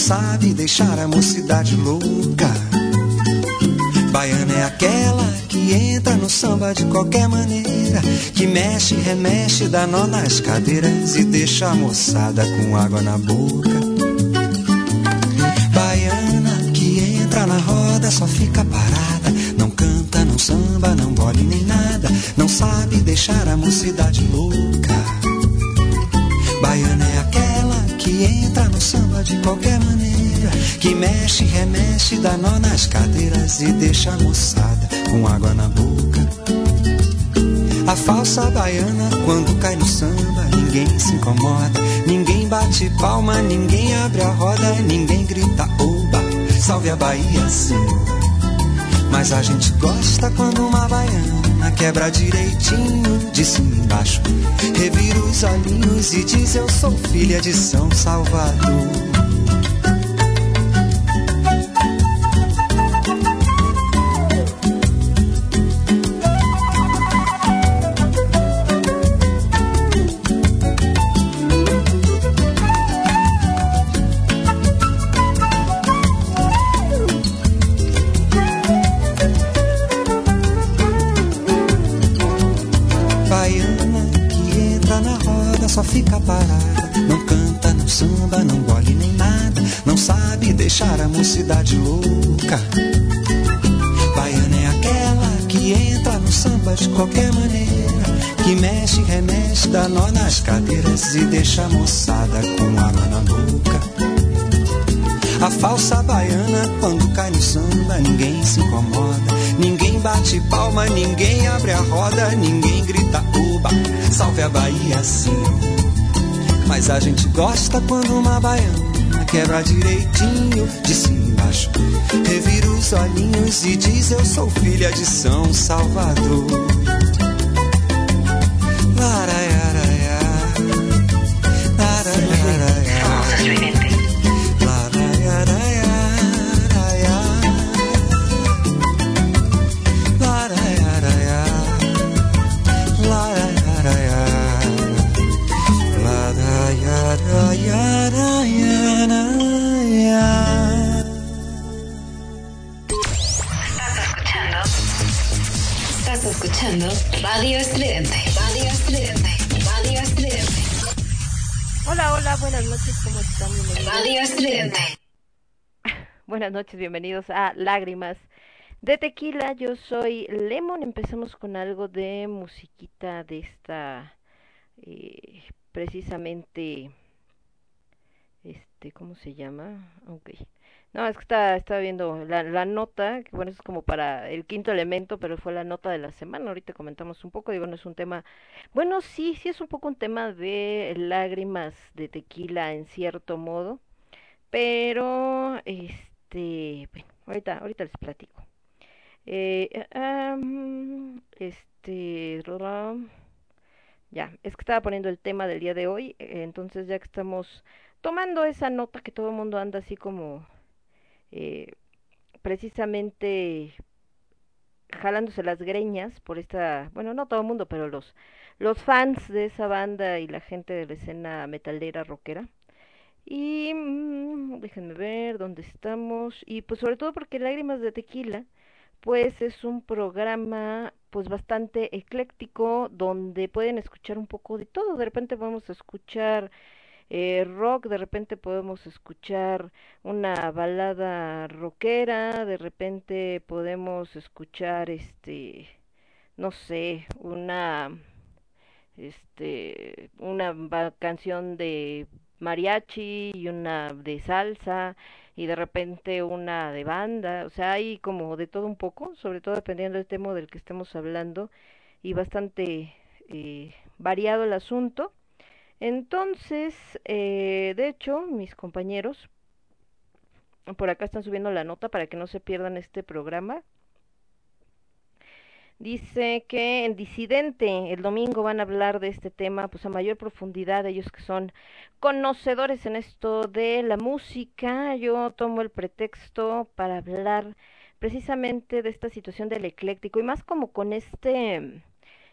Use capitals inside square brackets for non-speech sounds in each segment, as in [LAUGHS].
Sabe deixar a mocidade louca. Baiana é aquela que entra no samba de qualquer maneira, que mexe, remexe, dá nó nas cadeiras e deixa a moçada com água na boca. Baiana que entra na roda só fica parada, não canta, não samba, não gole nem nada, não sabe deixar a mocidade louca. Baiana é aquela entra no samba de qualquer maneira, que mexe, remexe, dá nó nas cadeiras e deixa a moçada com água na boca. A falsa baiana, quando cai no samba, ninguém se incomoda, ninguém bate palma, ninguém abre a roda, ninguém grita oba, salve a Bahia, senhor. Mas a gente gosta quando uma baiana quebra direitinho de cima embaixo. Revira os olhinhos e diz: Eu sou filha de São Salvador. A gente gosta quando uma baiana quebra direitinho de cima embaixo. Revira os olhinhos e diz: Eu sou filha de São Salvador. Noches, bienvenidos a Lágrimas de Tequila. Yo soy Lemon. Empezamos con algo de musiquita de esta, eh, precisamente, este, ¿cómo se llama? Ok. No, es que estaba, estaba viendo la, la nota, que bueno, es como para el quinto elemento, pero fue la nota de la semana. Ahorita comentamos un poco, digo, no es un tema, bueno, sí, sí es un poco un tema de lágrimas de tequila en cierto modo, pero, este, bueno, ahorita, ahorita les platico. Eh, am, este, ya, es que estaba poniendo el tema del día de hoy, eh, entonces ya que estamos tomando esa nota que todo el mundo anda así como eh, precisamente jalándose las greñas por esta, bueno, no todo el mundo, pero los los fans de esa banda y la gente de la escena metalera rockera. Y mm, déjenme ver dónde estamos. Y pues sobre todo porque Lágrimas de Tequila, pues es un programa pues bastante ecléctico donde pueden escuchar un poco de todo. De repente podemos escuchar eh, rock, de repente podemos escuchar una balada rockera, de repente podemos escuchar este, no sé, una este, una canción de mariachi y una de salsa y de repente una de banda, o sea, hay como de todo un poco, sobre todo dependiendo del tema del que estemos hablando. y bastante eh, variado el asunto. Entonces, eh, de hecho, mis compañeros por acá están subiendo la nota para que no se pierdan este programa. Dice que en Disidente el domingo van a hablar de este tema pues a mayor profundidad, ellos que son conocedores en esto de la música. Yo tomo el pretexto para hablar precisamente de esta situación del ecléctico y más como con este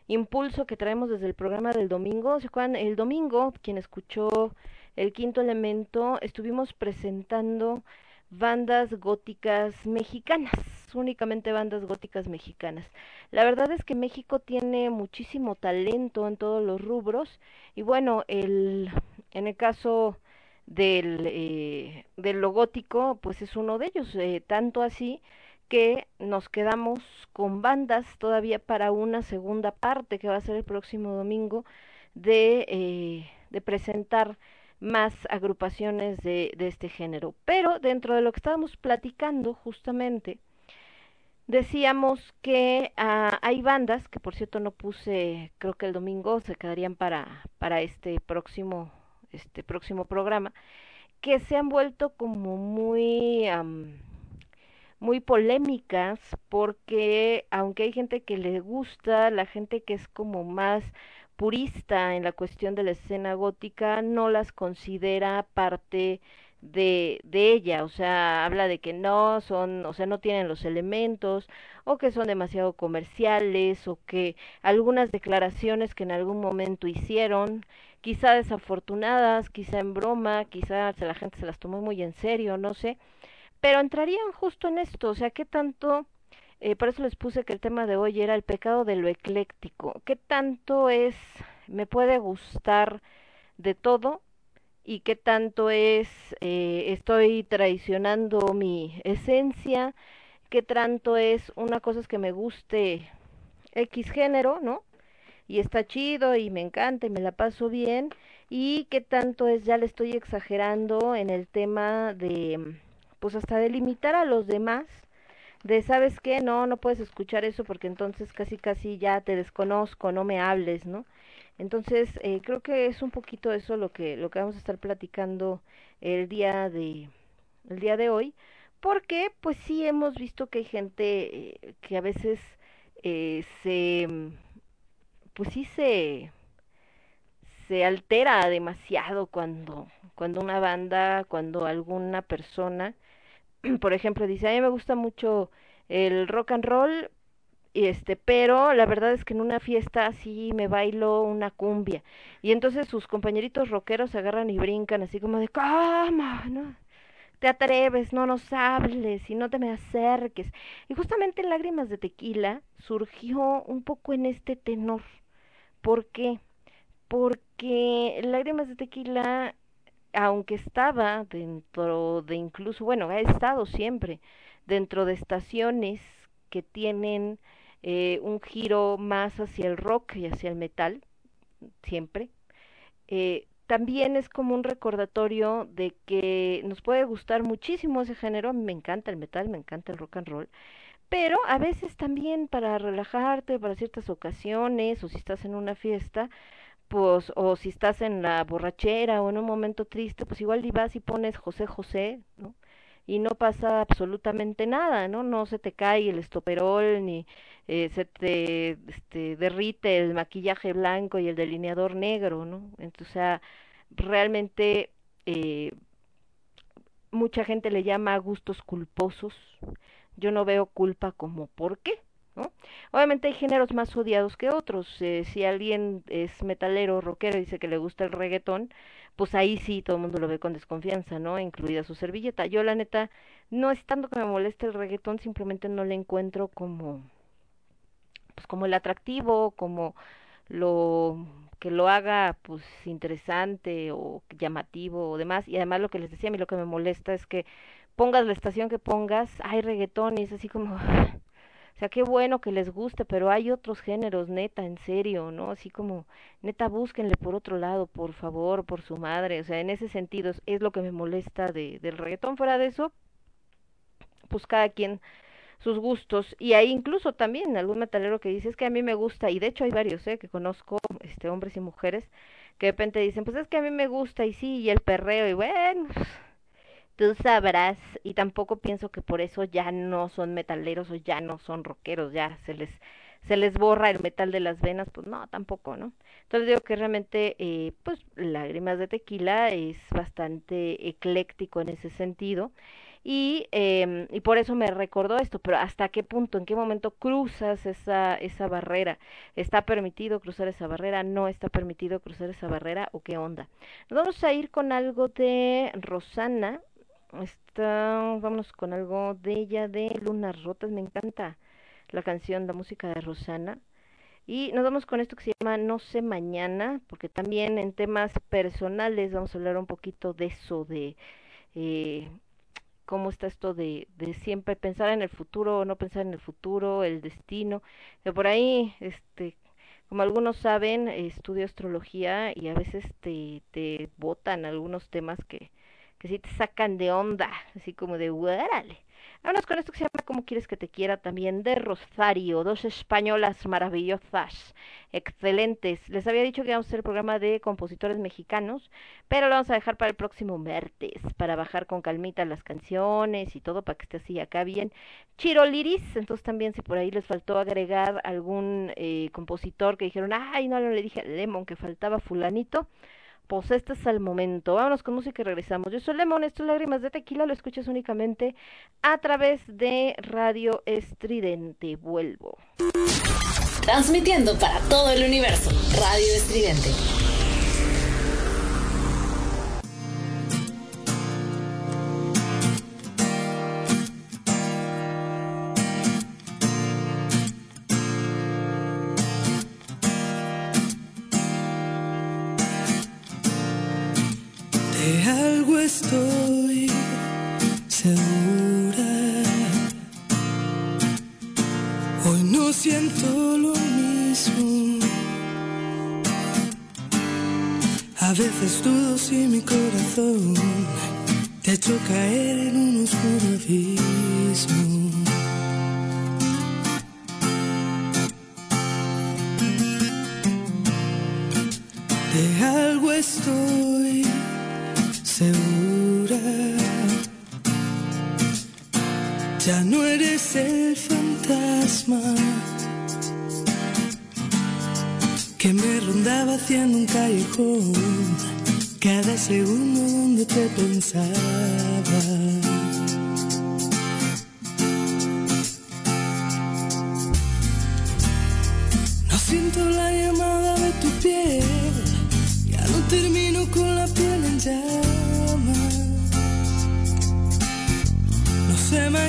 impulso que traemos desde el programa del domingo. ¿Se acuerdan? El domingo, quien escuchó el quinto elemento, estuvimos presentando bandas góticas mexicanas, únicamente bandas góticas mexicanas. La verdad es que México tiene muchísimo talento en todos los rubros y bueno, el, en el caso del, eh, del lo gótico, pues es uno de ellos, eh, tanto así que nos quedamos con bandas todavía para una segunda parte que va a ser el próximo domingo de, eh, de presentar más agrupaciones de, este género. Pero dentro de lo que estábamos platicando justamente, decíamos que uh, hay bandas, que por cierto no puse, creo que el domingo se quedarían para, para este próximo, este próximo programa, que se han vuelto como muy, muy polémicas porque aunque hay gente que le gusta, la gente que es como más purista en la cuestión de la escena gótica no las considera parte de, de ella, o sea, habla de que no son, o sea, no tienen los elementos, o que son demasiado comerciales, o que algunas declaraciones que en algún momento hicieron, quizá desafortunadas, quizá en broma, quizá la gente se las tomó muy en serio, no sé, pero entrarían justo en esto, o sea, qué tanto eh, por eso les puse que el tema de hoy era el pecado de lo ecléctico. ¿Qué tanto es, me puede gustar de todo y qué tanto es, eh, estoy traicionando mi esencia? ¿Qué tanto es, una cosa es que me guste X género, ¿no? Y está chido y me encanta y me la paso bien. Y qué tanto es, ya le estoy exagerando en el tema de, pues hasta de limitar a los demás de sabes qué, no, no puedes escuchar eso porque entonces casi casi ya te desconozco, no me hables, ¿no? Entonces eh, creo que es un poquito eso lo que lo que vamos a estar platicando el día de el día de hoy, porque pues sí hemos visto que hay gente eh, que a veces eh, se pues sí se se altera demasiado cuando cuando una banda, cuando alguna persona [CLEARS THROAT] por ejemplo, dice, a mí me gusta mucho el rock and roll, este, pero la verdad es que en una fiesta así me bailo una cumbia. Y entonces sus compañeritos rockeros se agarran y brincan así como de, ¿cómo? ¿No? Te atreves, no nos hables y no te me acerques. Y justamente Lágrimas de Tequila surgió un poco en este tenor. ¿Por qué? Porque Lágrimas de Tequila aunque estaba dentro de incluso, bueno, ha estado siempre dentro de estaciones que tienen eh, un giro más hacia el rock y hacia el metal, siempre, eh, también es como un recordatorio de que nos puede gustar muchísimo ese género, me encanta el metal, me encanta el rock and roll, pero a veces también para relajarte, para ciertas ocasiones, o si estás en una fiesta, pues, o si estás en la borrachera o en un momento triste, pues igual y vas y pones José José, ¿no? Y no pasa absolutamente nada, ¿no? No se te cae el estoperol, ni eh, se te este, derrite el maquillaje blanco y el delineador negro, ¿no? Entonces, o sea, realmente eh, mucha gente le llama gustos culposos. Yo no veo culpa como por qué, Obviamente hay géneros más odiados que otros. Eh, si alguien es metalero, rockero y dice que le gusta el reggaetón, pues ahí sí todo el mundo lo ve con desconfianza, ¿no? Incluida su servilleta. Yo la neta, no es tanto que me moleste el reggaetón, simplemente no le encuentro como, pues como el atractivo, como lo que lo haga pues interesante o llamativo o demás. Y además lo que les decía a mí lo que me molesta es que pongas la estación que pongas, hay reggaetón y es así como o sea, qué bueno que les guste, pero hay otros géneros, neta, en serio, ¿no? Así como, neta, búsquenle por otro lado, por favor, por su madre. O sea, en ese sentido es, lo que me molesta de, del reggaetón. Fuera de eso, pues cada quien sus gustos y hay incluso también algún metalero que dice es que a mí me gusta y de hecho hay varios eh, que conozco este hombres y mujeres que de repente dicen pues es que a mí me gusta y sí y el perreo y bueno tú sabrás y tampoco pienso que por eso ya no son metaleros o ya no son rockeros ya se les se les borra el metal de las venas pues no tampoco no entonces digo que realmente eh, pues lágrimas de tequila es bastante ecléctico en ese sentido y, eh, y por eso me recordó esto, pero ¿hasta qué punto, en qué momento cruzas esa, esa barrera? ¿Está permitido cruzar esa barrera? ¿No está permitido cruzar esa barrera? ¿O qué onda? Nos vamos a ir con algo de Rosana, Está, vámonos con algo de ella, de Lunas Rotas, me encanta la canción, la música de Rosana. Y nos vamos con esto que se llama No sé mañana, porque también en temas personales vamos a hablar un poquito de eso, de eh, cómo está esto de, de siempre pensar en el futuro no pensar en el futuro, el destino, que por ahí, este, como algunos saben, estudio astrología y a veces te, te botan algunos temas que, que sí te sacan de onda, así como de, ¡huérale! Vámonos con esto que se llama ¿Cómo quieres que te quiera? También de Rosario, dos españolas maravillosas, excelentes. Les había dicho que íbamos a hacer el programa de compositores mexicanos, pero lo vamos a dejar para el próximo martes, para bajar con calmita las canciones y todo, para que esté así acá bien. Chiroliris, entonces también si por ahí les faltó agregar algún eh, compositor que dijeron, ay, no, no le dije a Lemon que faltaba fulanito pues este es el momento. Vámonos con música y regresamos. Yo soy Lemon, esto es Lágrimas de Tequila, lo escuchas únicamente a través de Radio Estridente. Vuelvo. Transmitiendo para todo el universo, Radio Estridente. Estoy segura. Hoy no siento lo mismo. A veces dudo si mi corazón te ha caer en un oscuro abismo. De algo estoy segura. Ya no eres el fantasma que me rondaba haciendo un callejón cada segundo donde te pensaba.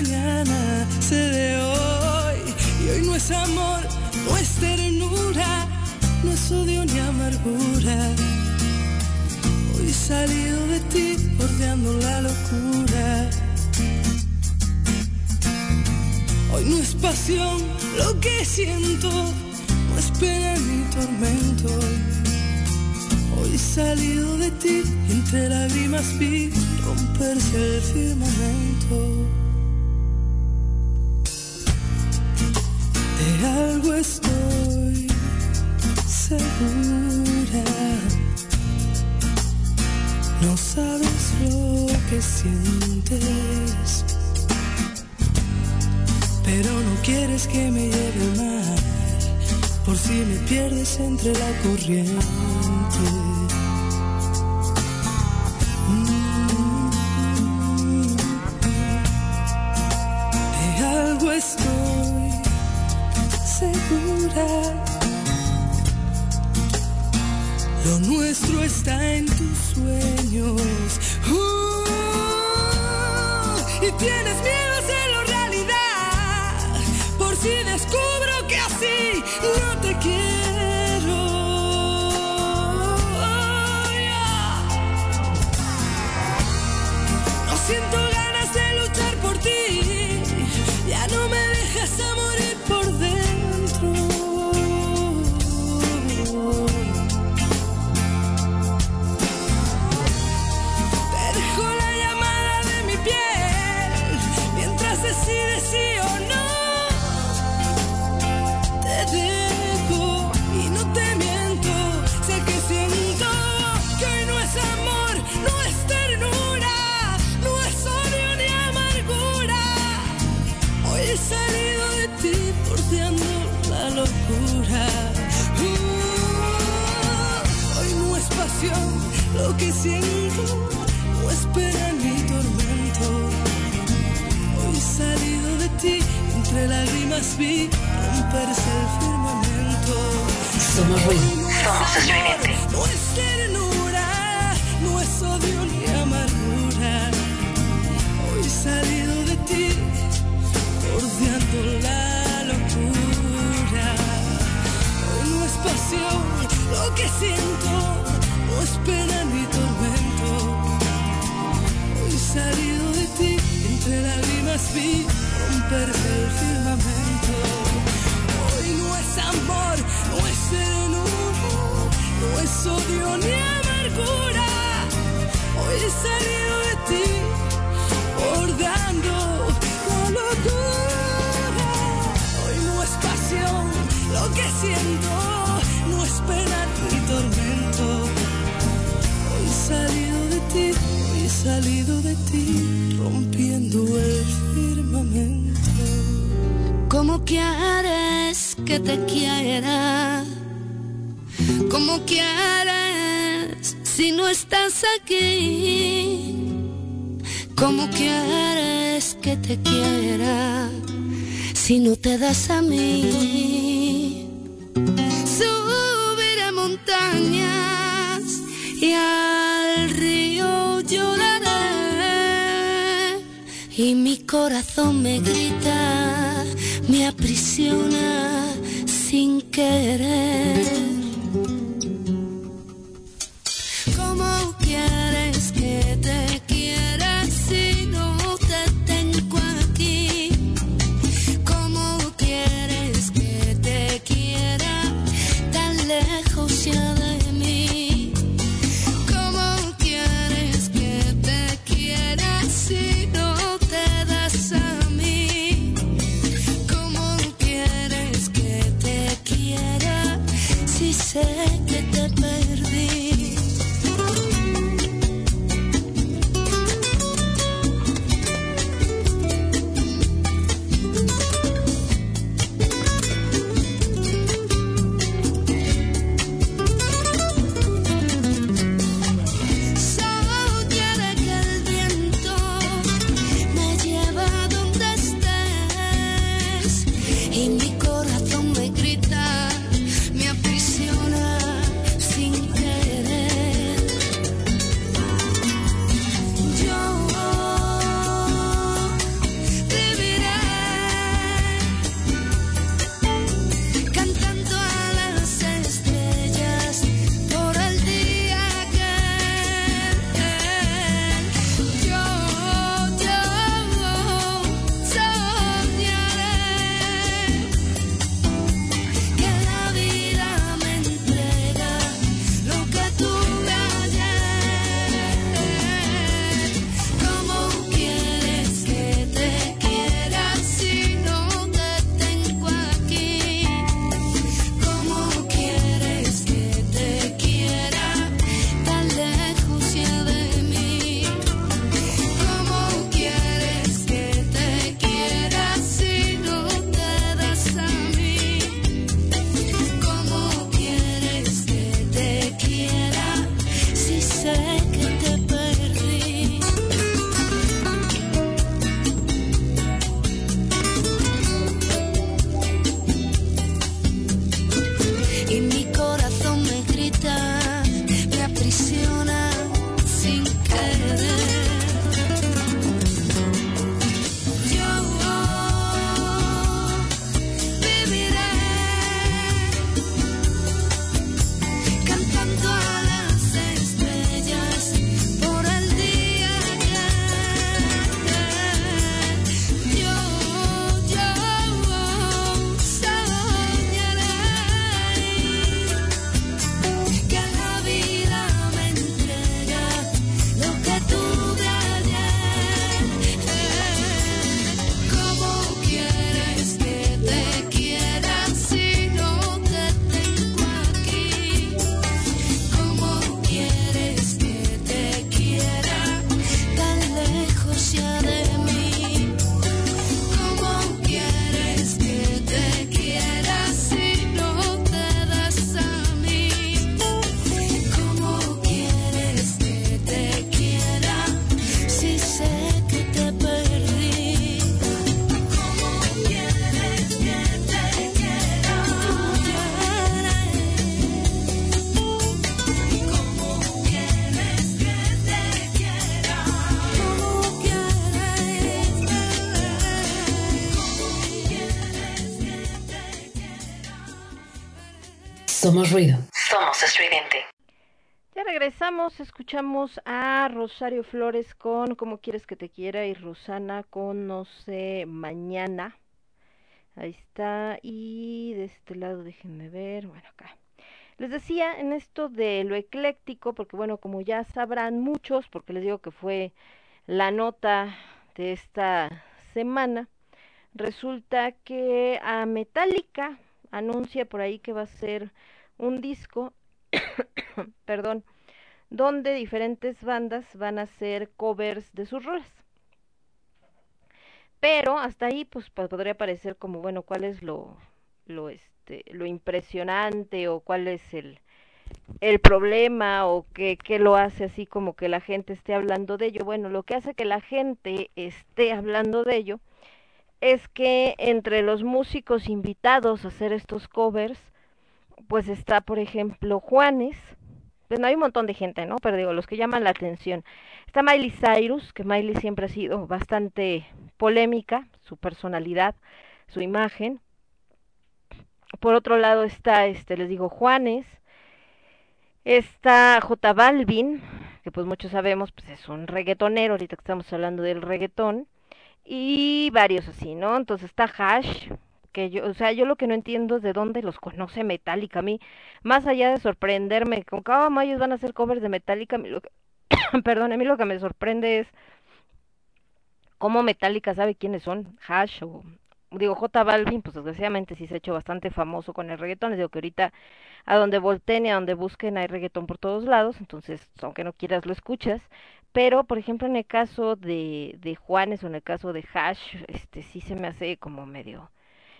Mañana, sé de hoy, y hoy no es amor, no es ternura, no es odio ni amargura. Hoy salido de ti bordeando la locura. Hoy no es pasión lo que siento, no es pena ni tormento. Hoy salido de ti entre lágrimas vi romperse el firmamento. Algo estoy segura. No sabes lo que sientes, pero no quieres que me lleve al mar, por si me pierdes entre la corriente. Lo nuestro está en tus sueños. Uh, y tienes miedo a hacerlo realidad. Por si descubro que así no te quiero. Siento no espera mi tormento. Hoy salido de ti, entre lágrimas vi romperse el firmamento. Somos ruido, somos estridente. No es ternura, no es odio ni amargura. Hoy salido de ti, bordeando la locura. Hoy no es pasión lo que siento, no es pena ni salido de ti, entre lágrimas vi romperse el firmamento. Hoy no es amor, no es sereno, no es odio ni amargura. Hoy he salido de ti, bordeando la locura. Hoy no es pasión lo que siento, no es pena ni tormento. Hoy salido de ti, hoy salido de ti, rompiendo el firmamento. ¿Cómo quieres que te quiera? ¿Cómo quieres si no estás aquí? ¿Cómo quieres que te quiera si no te das a mí? Subiré montañas y al y mi corazón me grita, me aprisiona sin querer. Somos ruido. Somos estridente. Ya regresamos, escuchamos a Rosario Flores con Como quieres que te quiera y Rosana con No sé mañana. Ahí está. Y de este lado déjenme ver. Bueno, acá. Les decía en esto de lo ecléctico, porque bueno, como ya sabrán muchos, porque les digo que fue la nota de esta semana, resulta que a Metallica anuncia por ahí que va a ser un disco, [COUGHS] perdón, donde diferentes bandas van a hacer covers de sus rolas. Pero hasta ahí pues podría parecer como bueno, ¿cuál es lo lo este lo impresionante o cuál es el el problema o qué, qué lo hace así como que la gente esté hablando de ello. Bueno, lo que hace que la gente esté hablando de ello es que entre los músicos invitados a hacer estos covers, pues está, por ejemplo, Juanes, pues no hay un montón de gente, ¿no? Pero digo, los que llaman la atención. Está Miley Cyrus, que Miley siempre ha sido bastante polémica, su personalidad, su imagen. Por otro lado está, este, les digo, Juanes. Está J Balvin, que pues muchos sabemos, pues es un reggaetonero, ahorita que estamos hablando del reggaetón y varios así, ¿no? Entonces está Hash, que yo, o sea, yo lo que no entiendo es de dónde los conoce Metallica. A mí, más allá de sorprenderme con que, oh, ellos van a hacer covers de Metallica, lo que, [COUGHS] perdón, a mí lo que me sorprende es cómo Metallica sabe quiénes son, Hash o digo J Balvin, pues desgraciadamente sí se ha hecho bastante famoso con el reggaetón, les digo que ahorita a donde volteen y a donde busquen hay reggaetón por todos lados, entonces aunque no quieras lo escuchas, pero por ejemplo en el caso de, de Juanes o en el caso de Hash, este sí se me hace como medio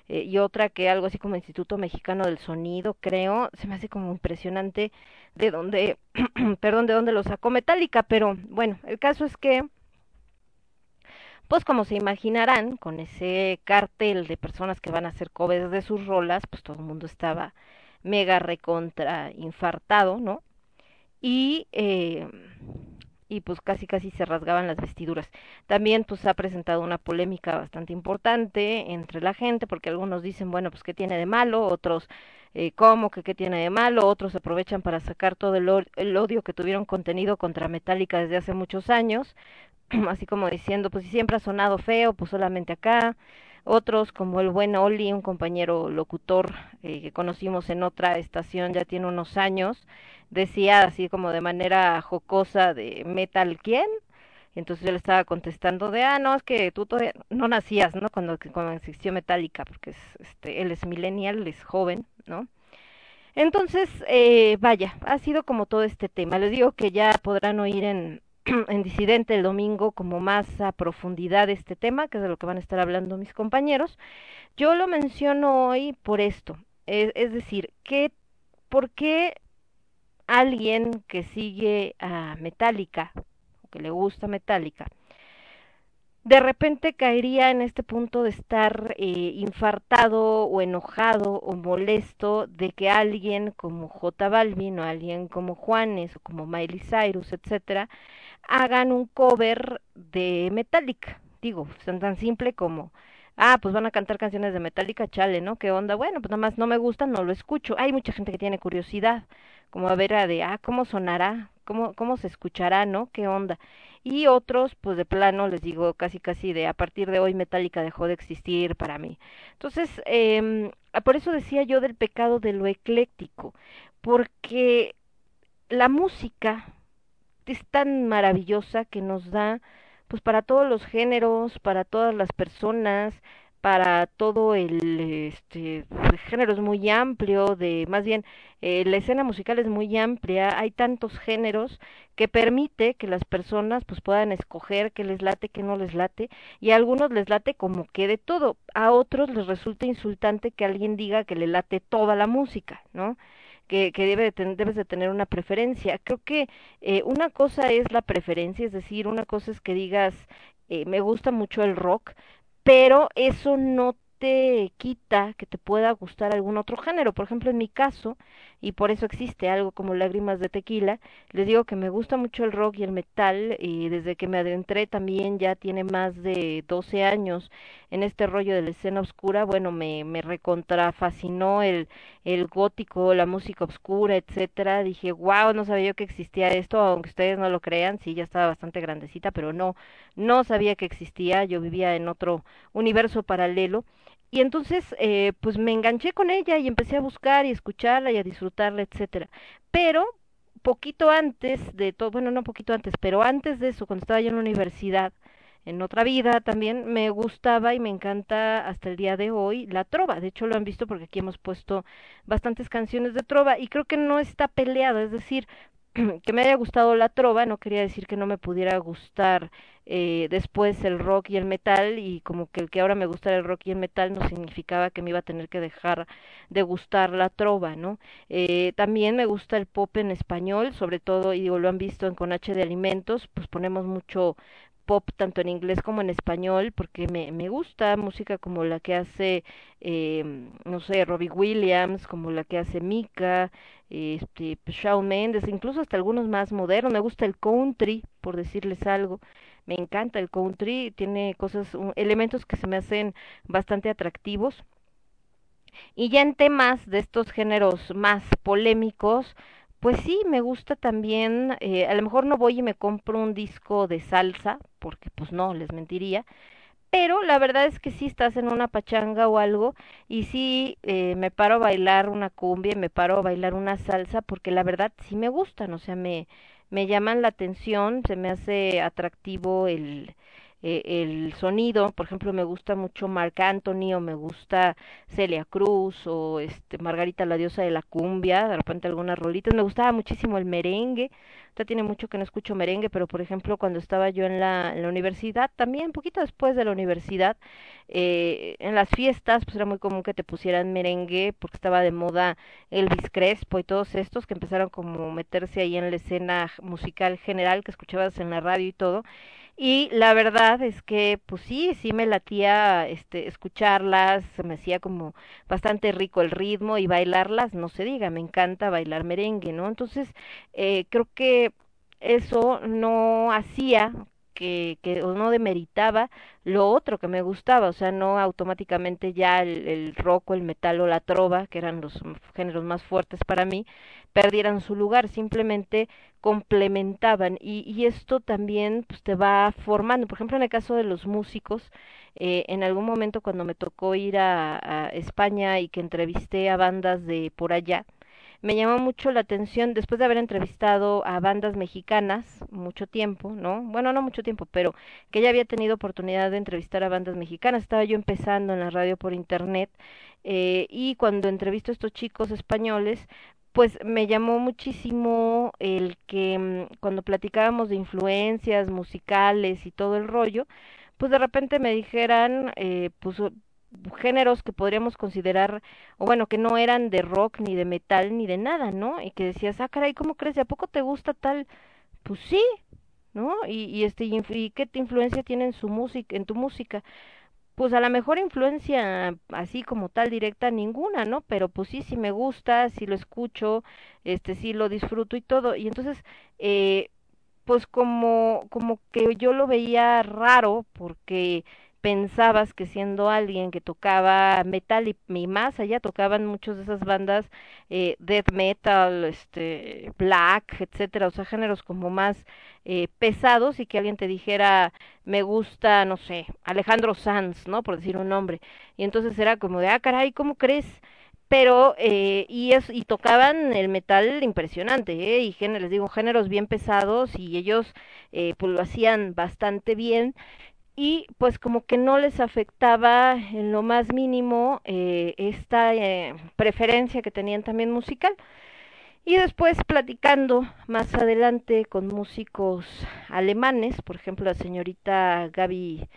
eh, y otra que algo así como Instituto Mexicano del Sonido, creo, se me hace como impresionante de dónde, [CLEARS THROAT] perdón, de dónde lo sacó Metallica, pero bueno, el caso es que pues como se imaginarán, con ese cartel de personas que van a hacer covers de sus rolas, pues todo el mundo estaba mega recontra infartado, ¿no? Y eh, y pues casi casi se rasgaban las vestiduras. También pues ha presentado una polémica bastante importante entre la gente porque algunos dicen, bueno, pues qué tiene de malo, otros eh, cómo que qué tiene de malo, otros aprovechan para sacar todo el, el odio que tuvieron contenido contra Metallica desde hace muchos años, [CLEARS THROAT] así como diciendo, pues si siempre ha sonado feo, pues solamente acá. Otros, como el buen Oli, un compañero locutor eh, que conocimos en otra estación ya tiene unos años, decía así como de manera jocosa de metal quién entonces yo le estaba contestando de ah no es que tú todavía no nacías no cuando cuando existió metálica porque es, este él es millennial es joven no entonces eh, vaya ha sido como todo este tema. Les digo que ya podrán oír en [CLEARS THROAT] en disidente el domingo como más a profundidad este tema que es de lo que van a estar hablando mis compañeros. Yo lo menciono hoy por esto es, es decir que por qué alguien que sigue a Metallica, que le gusta Metallica, de repente caería en este punto de estar eh, infartado o enojado o molesto de que alguien como J Balvin o alguien como Juanes o como Miley Cyrus, etcétera, hagan un cover de Metallica. Digo, son tan simple como ah, pues van a cantar canciones de Metallica, chale, ¿no? ¿Qué onda? Bueno, pues nada más no me gustan, no lo escucho. Hay mucha gente que tiene curiosidad como a ver a de, ah, ¿cómo sonará? ¿Cómo, ¿Cómo se escuchará, no? ¿Qué onda? Y otros, pues de plano, les digo casi casi de, a partir de hoy Metallica dejó de existir para mí. Entonces, eh, por eso decía yo del pecado de lo ecléctico, porque la música es tan maravillosa que nos da pues para todos los géneros, para todas las personas, para todo el este género es muy amplio de más bien eh, la escena musical es muy amplia hay tantos géneros que permite que las personas pues puedan escoger qué les late qué no les late y a algunos les late como que de todo a otros les resulta insultante que alguien diga que le late toda la música no que, que debe de debes de tener una preferencia. Creo que eh, una cosa es la preferencia, es decir, una cosa es que digas, eh, me gusta mucho el rock, pero eso no te quita que te pueda gustar algún otro género. Por ejemplo, en mi caso, y por eso existe algo como Lágrimas de Tequila. Les digo que me gusta mucho el rock y el metal y desde que me adentré también ya tiene más de 12 años en este rollo de la escena oscura, bueno, me, me recontra fascinó el, el gótico, la música oscura, etcétera. Dije, wow, no sabía yo que existía esto, aunque ustedes no lo crean, sí, ya estaba bastante grandecita, pero no, no sabía que existía, yo vivía en otro universo paralelo y entonces, eh, pues me enganché con ella y empecé a buscar y escucharla y a disfrutarla, etcétera. Pero poquito antes de todo, bueno, no poquito antes, pero antes de eso, cuando estaba yo en la universidad, en otra vida también me gustaba y me encanta hasta el día de hoy la trova. De hecho, lo han visto porque aquí hemos puesto bastantes canciones de trova y creo que no está peleada, es decir, [CLEARS THROAT] que me haya gustado la trova no quería decir que no me pudiera gustar eh, después el rock y el metal y como que el que ahora me gustara el rock y el metal no significaba que me iba a tener que dejar de gustar la trova, ¿no? Eh, también me gusta el pop en español, sobre todo, y lo han visto en Con H de Alimentos, pues ponemos mucho pop tanto en inglés como en español porque me, me gusta música como la que hace eh, no sé Robbie Williams como la que hace Mika este Shawn Mendes incluso hasta algunos más modernos me gusta el country por decirles algo me encanta el country tiene cosas elementos que se me hacen bastante atractivos. Y ya en temas de estos géneros más polémicos pues sí, me gusta también, eh, a lo mejor no voy y me compro un disco de salsa, porque pues no, les mentiría, pero la verdad es que sí estás en una pachanga o algo y sí eh, me paro a bailar una cumbia, me paro a bailar una salsa, porque la verdad sí me gustan, o sea, me, me llaman la atención, se me hace atractivo el, eh, el sonido, por ejemplo, me gusta mucho Marc Anthony o me gusta Celia Cruz o este Margarita la diosa de la cumbia, de repente algunas rolitas, me gustaba muchísimo el merengue, ya tiene mucho que no escucho merengue, pero por ejemplo cuando estaba yo en la, en la universidad, también poquito después de la universidad, eh, en las fiestas pues era muy común que te pusieran merengue porque estaba de moda Elvis Crespo y todos estos que empezaron como meterse ahí en la escena musical general que escuchabas en la radio y todo y la verdad es que, pues sí, sí me latía este, escucharlas, me hacía como bastante rico el ritmo y bailarlas, no se diga, me encanta bailar merengue, ¿no? Entonces, eh, creo que eso no hacía que, que o no demeritaba lo otro que me gustaba, o sea, no automáticamente ya el, el rock o el metal o la trova, que eran los géneros más fuertes para mí, perdieran su lugar, simplemente complementaban y, y esto también pues, te va formando. Por ejemplo, en el caso de los músicos, eh, en algún momento cuando me tocó ir a, España y que entrevisté a bandas de por allá, me llamó mucho la atención después de haber entrevistado a bandas mexicanas mucho tiempo, ¿no? Bueno, no mucho tiempo, pero que ya había tenido oportunidad de entrevistar a bandas mexicanas. Estaba yo empezando en la radio por internet eh, y cuando entrevisto a estos chicos españoles, pues me llamó muchísimo el que mm, cuando platicábamos de influencias musicales y todo el rollo, pues de repente me dijeran, eh, pues géneros que podríamos considerar, o bueno, que no eran de rock, ni de metal, ni de nada, ¿no? Y que decías, ah, caray, ¿cómo crees? ¿A poco te gusta tal? Pues sí, ¿no? Y, y este, y, qué influencia tiene en su música, en tu música? Pues a la mejor influencia así como tal directa ninguna, ¿no? Pero pues sí, sí me gusta, sí lo escucho, este sí lo disfruto y todo. Y entonces, eh, pues como, como que yo lo veía raro porque pensabas que siendo alguien que tocaba metal y, más allá tocaban muchas de esas bandas eh, death metal, este black, etcétera, o sea, géneros como más eh, pesados y que alguien te dijera me gusta, no sé, Alejandro Sanz, ¿no? Por decir un nombre. Y entonces era como de, ah, caray, ¿cómo crees? pero eh, y y tocaban el metal impresionante ¿eh? y géneros, les digo géneros bien pesados y ellos eh, pues lo hacían bastante bien y pues como que no les afectaba en lo más mínimo eh, esta eh, preferencia que tenían también musical. Y después platicando más adelante con músicos alemanes, por ejemplo la señorita Gaby,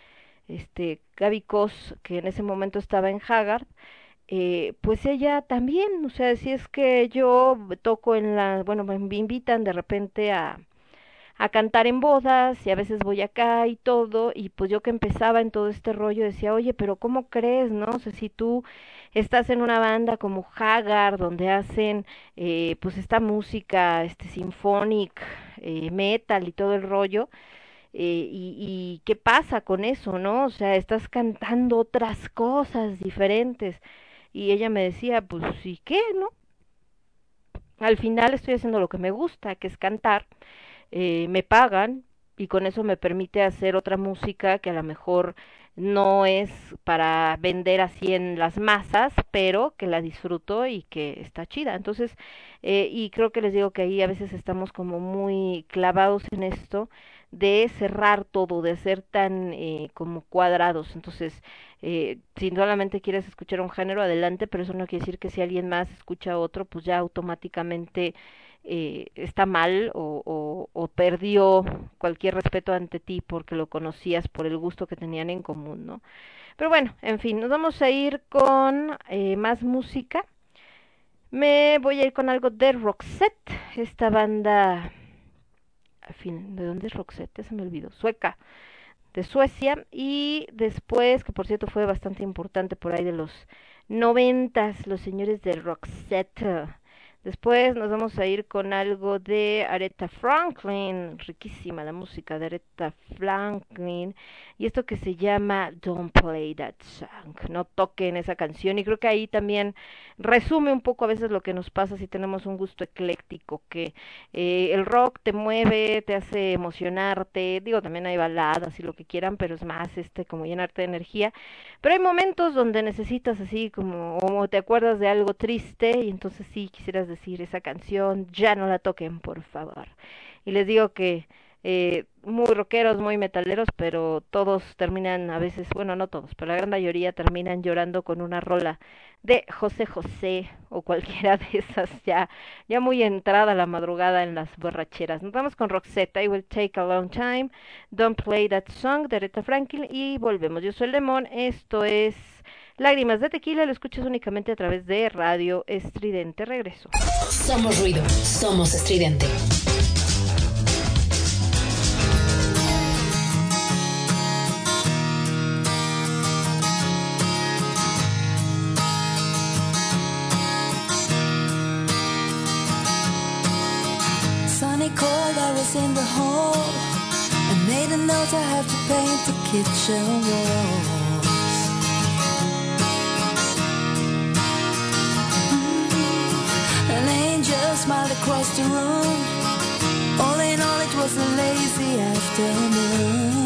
este, Gaby Kos, que en ese momento estaba en Haggard, eh, pues ella también, o sea, si es que yo toco en la, bueno, me invitan de repente a, a cantar en bodas y a veces voy acá y todo y pues yo que empezaba en todo este rollo decía, oye, pero ¿cómo crees, no? O sea, si tú estás en una banda como Haggard donde hacen eh, pues esta música, este symphonic, eh, metal y todo el rollo, eh, y, y qué pasa con eso, ¿no? O sea, estás cantando otras cosas diferentes. Y ella me decía, pues, ¿y qué, no? Al final estoy haciendo lo que me gusta, que es cantar. Eh, me pagan y con eso me permite hacer otra música que a lo mejor no es para vender así en las masas, pero que la disfruto y que está chida. Entonces, eh, y creo que les digo que ahí a veces estamos como muy clavados en esto de cerrar todo, de ser tan eh, como cuadrados. Entonces, eh, si solamente quieres escuchar un género, adelante, pero eso no quiere decir que si alguien más escucha otro, pues ya automáticamente eh, está mal o, o, perdió cualquier respeto ante ti porque lo conocías por el gusto que tenían en común, ¿no? Pero bueno, en fin, nos vamos a ir con eh, más música. Me voy a ir con algo de Roxette, esta banda, al fin, ¿de dónde es Roxette? Se me olvidó, sueca, de Suecia, y después, que por cierto fue bastante importante por ahí de los noventas, los señores de Roxette Después nos vamos a ir con algo de Aretha Franklin, riquísima la música de Aretha Franklin, y esto que se llama Don't Play That Song, no toquen esa canción, y creo que ahí también resume un poco a veces lo que nos pasa si tenemos un gusto ecléctico, que eh, el rock te mueve, te hace emocionarte, digo, también hay baladas y lo que quieran, pero es más este como llenarte de energía, pero hay momentos donde necesitas así como, o te acuerdas de algo triste, y entonces sí quisieras decir esa canción, ya no la toquen, por favor. Y les digo que eh, muy rockeros, muy metaleros, pero todos terminan a veces, bueno, no todos, pero la gran mayoría terminan llorando con una rola de José José o cualquiera [LAUGHS] de esas ya, ya muy entrada la madrugada en las borracheras. Nos vamos con Roxette, I Will Take a Long Time, Don't Play That Song de Aretha Franklin y volvemos. Yo soy Lemón, esto es Lágrimas de Tequila, lo escuchas únicamente a través de Radio Estridente. Regreso. Somos ruido, somos estridente. Sunny cold, I was in the hall. I made a note I have to paint the kitchen walls. An angel smiled across the room. All in all, it was a lazy afternoon.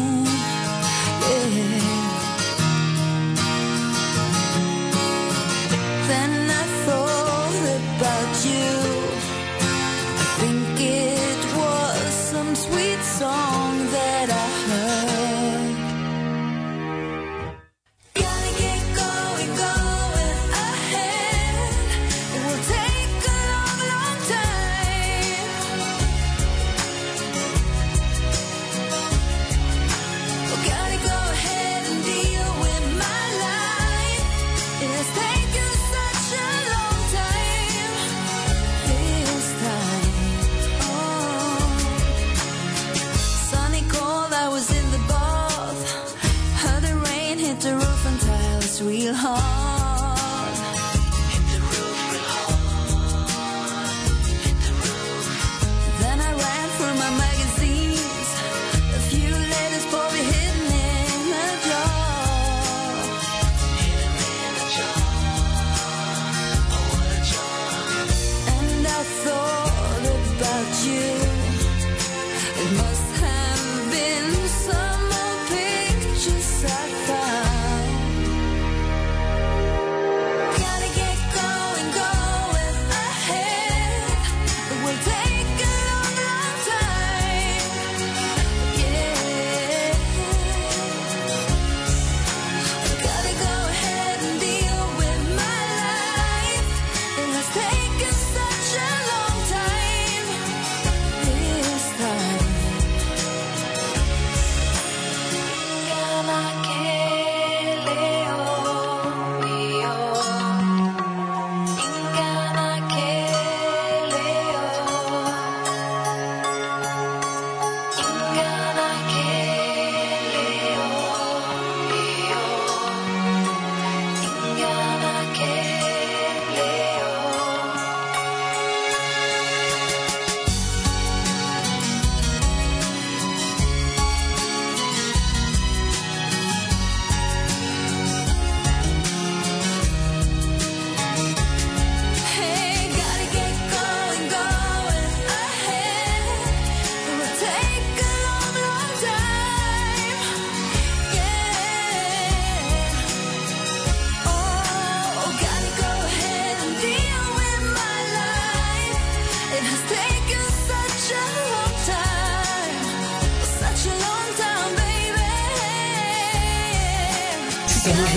sweetheart.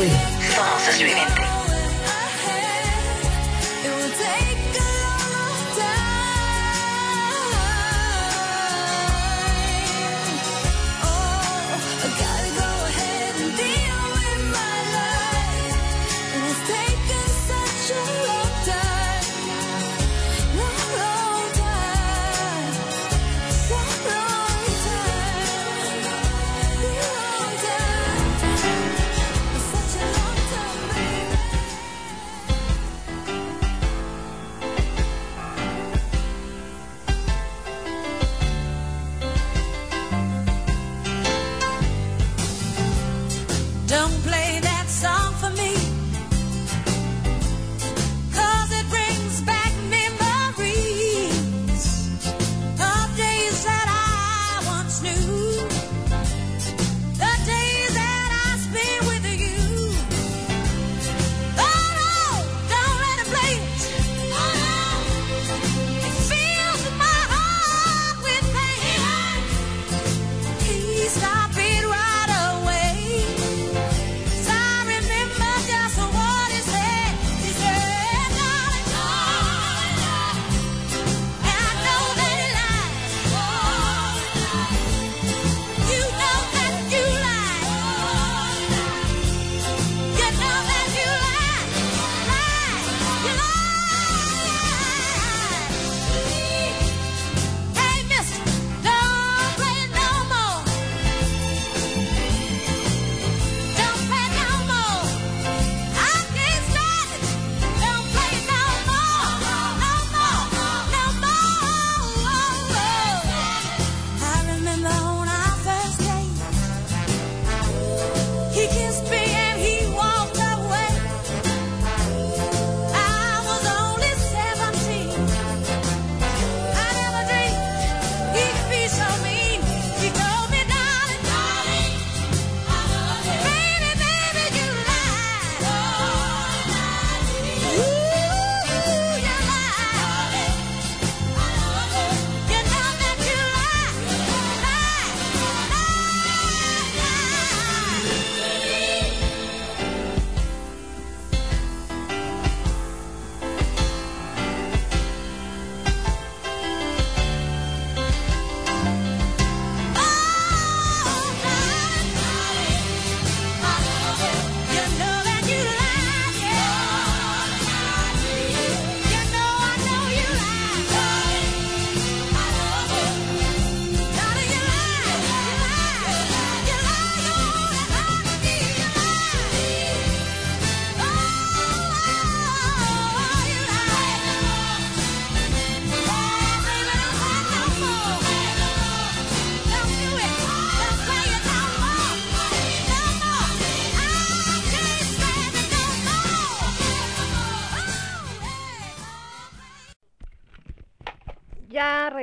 Somos ruido. Somos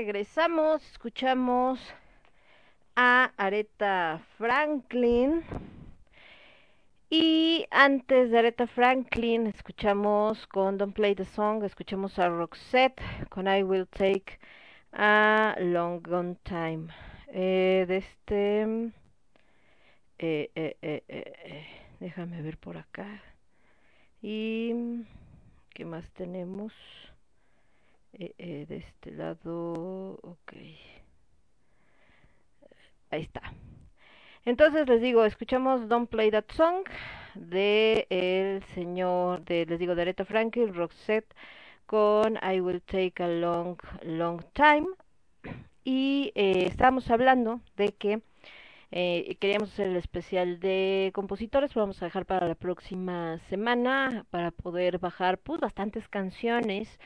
regresamos, escuchamos a Aretha Franklin. Y antes de Aretha Franklin, escuchamos con Don't Play the Song, escuchamos a Roxette con I Will Take a Long Gone Time. Eh, de este. eh, eh, déjame ver por acá. Y. ¿Qué más tenemos? Eh, eh, de este lado, ok. Ahí está. Entonces les digo, escuchamos Don't Play That Song de el señor, de, les digo, de Aretha Franklin, Roxette con I Will Take a Long, Long Time. Y eh, estábamos hablando de que eh, queríamos hacer el especial de compositores, lo vamos a dejar para la próxima semana para poder bajar pues bastantes canciones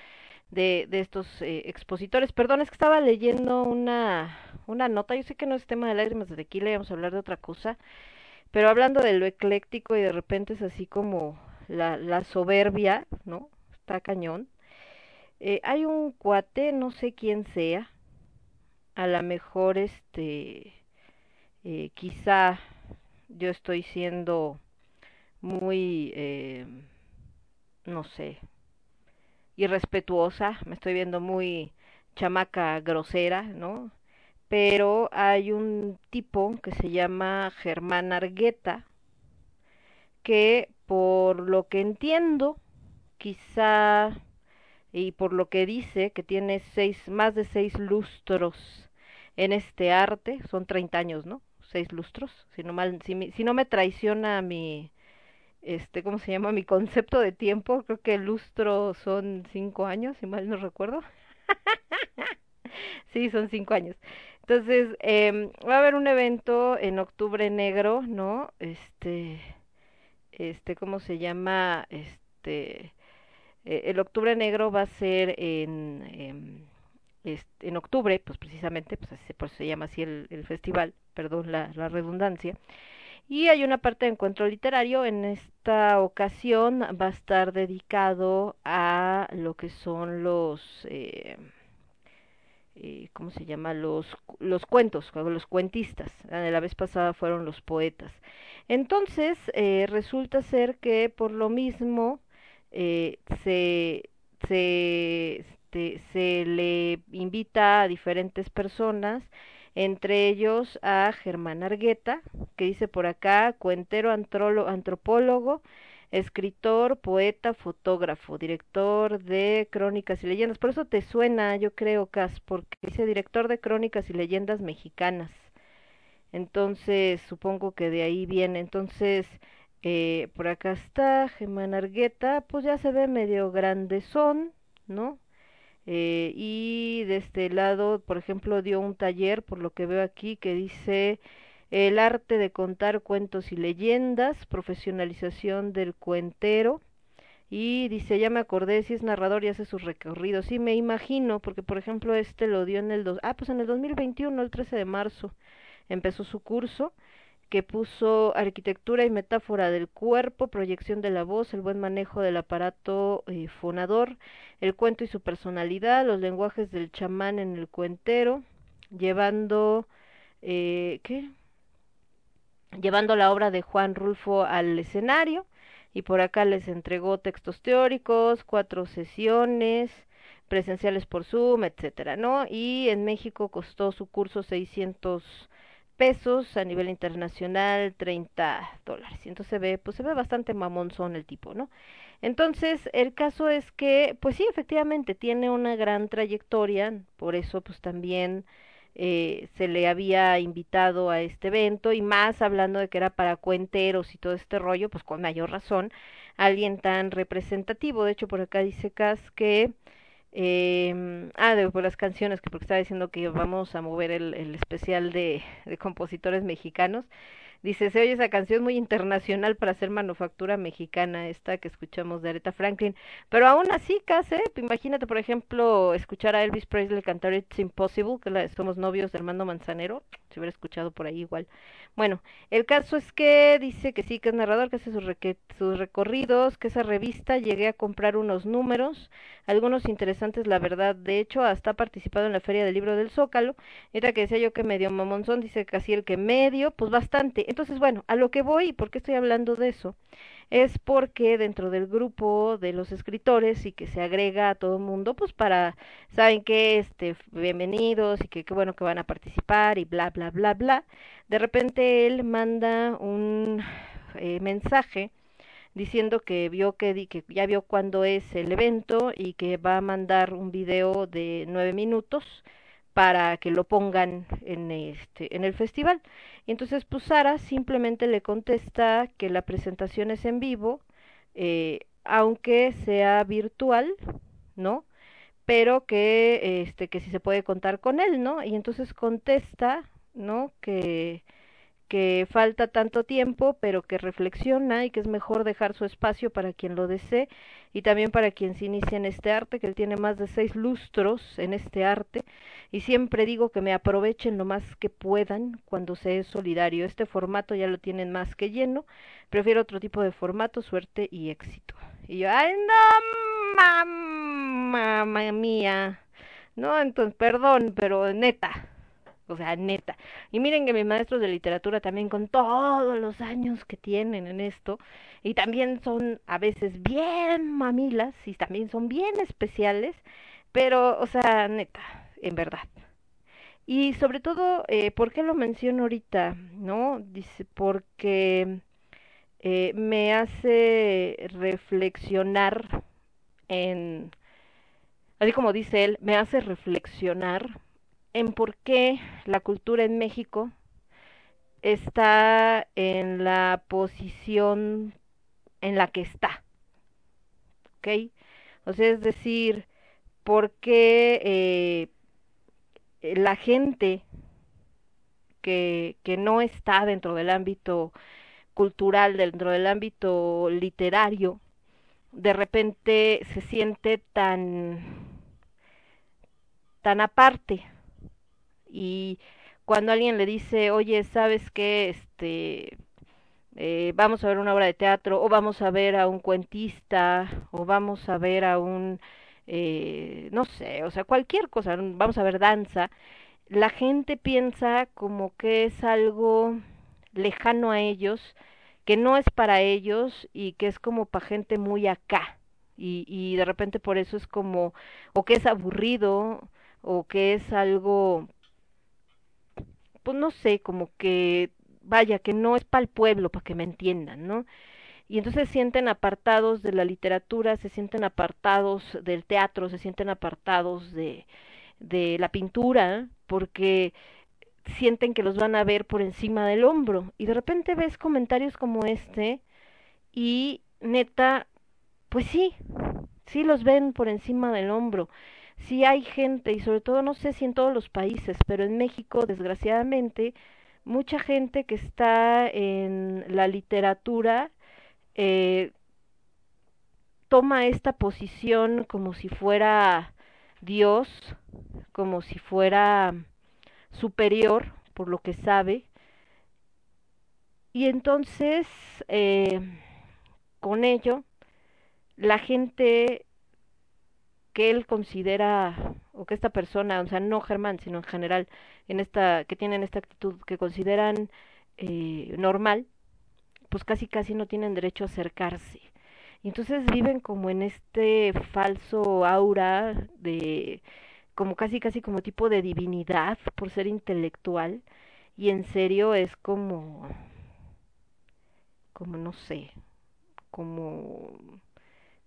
de, de estos eh, expositores. Perdón, es que estaba leyendo una, una nota, yo sé que no es tema de lágrimas de tequila, vamos a hablar de otra cosa, pero hablando de lo ecléctico y de repente es así como la, la soberbia, ¿no? Está cañón. Eh, hay un cuate, no sé quién sea, a lo mejor este, eh, quizá yo estoy siendo muy, no sé, irrespetuosa, me estoy viendo muy chamaca grosera, ¿no? Pero hay un tipo que se llama Germán Argueta, que por lo que entiendo, quizá y por lo que dice que tiene seis, más de seis lustros en este arte, son 30 años, ¿no? Seis lustros, si no mal, si, no me traiciona mi, este, ¿cómo se llama? Mi concepto de tiempo, creo que el lustro son cinco años, si mal no recuerdo. [LAUGHS] sí, son cinco años. Entonces, eh, va a haber un evento en octubre negro, ¿no? Este, este, ¿cómo se llama? Este, eh, el octubre negro va a ser en, em, este, en octubre, pues precisamente, pues por eso se llama así el, el festival, perdón la, la redundancia. Y hay una parte de encuentro literario. En esta ocasión va a estar dedicado a lo que son los, eh, eh, ¿cómo se llama? Los, los cuentos, los cuentistas. La vez pasada fueron los poetas. Entonces, eh, resulta ser que por lo mismo eh, se, se, este, se le invita a diferentes personas entre ellos a Germán Argueta, que dice por acá, cuentero, antropólogo, escritor, poeta, fotógrafo, director de Crónicas y Leyendas. Por eso te suena, yo creo, Cas, porque dice director de Crónicas y Leyendas Mexicanas. Entonces, supongo que de ahí viene. Entonces, eh, por acá está Germán Argueta, pues ya se ve medio grandezón, ¿no? Eh, y de este lado, por ejemplo, dio un taller, por lo que veo aquí, que dice el arte de contar cuentos y leyendas, profesionalización del cuentero. Y dice, ya me acordé, si es narrador y hace sus recorridos. Sí, me imagino, porque por ejemplo este lo dio en el... dos ah, pues en el 2021, el 13 de marzo, empezó su curso que puso arquitectura y metáfora del cuerpo, proyección de la voz, el buen manejo del aparato eh, fonador, el cuento y su personalidad, los lenguajes del chamán en el cuentero, llevando, eh, ¿qué? Llevando la obra de Juan Rulfo al escenario y por acá les entregó textos teóricos, cuatro sesiones presenciales por Zoom, etcétera, ¿no? Y en México costó su curso 600 pesos, a nivel internacional 30 dólares. Entonces se ve, pues se ve bastante mamonzón el tipo, ¿no? Entonces, el caso es que, pues sí, efectivamente, tiene una gran trayectoria, por eso pues también eh, se le había invitado a este evento y más hablando de que era para cuenteros y todo este rollo, pues con mayor razón, alguien tan representativo. De hecho, por acá dice Cas que eh, ah, de por las canciones, que porque estaba diciendo que vamos a mover el, el especial de, de compositores mexicanos. Dice, se oye esa canción muy internacional para hacer manufactura mexicana, esta que escuchamos de Aretha Franklin. Pero aún así, casi, ¿eh? imagínate, por ejemplo, escuchar a Elvis Presley cantar It's Impossible, que la, somos novios de Armando Manzanero, si hubiera escuchado por ahí igual. Bueno, el caso es que dice que sí, que es narrador, que hace sus, recorridos, que esa revista llegué a comprar unos números, algunos interesantes, la verdad. De hecho, hasta ha participado en la Feria del Libro del Zócalo. Era que decía yo que medio mamonzón, dice casi el que medio, pues bastante. Entonces, bueno, a lo que voy, ¿y por qué estoy hablando de eso? Es porque dentro del grupo de los escritores y que se agrega a todo el mundo, pues para, saben que, este, bienvenidos y que qué bueno que van a participar y bla, bla, bla, bla. De repente él manda un eh, mensaje diciendo que vio que, que ya vio cuándo es el evento y que va a mandar un video de nueve minutos para que lo pongan en este en el festival. Y entonces pues simplemente le contesta que la presentación es en vivo, eh, aunque sea virtual, ¿no? Pero que este que si se puede contar con él, ¿no? Y entonces contesta, ¿no? Que que falta tanto tiempo, pero que reflexiona y que es mejor dejar su espacio para quien lo desee y también para quien se inicia en este arte, que él tiene más de seis lustros en este arte y siempre digo que me aprovechen lo más que puedan cuando se es solidario. Este formato ya lo tienen más que lleno, prefiero otro tipo de formato, suerte y éxito. Y yo, ay no, mamá mía, no, entonces, perdón, pero neta, o sea, neta. Y miren que mis maestros de literatura también con todos los años que tienen en esto, y también son a veces bien mamilas, y también son bien especiales, pero, o sea, neta, en verdad. Y sobre todo, eh, ¿por qué lo menciono ahorita? ¿No? Dice, porque eh, me hace reflexionar en, así como dice él, me hace reflexionar en por qué la cultura en México está en la posición en la que está. ¿Ok? O sea, es decir, por qué eh, la gente que, que no está dentro del ámbito cultural, dentro del ámbito literario, de repente se siente tan tan aparte y cuando alguien le dice oye sabes qué este eh, vamos a ver una obra de teatro o vamos a ver a un cuentista o vamos a ver a un eh, no sé o sea cualquier cosa vamos a ver danza la gente piensa como que es algo lejano a ellos que no es para ellos y que es como para gente muy acá y, y de repente por eso es como o que es aburrido o que es algo pues no sé como que vaya que no es para el pueblo para que me entiendan no y entonces se sienten apartados de la literatura se sienten apartados del teatro se sienten apartados de de la pintura porque sienten que los van a ver por encima del hombro y de repente ves comentarios como este y neta, pues sí, sí los ven por encima del hombro. Sí hay gente y sobre todo no sé si en todos los países, pero en México desgraciadamente mucha gente que está en la literatura eh, toma esta posición como si fuera Dios, como si fuera superior por lo que sabe. Y entonces, eh, con ello, la gente que él considera, o que esta persona, o sea, no Germán, sino en general, en esta, que tienen esta actitud que consideran eh, normal, pues casi casi no tienen derecho a acercarse. Y entonces viven como en este falso aura de como casi casi como tipo de divinidad por ser intelectual y en serio es como como no sé, como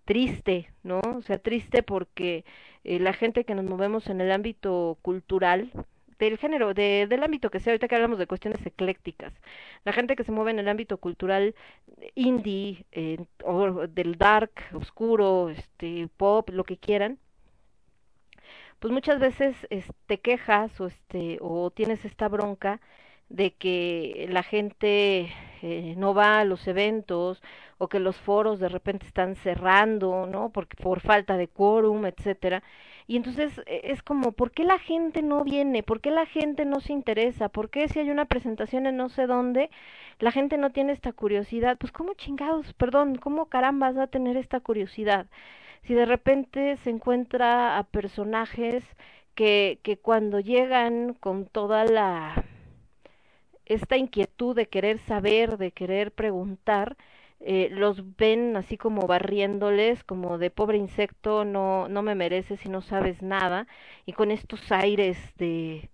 triste, ¿no? O sea, triste porque eh, la gente que nos movemos en el ámbito cultural, del género, de, del ámbito que sea, ahorita que hablamos de cuestiones eclécticas, la gente que se mueve en el ámbito cultural indie, eh, o del dark, oscuro, este, pop, lo que quieran, pues muchas veces te quejas o este o tienes esta bronca de que la gente eh, no va a los eventos o que los foros de repente están cerrando, ¿no? Porque por falta de quórum, etcétera. Y entonces e, es como, ¿por qué la gente no viene? ¿Por qué la gente no se interesa? ¿Por qué si hay una presentación en no sé dónde, la gente no tiene esta curiosidad? Pues cómo chingados, perdón, ¿cómo carambas va a tener esta curiosidad? si de repente se encuentra a personajes que, que cuando llegan con toda la esta inquietud de querer saber, de querer preguntar, eh, los ven así como barriéndoles, como de pobre insecto, no, no me mereces y no sabes nada, y con estos aires de,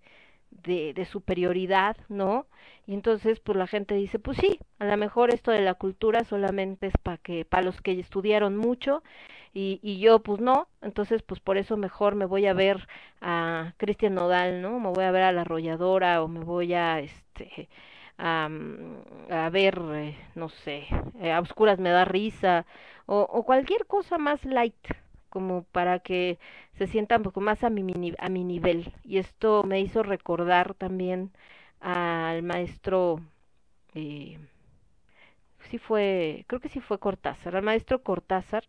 de, superioridad, ¿no? Y entonces, pues la gente dice, pues sí, a lo mejor esto de la cultura solamente es para que, para los que estudiaron mucho y, y yo pues no, entonces pues por eso mejor me voy a ver a Cristian Nodal, ¿no? Me voy a ver a la arrolladora o me voy a este a, a ver, no sé, eh, a oscuras me da risa o, cualquier cosa más light como para que se sientan un poco más a mi, a mi nivel. Y esto me hizo recordar también al maestro eh, sí fue creo que sí fue Cortázar al maestro Cortázar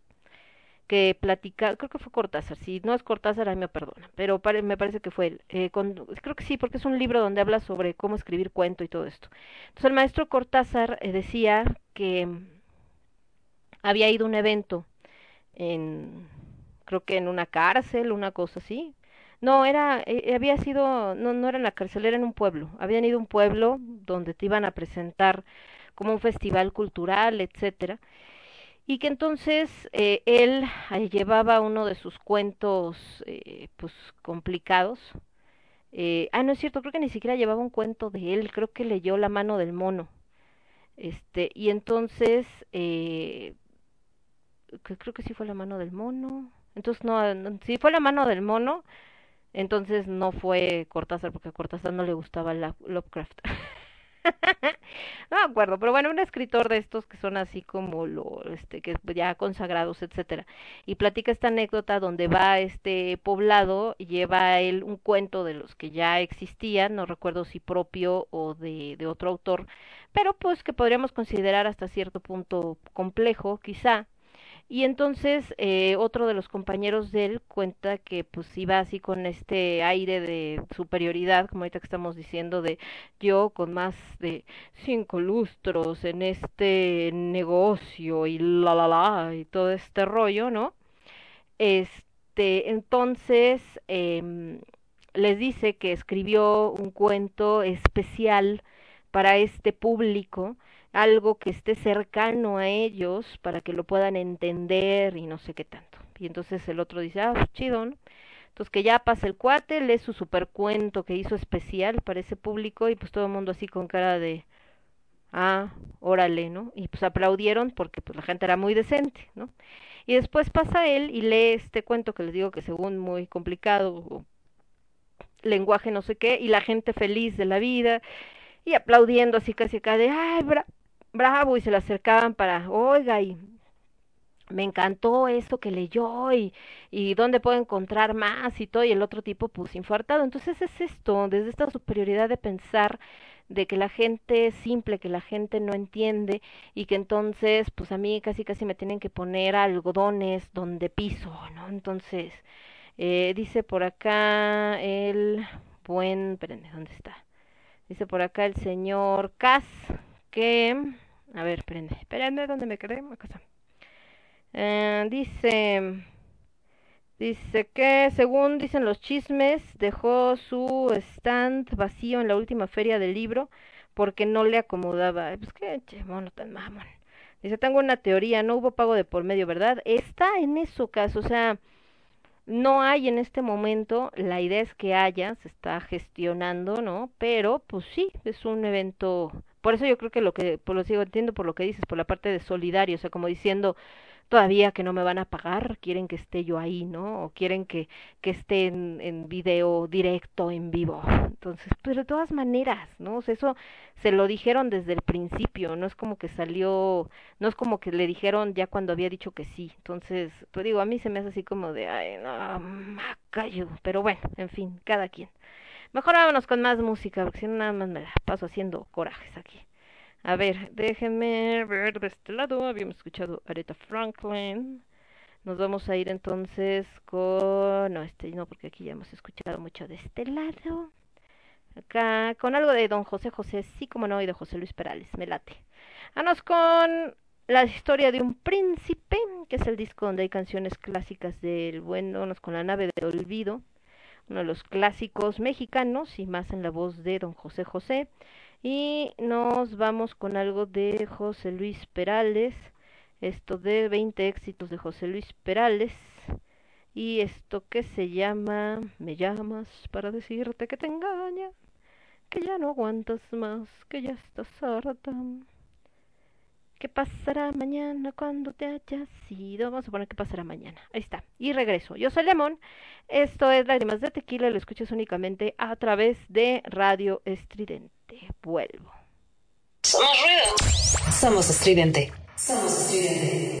que platica, creo que fue Cortázar, si no es Cortázar, ahí me perdona, pero me parece que fue él. Eh, con, creo que sí, porque es un libro donde habla sobre cómo escribir cuento y todo esto. Entonces el maestro Cortázar eh, decía que había ido a un evento en, creo que en una cárcel, una cosa así. No, era, eh, había sido, no, no era en la cárcel, era en un pueblo. Habían ido a un pueblo donde te iban a presentar como un festival cultural, etcétera y que entonces eh, él eh, llevaba uno de sus cuentos eh, pues complicados eh, ah no es cierto creo que ni siquiera llevaba un cuento de él creo que leyó la mano del mono Este, y entonces, eh, creo que sí fue la mano del mono. Entonces, no, no, si fue la mano del mono, entonces no fue Cortázar, porque a Cortázar no le gustaba la Lovecraft. [LAUGHS] [LAUGHS] no me acuerdo, pero bueno, un escritor de estos que son así como lo, este, que ya consagrados, etcétera, y platica esta anécdota donde va este poblado lleva él un cuento de los que ya existían, no recuerdo si propio o de, de otro autor, pero pues que podríamos considerar hasta cierto punto complejo, quizá, y entonces eh, otro de los compañeros de él cuenta que pues iba así con este aire de superioridad, como ahorita que estamos diciendo, de yo con más de cinco lustros en este negocio y la la la y todo este rollo, ¿no? Este, entonces eh, les dice que escribió un cuento especial para este público algo que esté cercano a ellos para que lo puedan entender y no sé qué tanto. Y entonces el otro dice, ah, pues, chido, ¿no? Entonces que ya pasa el cuate, lee su super cuento que hizo especial para ese público y pues todo el mundo así con cara de, ah, órale, ¿no? Y pues aplaudieron porque pues la gente era muy decente, ¿no? Y después pasa él y lee este cuento que les digo que según muy complicado, lenguaje no sé qué, y la gente feliz de la vida y aplaudiendo así casi acá de, ay, bra bravo, y se le acercaban para, oiga, y me encantó esto que leyó y, y dónde puedo encontrar más y todo, y el otro tipo pues infartado. Entonces es esto, desde esta superioridad de pensar de que la gente es simple, que la gente no entiende y que entonces pues a mí casi casi me tienen que poner algodones donde piso, ¿no? Entonces, eh, dice por acá el buen, espérenme, ¿dónde está? Dice por acá el señor Cas que a ver, espérenme, espérenme, ¿dónde me quedé? Acá está. Eh, dice, dice que según dicen los chismes, dejó su stand vacío en la última feria del libro porque no le acomodaba. Pues qué mono tan mamón. Dice, tengo una teoría, no hubo pago de por medio, ¿verdad? Está en eso caso, o sea, no hay en este momento, la idea es que haya, se está gestionando, ¿no? Pero, pues sí, es un evento por eso yo creo que lo que, por lo sigo entiendo por lo que dices, por la parte de solidario, o sea, como diciendo, todavía que no me van a pagar, quieren que esté yo ahí, ¿no? O quieren que, que esté en, en video directo, en vivo. Entonces, pero de todas maneras, ¿no? O sea, eso se lo dijeron desde el principio, no es como que salió, no es como que le dijeron ya cuando había dicho que sí. Entonces, pues digo, a mí se me hace así como de, ay, no, macayo. Pero bueno, en fin, cada quien. Mejor vámonos con más música, porque si no nada más me la paso haciendo corajes aquí. A ver, déjenme ver de este lado. Habíamos escuchado Aretha Franklin. Nos vamos a ir entonces con... No, este no, porque aquí ya hemos escuchado mucho de este lado. Acá, con algo de Don José José, sí como no, y de José Luis Perales, me late. Vamos con la historia de un príncipe, que es el disco donde hay canciones clásicas del bueno, vámonos con la nave de olvido uno de los clásicos mexicanos y más en la voz de don José José. Y nos vamos con algo de José Luis Perales, esto de 20 éxitos de José Luis Perales. Y esto que se llama Me llamas para decirte que te engaña, que ya no aguantas más, que ya estás harta. ¿Qué pasará mañana cuando te hayas ido? Vamos a poner qué pasará mañana. Ahí está. Y regreso. Yo soy Lemon. Esto es Lágrimas de Tequila. Lo escuchas únicamente a través de Radio Estridente. Vuelvo. Somos ruido. Somos estridente. Somos estridente.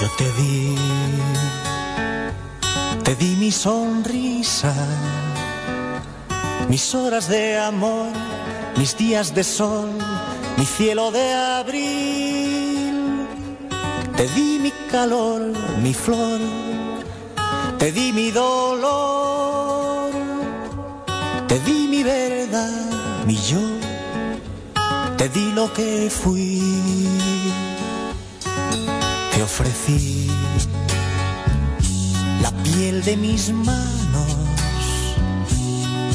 Yo te di, te di mi sonrisa, mis horas de amor, mis días de sol, mi cielo de abril. Te di mi calor, mi flor, te di mi dolor, te di mi verdad, mi yo, te di lo que fui ofrecí la piel de mis manos,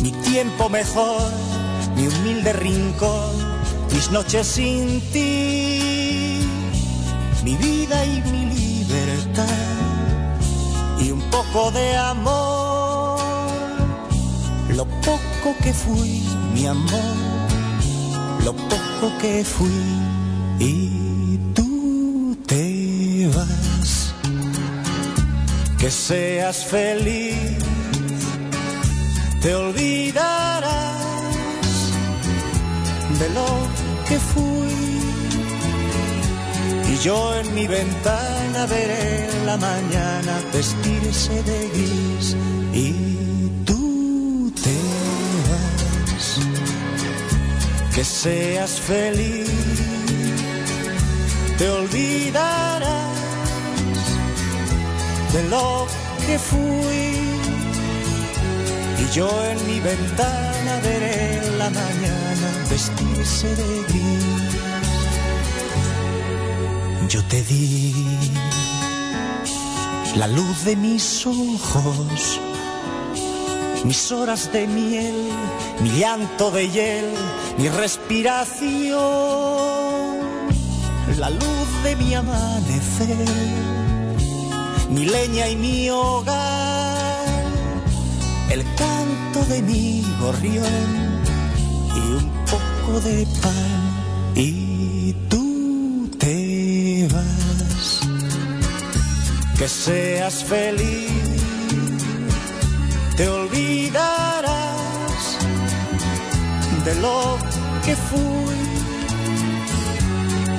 mi tiempo mejor, mi humilde rincón, mis noches sin ti, mi vida y mi libertad, y un poco de amor, lo poco que fui, mi amor, lo poco que fui, y Que seas feliz, te olvidarás de lo que fui. Y yo en mi ventana veré la mañana vestirse de gris y tú te vas. Que seas feliz, te olvidarás de lo que fui. Y yo en mi ventana veré la mañana vestirse de gris. Yo te di la luz de mis ojos, mis horas de miel, mi llanto de hiel, mi respiración, la luz de mi amanecer mi leña y mi hogar, el canto de mi gorrión y un poco de pan. Y tú te vas, que seas feliz, te olvidarás de lo que fui.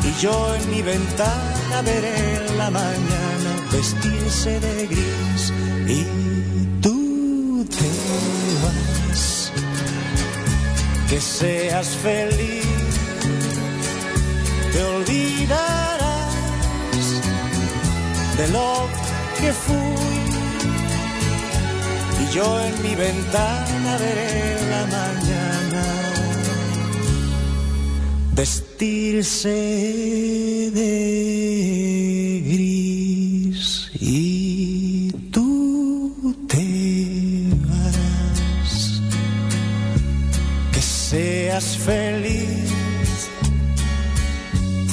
Y yo en mi ventana veré la mañana vestirse de gris y tú te vas. Que seas feliz, te olvidarás de lo que fui. Y yo en mi ventana veré la mañana vestirse de feliz,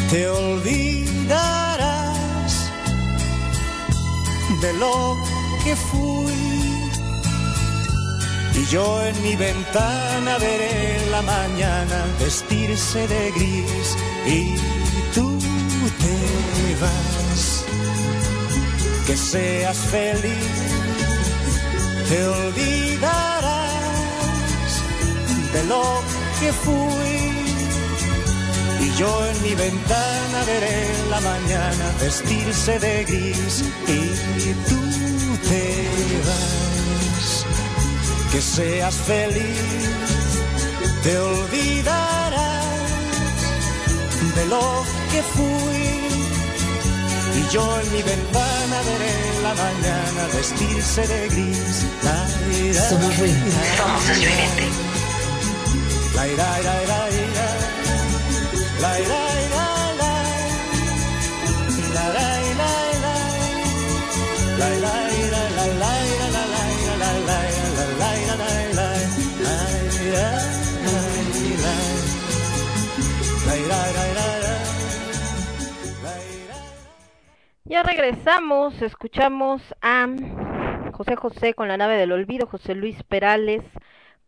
te olvidarás de lo que fui. Y yo en mi ventana veré la mañana vestirse de gris y tú te vas. Que seas feliz, te olvidarás de lo que fui. Y yo en mi ventana veré la mañana vestirse de gris y tú te vas que seas feliz, te olvidarás de lo que fui. Y yo en mi ventana veré la mañana vestirse de gris. Somos ruido, somos. La. La, ira, la. La, la, la. La, Ya regresamos, escuchamos a José José con la nave del olvido, José Luis Perales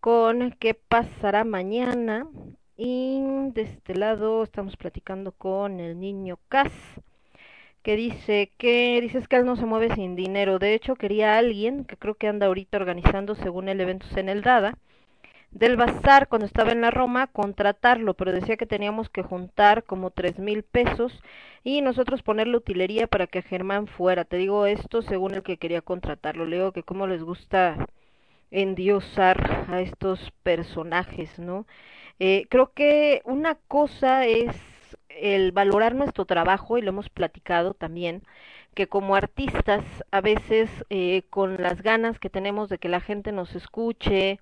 con ¿Qué pasará mañana? Y de este lado estamos platicando con el niño Cas, que dice que dices que él no se mueve sin dinero. De hecho, quería a alguien que creo que anda ahorita organizando, según el eventos en el Dada, del bazar cuando estaba en la Roma, contratarlo, pero decía que teníamos que juntar como tres mil pesos y nosotros ponerle utilería para que Germán fuera. Te digo esto según el que quería contratarlo. Le digo que cómo les gusta endiosar a estos personajes, ¿no? Eh, creo que una cosa es el valorar nuestro trabajo y lo hemos platicado también que como artistas a veces eh, con las ganas que tenemos de que la gente nos escuche,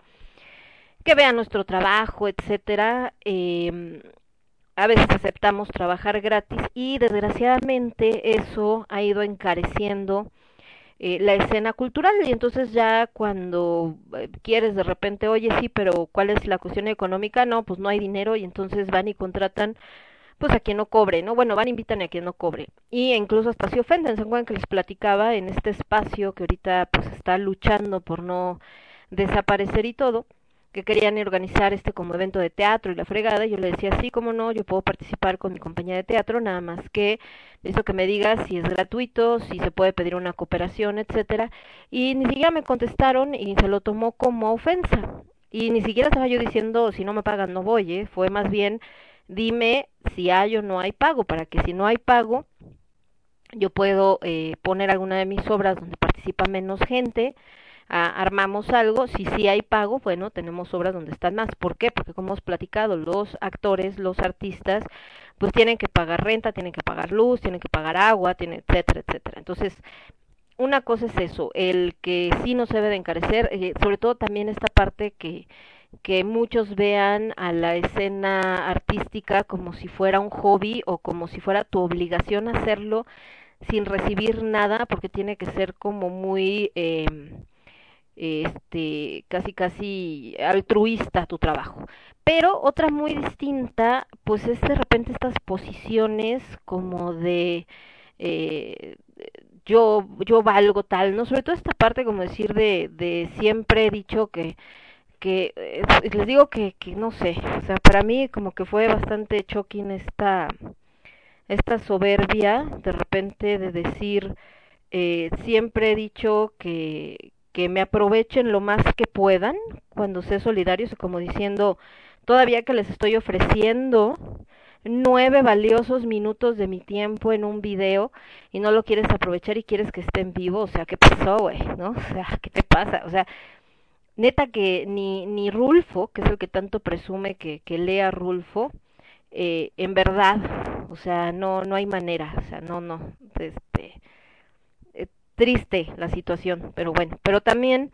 que vea nuestro trabajo, etcétera, eh, a veces aceptamos trabajar gratis y desgraciadamente eso ha ido encareciendo eh, la escena cultural y entonces ya cuando eh, quieres de repente, oye sí, pero ¿cuál es la cuestión económica? No, pues no hay dinero y entonces van y contratan pues a quien no cobre, ¿no? Bueno, van invitan a quien no cobre. Y incluso hasta se ofenden, se acuerdan que les platicaba en este espacio que ahorita pues está luchando por no desaparecer y todo, que querían organizar este como evento de teatro y la fregada, yo le decía, sí, cómo no, yo puedo participar con mi compañía de teatro, nada más que necesito que me digas si es gratuito, si se puede pedir una cooperación, etcétera, y ni siquiera me contestaron y se lo tomó como ofensa. Y ni siquiera estaba yo diciendo, si no me pagan no voy, ¿eh? fue más bien, dime si hay o no hay pago, para que si no hay pago, yo puedo eh, poner alguna de mis obras donde participa menos gente, a- armamos algo, si sí hay pago, bueno, tenemos obras donde están más. ¿Por qué? Porque como hemos platicado, los actores, los artistas, pues tienen que pagar renta, tienen que pagar luz, tienen que pagar agua, tienen, etcétera, etcétera. Entonces, una cosa es eso, el que sí no se debe de encarecer, eh, sobre todo también esta parte que que muchos vean a la escena artística como si fuera un hobby o como si fuera tu obligación hacerlo sin recibir nada porque tiene que ser como muy eh, este casi casi altruista tu trabajo. Pero otra muy distinta pues es de repente estas posiciones como de eh, yo yo valgo tal no sobre todo esta parte como decir de de siempre he dicho que que eh, les digo que, que no sé, o sea, para mí como que fue bastante shocking esta esta soberbia de repente de decir eh, siempre he dicho que que me aprovechen lo más que puedan cuando sé solidarios, como diciendo todavía que les estoy ofreciendo nueve valiosos minutos de mi tiempo en un video y no lo quieres aprovechar y quieres que esté en vivo, o sea, ¿qué pasó, güey? [LAUGHS] ¿No? O sea, ¿qué te pasa? O sea, neta que ni, ni Rulfo, que es el que tanto presume que, que lea Rulfo, eh, en verdad, o sea, no, no hay manera, o sea, no, no, triste la situación, pero bueno, pero también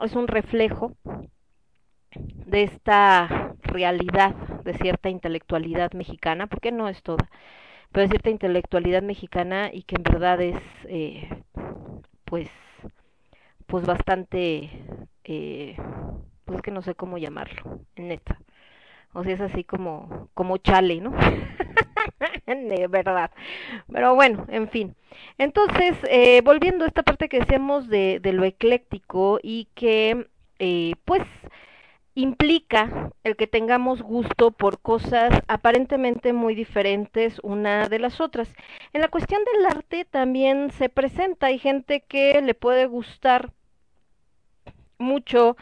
es un reflejo de esta realidad de cierta intelectualidad mexicana, porque no es toda, pero de cierta intelectualidad mexicana y que en verdad es, eh, pues, pues bastante, eh, pues que no sé cómo llamarlo, neta. O sea, es así como, como chale, ¿no? [LAUGHS] [LAUGHS] de verdad. Pero bueno, en fin. Entonces, eh, volviendo a esta parte que decíamos de, lo ecléctico y que, eh, pues, implica el que tengamos gusto por cosas aparentemente muy diferentes una de las otras. En la cuestión del arte también se presenta, hay gente que le puede gustar mucho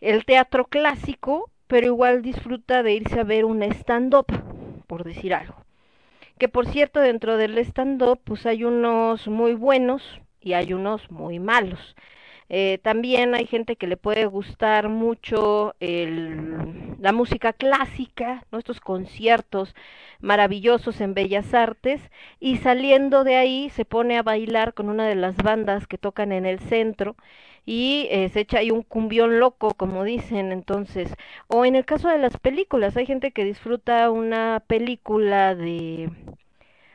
el teatro clásico, pero igual disfruta de irse a ver un stand-up, por decir algo. Que por cierto, dentro del stand-up, pues hay unos muy buenos y hay unos muy malos. Eh, también hay gente que le puede gustar mucho el, la música clásica, nuestros conciertos maravillosos en Bellas Artes, y saliendo de ahí se pone a bailar con una de las bandas que tocan en el centro y eh, se echa ahí un cumbión loco, como dicen, entonces, o en el caso de las películas, hay gente que disfruta una película de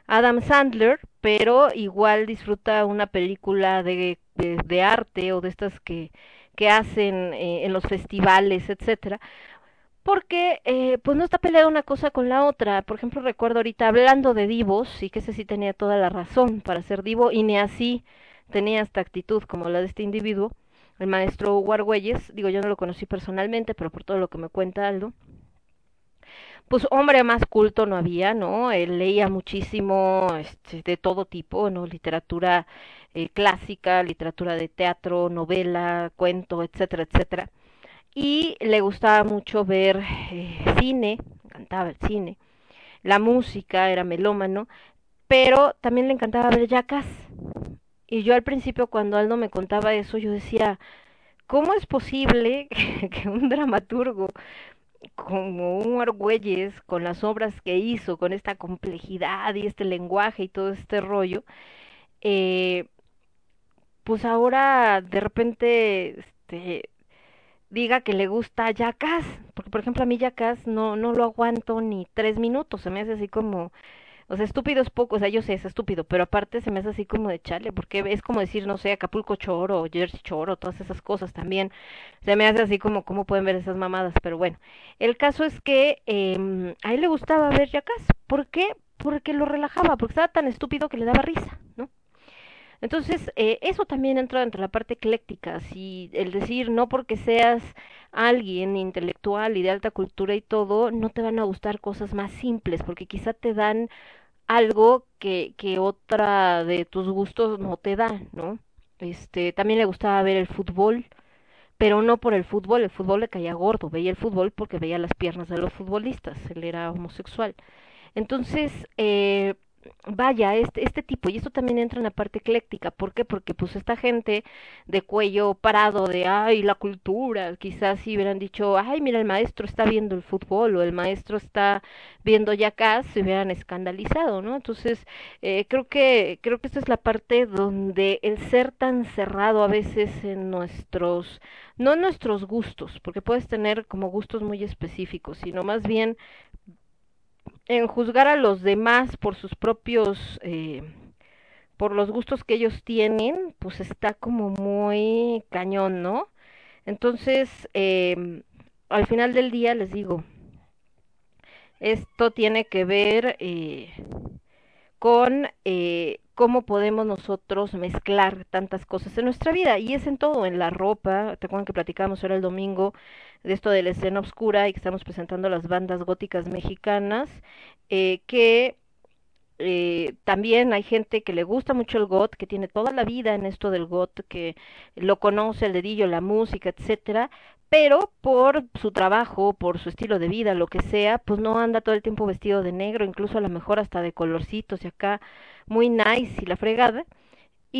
Adam Sandler, pero igual disfruta una película de, de, de arte o de estas que, que hacen eh, en los festivales, etcétera, porque eh, pues no está peleada una cosa con la otra. Por ejemplo, recuerdo ahorita hablando de divos, y que ese sí tenía toda la razón para ser divo, y ni así tenía esta actitud como la de este individuo, el maestro Hugo Argüelles, digo yo no lo conocí personalmente, pero por todo lo que me cuenta Aldo, pues hombre más culto no había, ¿no? Él leía muchísimo este, de todo tipo, ¿no? Literatura eh, clásica, literatura de teatro, novela, cuento, etcétera, etcétera. Y le gustaba mucho ver eh, cine, encantaba el cine, la música, era melómano, pero también le encantaba ver jackass. Y yo al principio cuando Aldo me contaba eso, yo decía, ¿cómo es posible [LAUGHS] que un dramaturgo como un Argüelles, con las obras que hizo, con esta complejidad y este lenguaje y todo este rollo, eh, pues ahora de repente este, diga que le gusta Jackass, porque por ejemplo a mí Jackass no, no lo aguanto ni tres minutos, se me hace así como o sea, estúpido es poco, o sea, yo sé, es estúpido, pero aparte se me hace así como de chale, porque es como decir, no sé, Acapulco Choro, Jersey Choro, todas esas cosas también. Se me hace así como, ¿cómo pueden ver esas mamadas? Pero bueno, el caso es que eh, a él le gustaba ver Jackass. ¿Por qué? Porque lo relajaba, porque estaba tan estúpido que le daba risa, ¿no? Entonces, eh, eso también entra dentro de la parte ecléctica, si el decir no porque seas alguien intelectual y de alta cultura y todo, no te van a gustar cosas más simples, porque quizá te dan algo que, que otra de tus gustos no te da, ¿no? Este, también le gustaba ver el fútbol, pero no por el fútbol, el fútbol le caía gordo, veía el fútbol porque veía las piernas de los futbolistas, él era homosexual. Entonces, eh, vaya, este, este tipo, y esto también entra en la parte ecléctica, ¿por qué? Porque pues esta gente de cuello parado de, ay, la cultura, quizás si hubieran dicho, ay, mira, el maestro está viendo el fútbol o el maestro está viendo ya acá, se hubieran escandalizado, ¿no? Entonces, eh, creo que, creo que esta es la parte donde el ser tan cerrado a veces en nuestros, no en nuestros gustos, porque puedes tener como gustos muy específicos, sino más bien en juzgar a los demás por sus propios, eh, por los gustos que ellos tienen, pues está como muy cañón, ¿no? Entonces, eh, al final del día les digo, esto tiene que ver eh, con eh, cómo podemos nosotros mezclar tantas cosas en nuestra vida y es en todo, en la ropa, te acuerdan que platicamos ahora el domingo de esto de la escena oscura y que estamos presentando las bandas góticas mexicanas, eh, que eh, también hay gente que le gusta mucho el got, que tiene toda la vida en esto del got, que lo conoce el dedillo, la música, etcétera, pero por su trabajo, por su estilo de vida, lo que sea, pues no anda todo el tiempo vestido de negro, incluso a lo mejor hasta de colorcitos y acá muy nice y la fregada.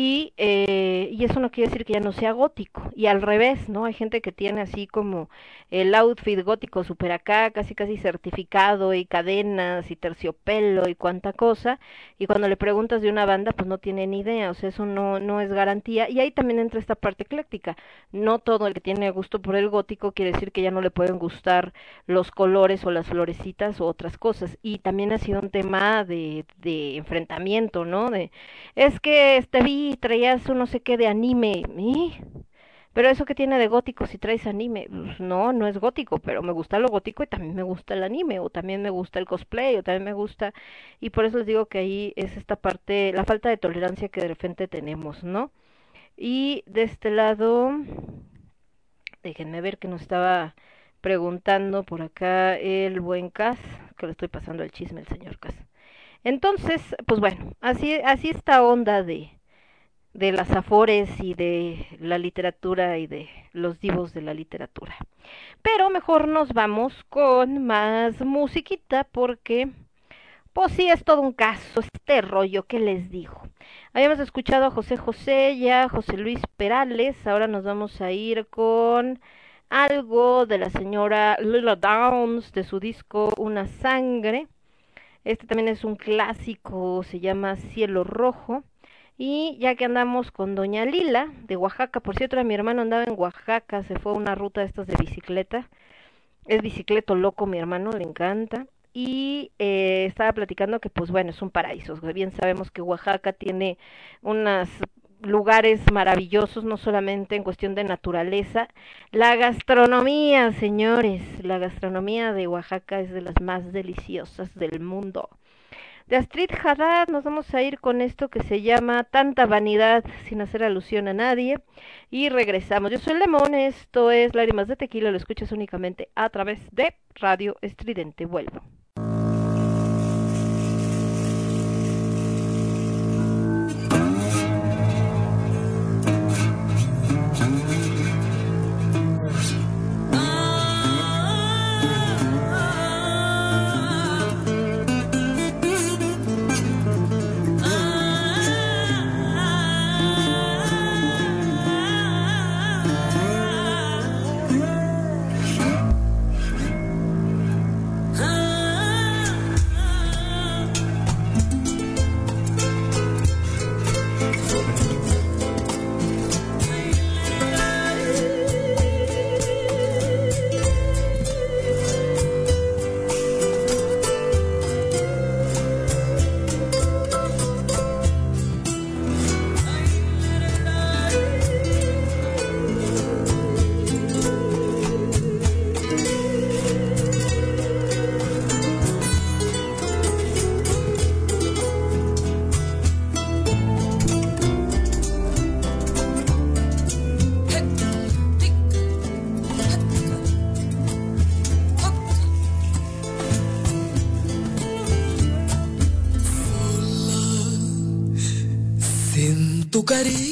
Y, eh, y eso no quiere decir que ya no sea gótico. Y al revés, ¿no? Hay gente que tiene así como el outfit gótico super acá, casi casi certificado y cadenas y terciopelo y cuánta cosa. Y cuando le preguntas de una banda, pues no tiene ni idea. O sea, eso no, no es garantía. Y ahí también entra esta parte ecléctica. No todo el que tiene gusto por el gótico quiere decir que ya no le pueden gustar los colores o las florecitas o otras cosas. Y también ha sido un tema de, de enfrentamiento, ¿no? De, es que este vi traías un no sé qué de anime. ¿Y? Pero eso que tiene de gótico si traes anime, pues no, no es gótico, pero me gusta lo gótico y también me gusta el anime, o también me gusta el cosplay, o también me gusta, y por eso les digo que ahí es esta parte, la falta de tolerancia que de repente tenemos, ¿no? Y de este lado, déjenme ver que nos estaba preguntando por acá el buen Cas, que le estoy pasando el chisme al señor Cas. Entonces, pues bueno, así, así esta onda de, de las afores y de la literatura y de los divos de la literatura. Pero mejor nos vamos con más musiquita porque pues sí es todo un caso este rollo que les digo. Habíamos escuchado a José José y a José Luis Perales, ahora nos vamos a ir con algo de la señora Lila Downs de su disco Una sangre. Este también es un clásico, se llama Cielo Rojo. Y ya que andamos con Doña Lila de Oaxaca, por cierto, mi hermano andaba en Oaxaca, se fue a una ruta de estas de bicicleta. Es bicicleto loco, mi hermano, le encanta. Y eh, estaba platicando que, pues bueno, es un paraíso. Bien sabemos que Oaxaca tiene unos lugares maravillosos, no solamente en cuestión de naturaleza. La gastronomía, señores, la gastronomía de Oaxaca es de las más deliciosas del mundo. De Astrid Haddad nos vamos a ir con esto que se llama Tanta vanidad sin hacer alusión a nadie. Y regresamos. Yo soy Lemón, esto es Lágrimas de Tequila, lo escuchas únicamente a través de Radio Estridente. Vuelvo. Sin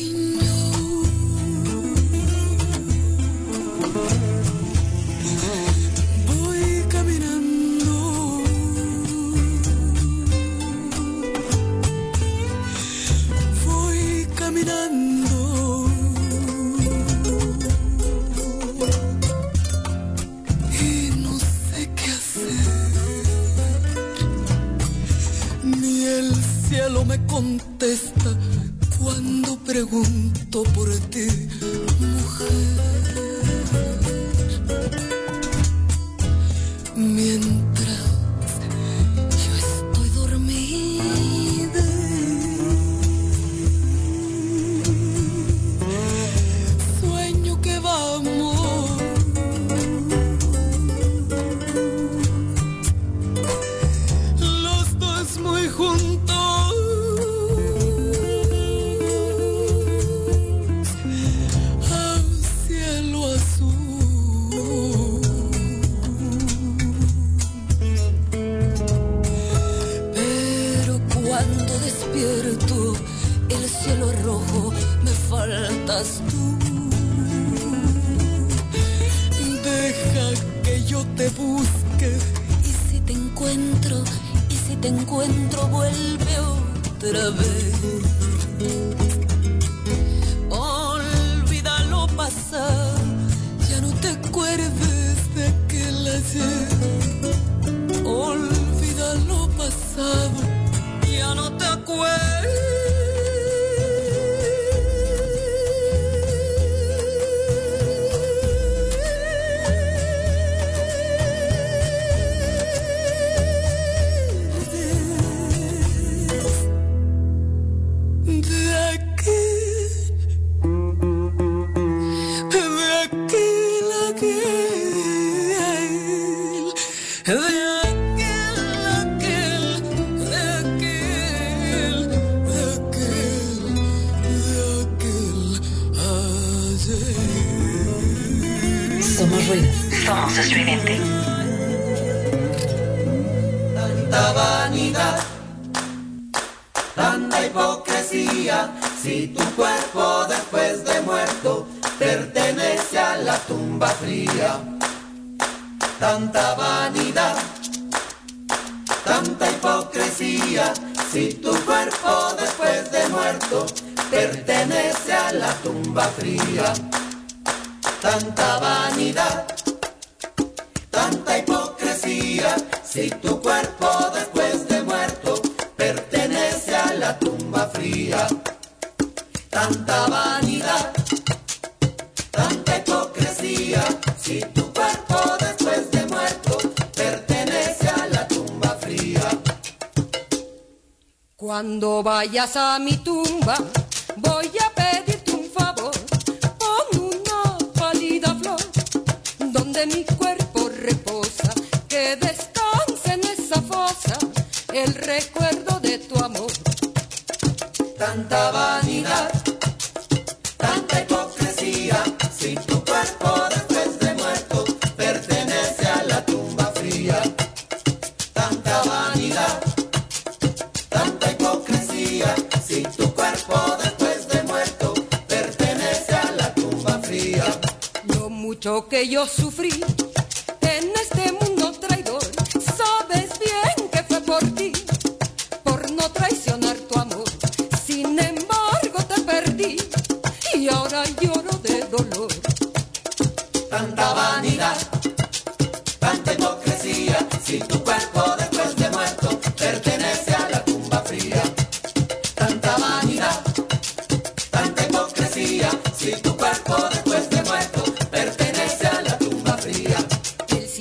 Cuando vayas a mi tumba,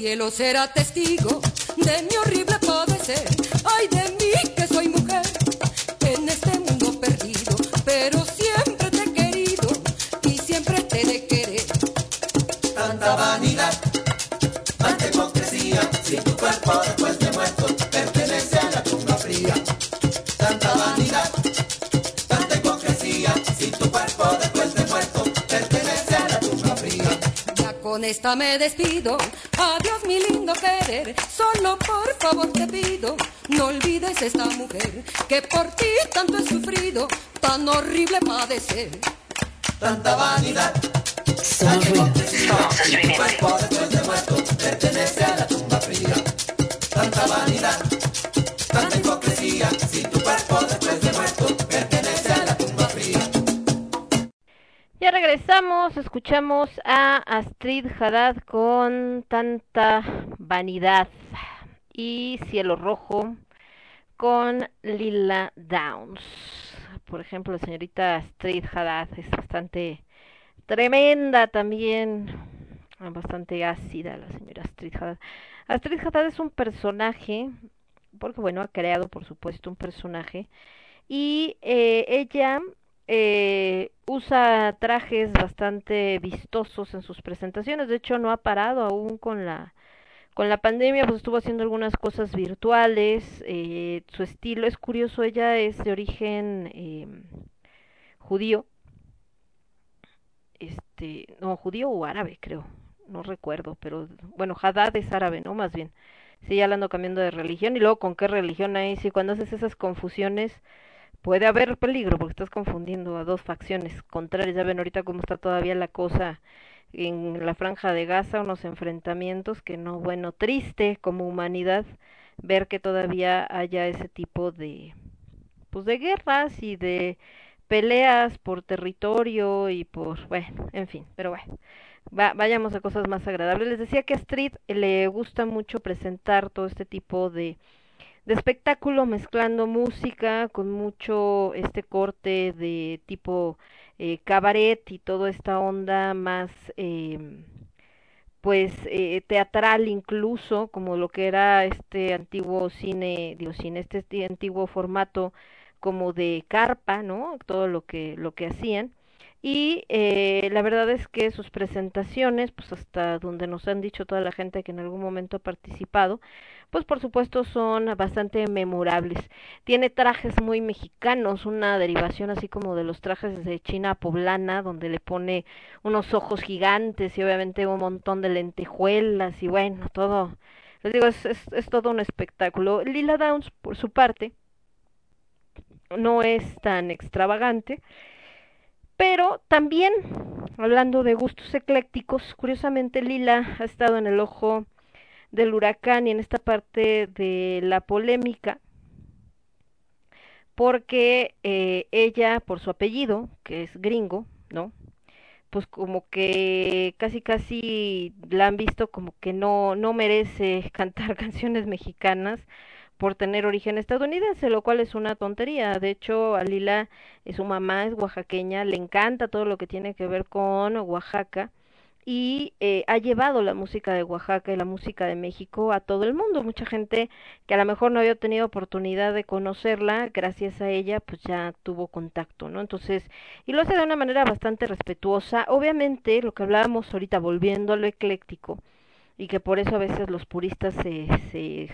cielo será testigo de mi horrible padecer. Ay de mí que soy mujer en este mundo perdido, pero siempre te he querido y siempre te he de querer. Tanta vanidad, tanta hipocresía, si tu cuerpo después de muerto pertenece a la tumba fría. Tanta vanidad, tanta hipocresía, si tu cuerpo después de muerto pertenece a la tumba fría. Ya con esta me despido. Adiós mi lindo querer. Solo por favor te pido, no olvides esta mujer que por ti tanto he sufrido, tan horrible padecer. Tanta vanidad. Somos si tu cuerpo después de muerto pertenece a la tumba fría. Tanta vanidad, tanta hipocresía, si tu cuerpo después regresamos, escuchamos a Astrid Haddad con tanta vanidad y Cielo Rojo con Lila Downs. Por ejemplo, la señorita Astrid Haddad es bastante tremenda también, bastante ácida la señora Astrid Haddad. Astrid Haddad es un personaje, porque bueno, ha creado por supuesto un personaje y eh, ella eh, usa trajes bastante vistosos en sus presentaciones. De hecho, no ha parado aún con la con la pandemia, pues estuvo haciendo algunas cosas virtuales. eh, su estilo es curioso. Ella es de origen eh, judío. Este, no, judío o árabe, creo. No recuerdo, pero bueno, Haddad es árabe, ¿no? Más bien. Sí, ya la ando cambiando de religión. Y luego, ¿con qué religión ahí? Sí, cuando haces esas confusiones, puede haber peligro porque estás confundiendo a dos facciones contrarias. Ya ven ahorita cómo está todavía la cosa en la franja de Gaza, unos enfrentamientos que no, bueno, triste como humanidad ver que todavía haya ese tipo de pues de guerras y de peleas por territorio y por, bueno, en fin, pero bueno. Va, vayamos a cosas más agradables. Les decía que a Street le gusta mucho presentar todo este tipo de, de espectáculo mezclando música con mucho este corte de tipo eh, cabaret y toda esta onda más eh, pues eh, teatral incluso como lo que era este antiguo cine digo cine este, este antiguo formato como de carpa no todo lo que lo que hacían y eh, la verdad es que sus presentaciones, pues hasta donde nos han dicho toda la gente que en algún momento ha participado, pues por supuesto son bastante memorables. Tiene trajes muy mexicanos, una derivación así como de los trajes de China poblana, donde le pone unos ojos gigantes y obviamente un montón de lentejuelas y bueno, todo, les digo, es, es, es todo un espectáculo. Lila Downs, por su parte, no es tan extravagante, pero también, hablando de gustos eclécticos, curiosamente Lila ha estado en el ojo del huracán y en esta parte de la polémica, porque eh, ella, por su apellido, que es gringo, ¿no? Pues como que casi casi la han visto como que no, no merece [LAUGHS] cantar canciones mexicanas por tener origen estadounidense, lo cual es una tontería. De hecho, a Lila, eh, su mamá es oaxaqueña, le encanta todo lo que tiene que ver con Oaxaca y eh, ha llevado la música de Oaxaca y la música de México a todo el mundo. Mucha gente que a lo mejor no había tenido oportunidad de conocerla, gracias a ella, pues ya tuvo contacto, ¿no? Entonces, y lo hace de una manera bastante respetuosa. Obviamente, lo que hablábamos ahorita, volviendo a lo ecléctico, y que por eso a veces los puristas se, se,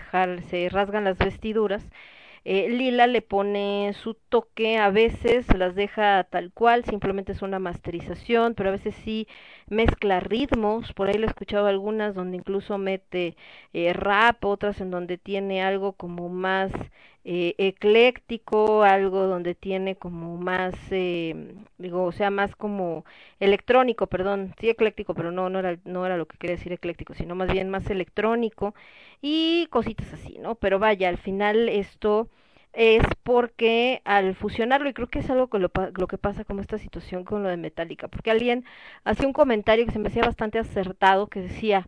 se rasgan las vestiduras. Eh, Lila le pone su toque, a veces las deja tal cual, simplemente es una masterización, pero a veces sí mezcla ritmos, por ahí le he escuchado algunas donde incluso mete eh, rap, otras en donde tiene algo como más eh, ecléctico, algo donde tiene como más, eh, digo, o sea, más como electrónico, perdón, sí ecléctico, pero no, no era, no era lo que quería decir ecléctico, sino más bien más electrónico y cositas así, ¿no? Pero vaya, al final esto es porque al fusionarlo, y creo que es algo que lo, lo que pasa con esta situación con lo de Metallica, porque alguien hacía un comentario que se me hacía bastante acertado, que decía,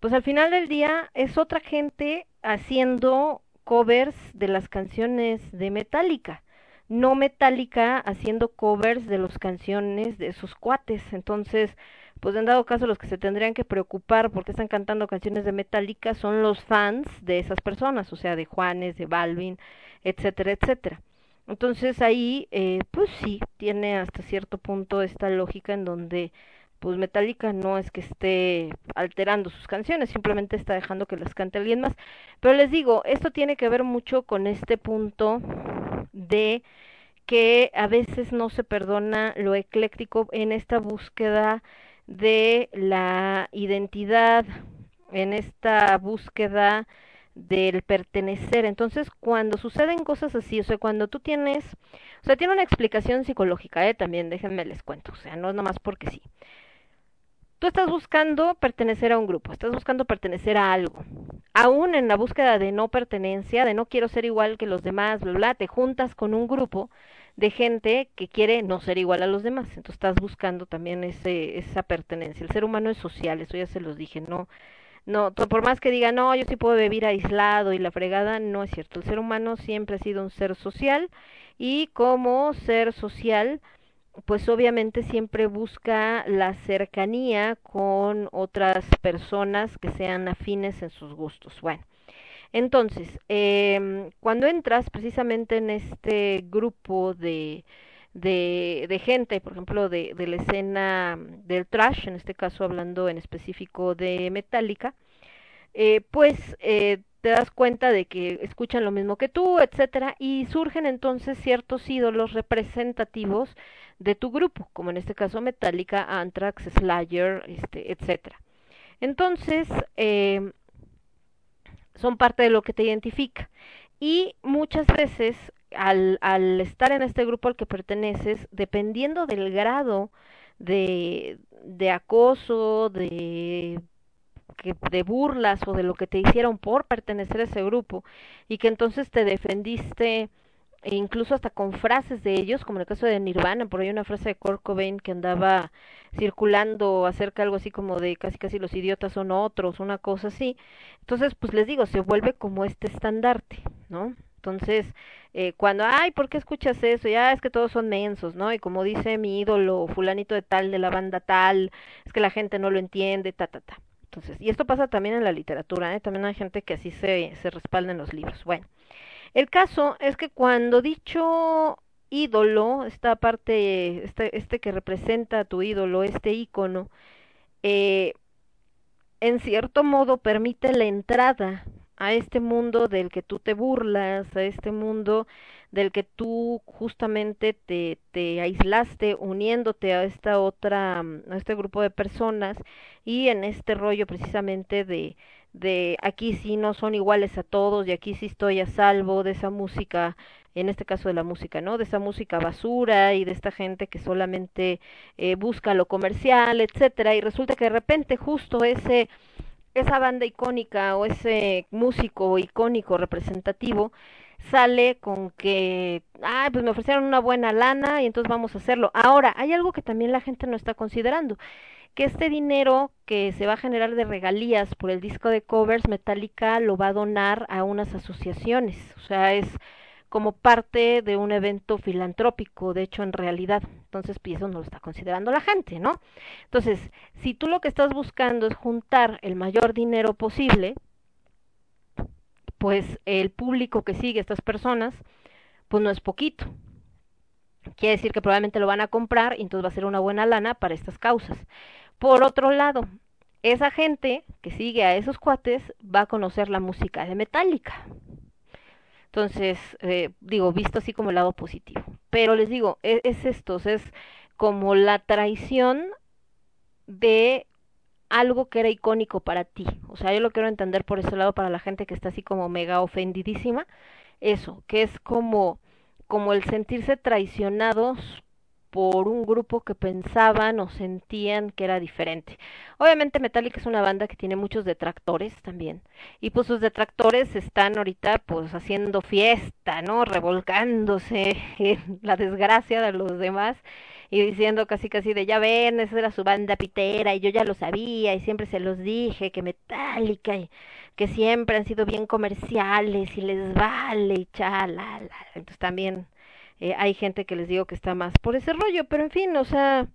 pues al final del día es otra gente haciendo covers de las canciones de Metallica, no Metallica haciendo covers de las canciones de sus cuates. Entonces, pues en dado caso los que se tendrían que preocupar porque están cantando canciones de Metallica son los fans de esas personas, o sea, de Juanes, de Balvin, etcétera, etcétera. Entonces ahí, eh, pues sí, tiene hasta cierto punto esta lógica en donde pues Metallica no es que esté alterando sus canciones, simplemente está dejando que las cante alguien más. Pero les digo, esto tiene que ver mucho con este punto de que a veces no se perdona lo ecléctico en esta búsqueda de la identidad, en esta búsqueda del pertenecer. Entonces, cuando suceden cosas así, o sea, cuando tú tienes, o sea, tiene una explicación psicológica, ¿eh? también déjenme les cuento, o sea, no es nomás porque sí. Tú estás buscando pertenecer a un grupo, estás buscando pertenecer a algo. Aún en la búsqueda de no pertenencia, de no quiero ser igual que los demás, bla, bla, te juntas con un grupo de gente que quiere no ser igual a los demás. Entonces estás buscando también ese, esa pertenencia. El ser humano es social, eso ya se los dije, no, no, por más que diga, no, yo sí puedo vivir aislado y la fregada, no es cierto. El ser humano siempre ha sido un ser social y como ser social, pues obviamente siempre busca la cercanía con otras personas que sean afines en sus gustos. Bueno, entonces, eh, cuando entras precisamente en este grupo de, de, gente, por ejemplo, de, de la escena del trash, en este caso hablando en específico de Metallica, eh, pues eh, te das cuenta de que escuchan lo mismo que tú, etcétera, y surgen entonces ciertos ídolos representativos de tu grupo, como en este caso Metallica, Anthrax, Slayer, este, etcétera. Entonces, eh, son parte de lo que te identifica. Y muchas veces, al, al estar en este grupo al que perteneces, dependiendo del grado de, de acoso, de que de burlas o de lo que te hicieron por pertenecer a ese grupo y que entonces te defendiste e incluso hasta con frases de ellos, como en el caso de Nirvana, por ahí una frase de Kurt Cobain que andaba circulando acerca algo así como de casi casi los idiotas son otros, una cosa así. Entonces, pues les digo, se vuelve como este estandarte, ¿no? Entonces, eh, cuando, ay, ¿por qué escuchas eso? Ya es que todos son mensos, ¿no? Y como dice mi ídolo, fulanito de tal, de la banda tal, es que la gente no lo entiende, ta, ta, ta. Entonces, y esto pasa también en la literatura, ¿eh? También hay gente que así se, se respalda en los libros. Bueno, el caso es que cuando dicho ídolo, esta parte, este, este que representa a tu ídolo, este ícono, eh, en cierto modo permite la entrada a este mundo del que tú te burlas, a este mundo del que tú justamente te, te aislaste uniéndote a esta otra, a este grupo de personas y en este rollo precisamente de, de aquí sí no son iguales a todos y aquí sí estoy a salvo de esa música en este caso de la música, ¿no? De esa música basura y de esta gente que solamente eh, busca lo comercial, etcétera, y resulta que de repente justo ese esa banda icónica o ese músico icónico representativo sale con que, ah, pues me ofrecieron una buena lana y entonces vamos a hacerlo. Ahora, hay algo que también la gente no está considerando, que este dinero que se va a generar de regalías por el disco de covers, Metallica lo va a donar a unas asociaciones, o sea, es como parte de un evento filantrópico, de hecho en realidad. Entonces, pues eso no lo está considerando la gente, ¿no? Entonces, si tú lo que estás buscando es juntar el mayor dinero posible, pues el público que sigue a estas personas, pues no es poquito. Quiere decir que probablemente lo van a comprar y entonces va a ser una buena lana para estas causas. Por otro lado, esa gente que sigue a esos cuates va a conocer la música de Metallica. Entonces, eh, digo, visto así como el lado positivo. Pero les digo, es, es esto, es como la traición de algo que era icónico para ti. O sea, yo lo quiero entender por ese lado para la gente que está así como mega ofendidísima. Eso, que es como, como el sentirse traicionados por un grupo que pensaban o sentían que era diferente. Obviamente Metallica es una banda que tiene muchos detractores también. Y pues sus detractores están ahorita pues haciendo fiesta, ¿no? Revolcándose [LAUGHS] en la desgracia de los demás y diciendo casi casi de ya ven, esa era su banda pitera y yo ya lo sabía y siempre se los dije que Metallica y que siempre han sido bien comerciales y les vale y chalala. Entonces también eh, hay gente que les digo que está más por ese rollo, pero en fin, o sea,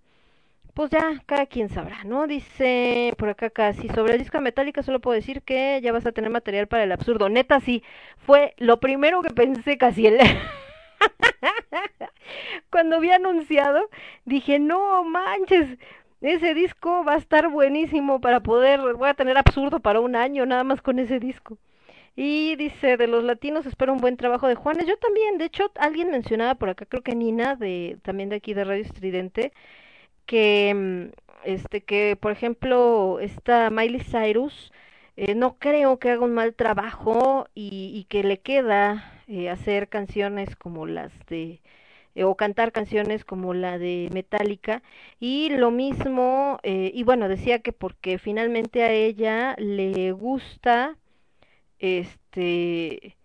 pues ya cada quien sabrá, ¿no? Dice por acá casi sobre el disco de Metallica solo puedo decir que ya vas a tener material para el absurdo. Neta sí, fue lo primero que pensé casi el [LAUGHS] cuando había anunciado, dije, "No manches, ese disco va a estar buenísimo para poder voy a tener absurdo para un año nada más con ese disco." Y dice, de los latinos espero un buen trabajo de Juanes. Yo también, de hecho, alguien mencionaba por acá, creo que Nina, de también de aquí de Radio Estridente, que mm, este que por ejemplo esta Miley Cyrus eh, no creo que haga un mal trabajo y, y que le queda eh, hacer canciones como las de eh, o cantar canciones como la de Metallica y lo mismo eh, y bueno decía que porque finalmente a ella le gusta este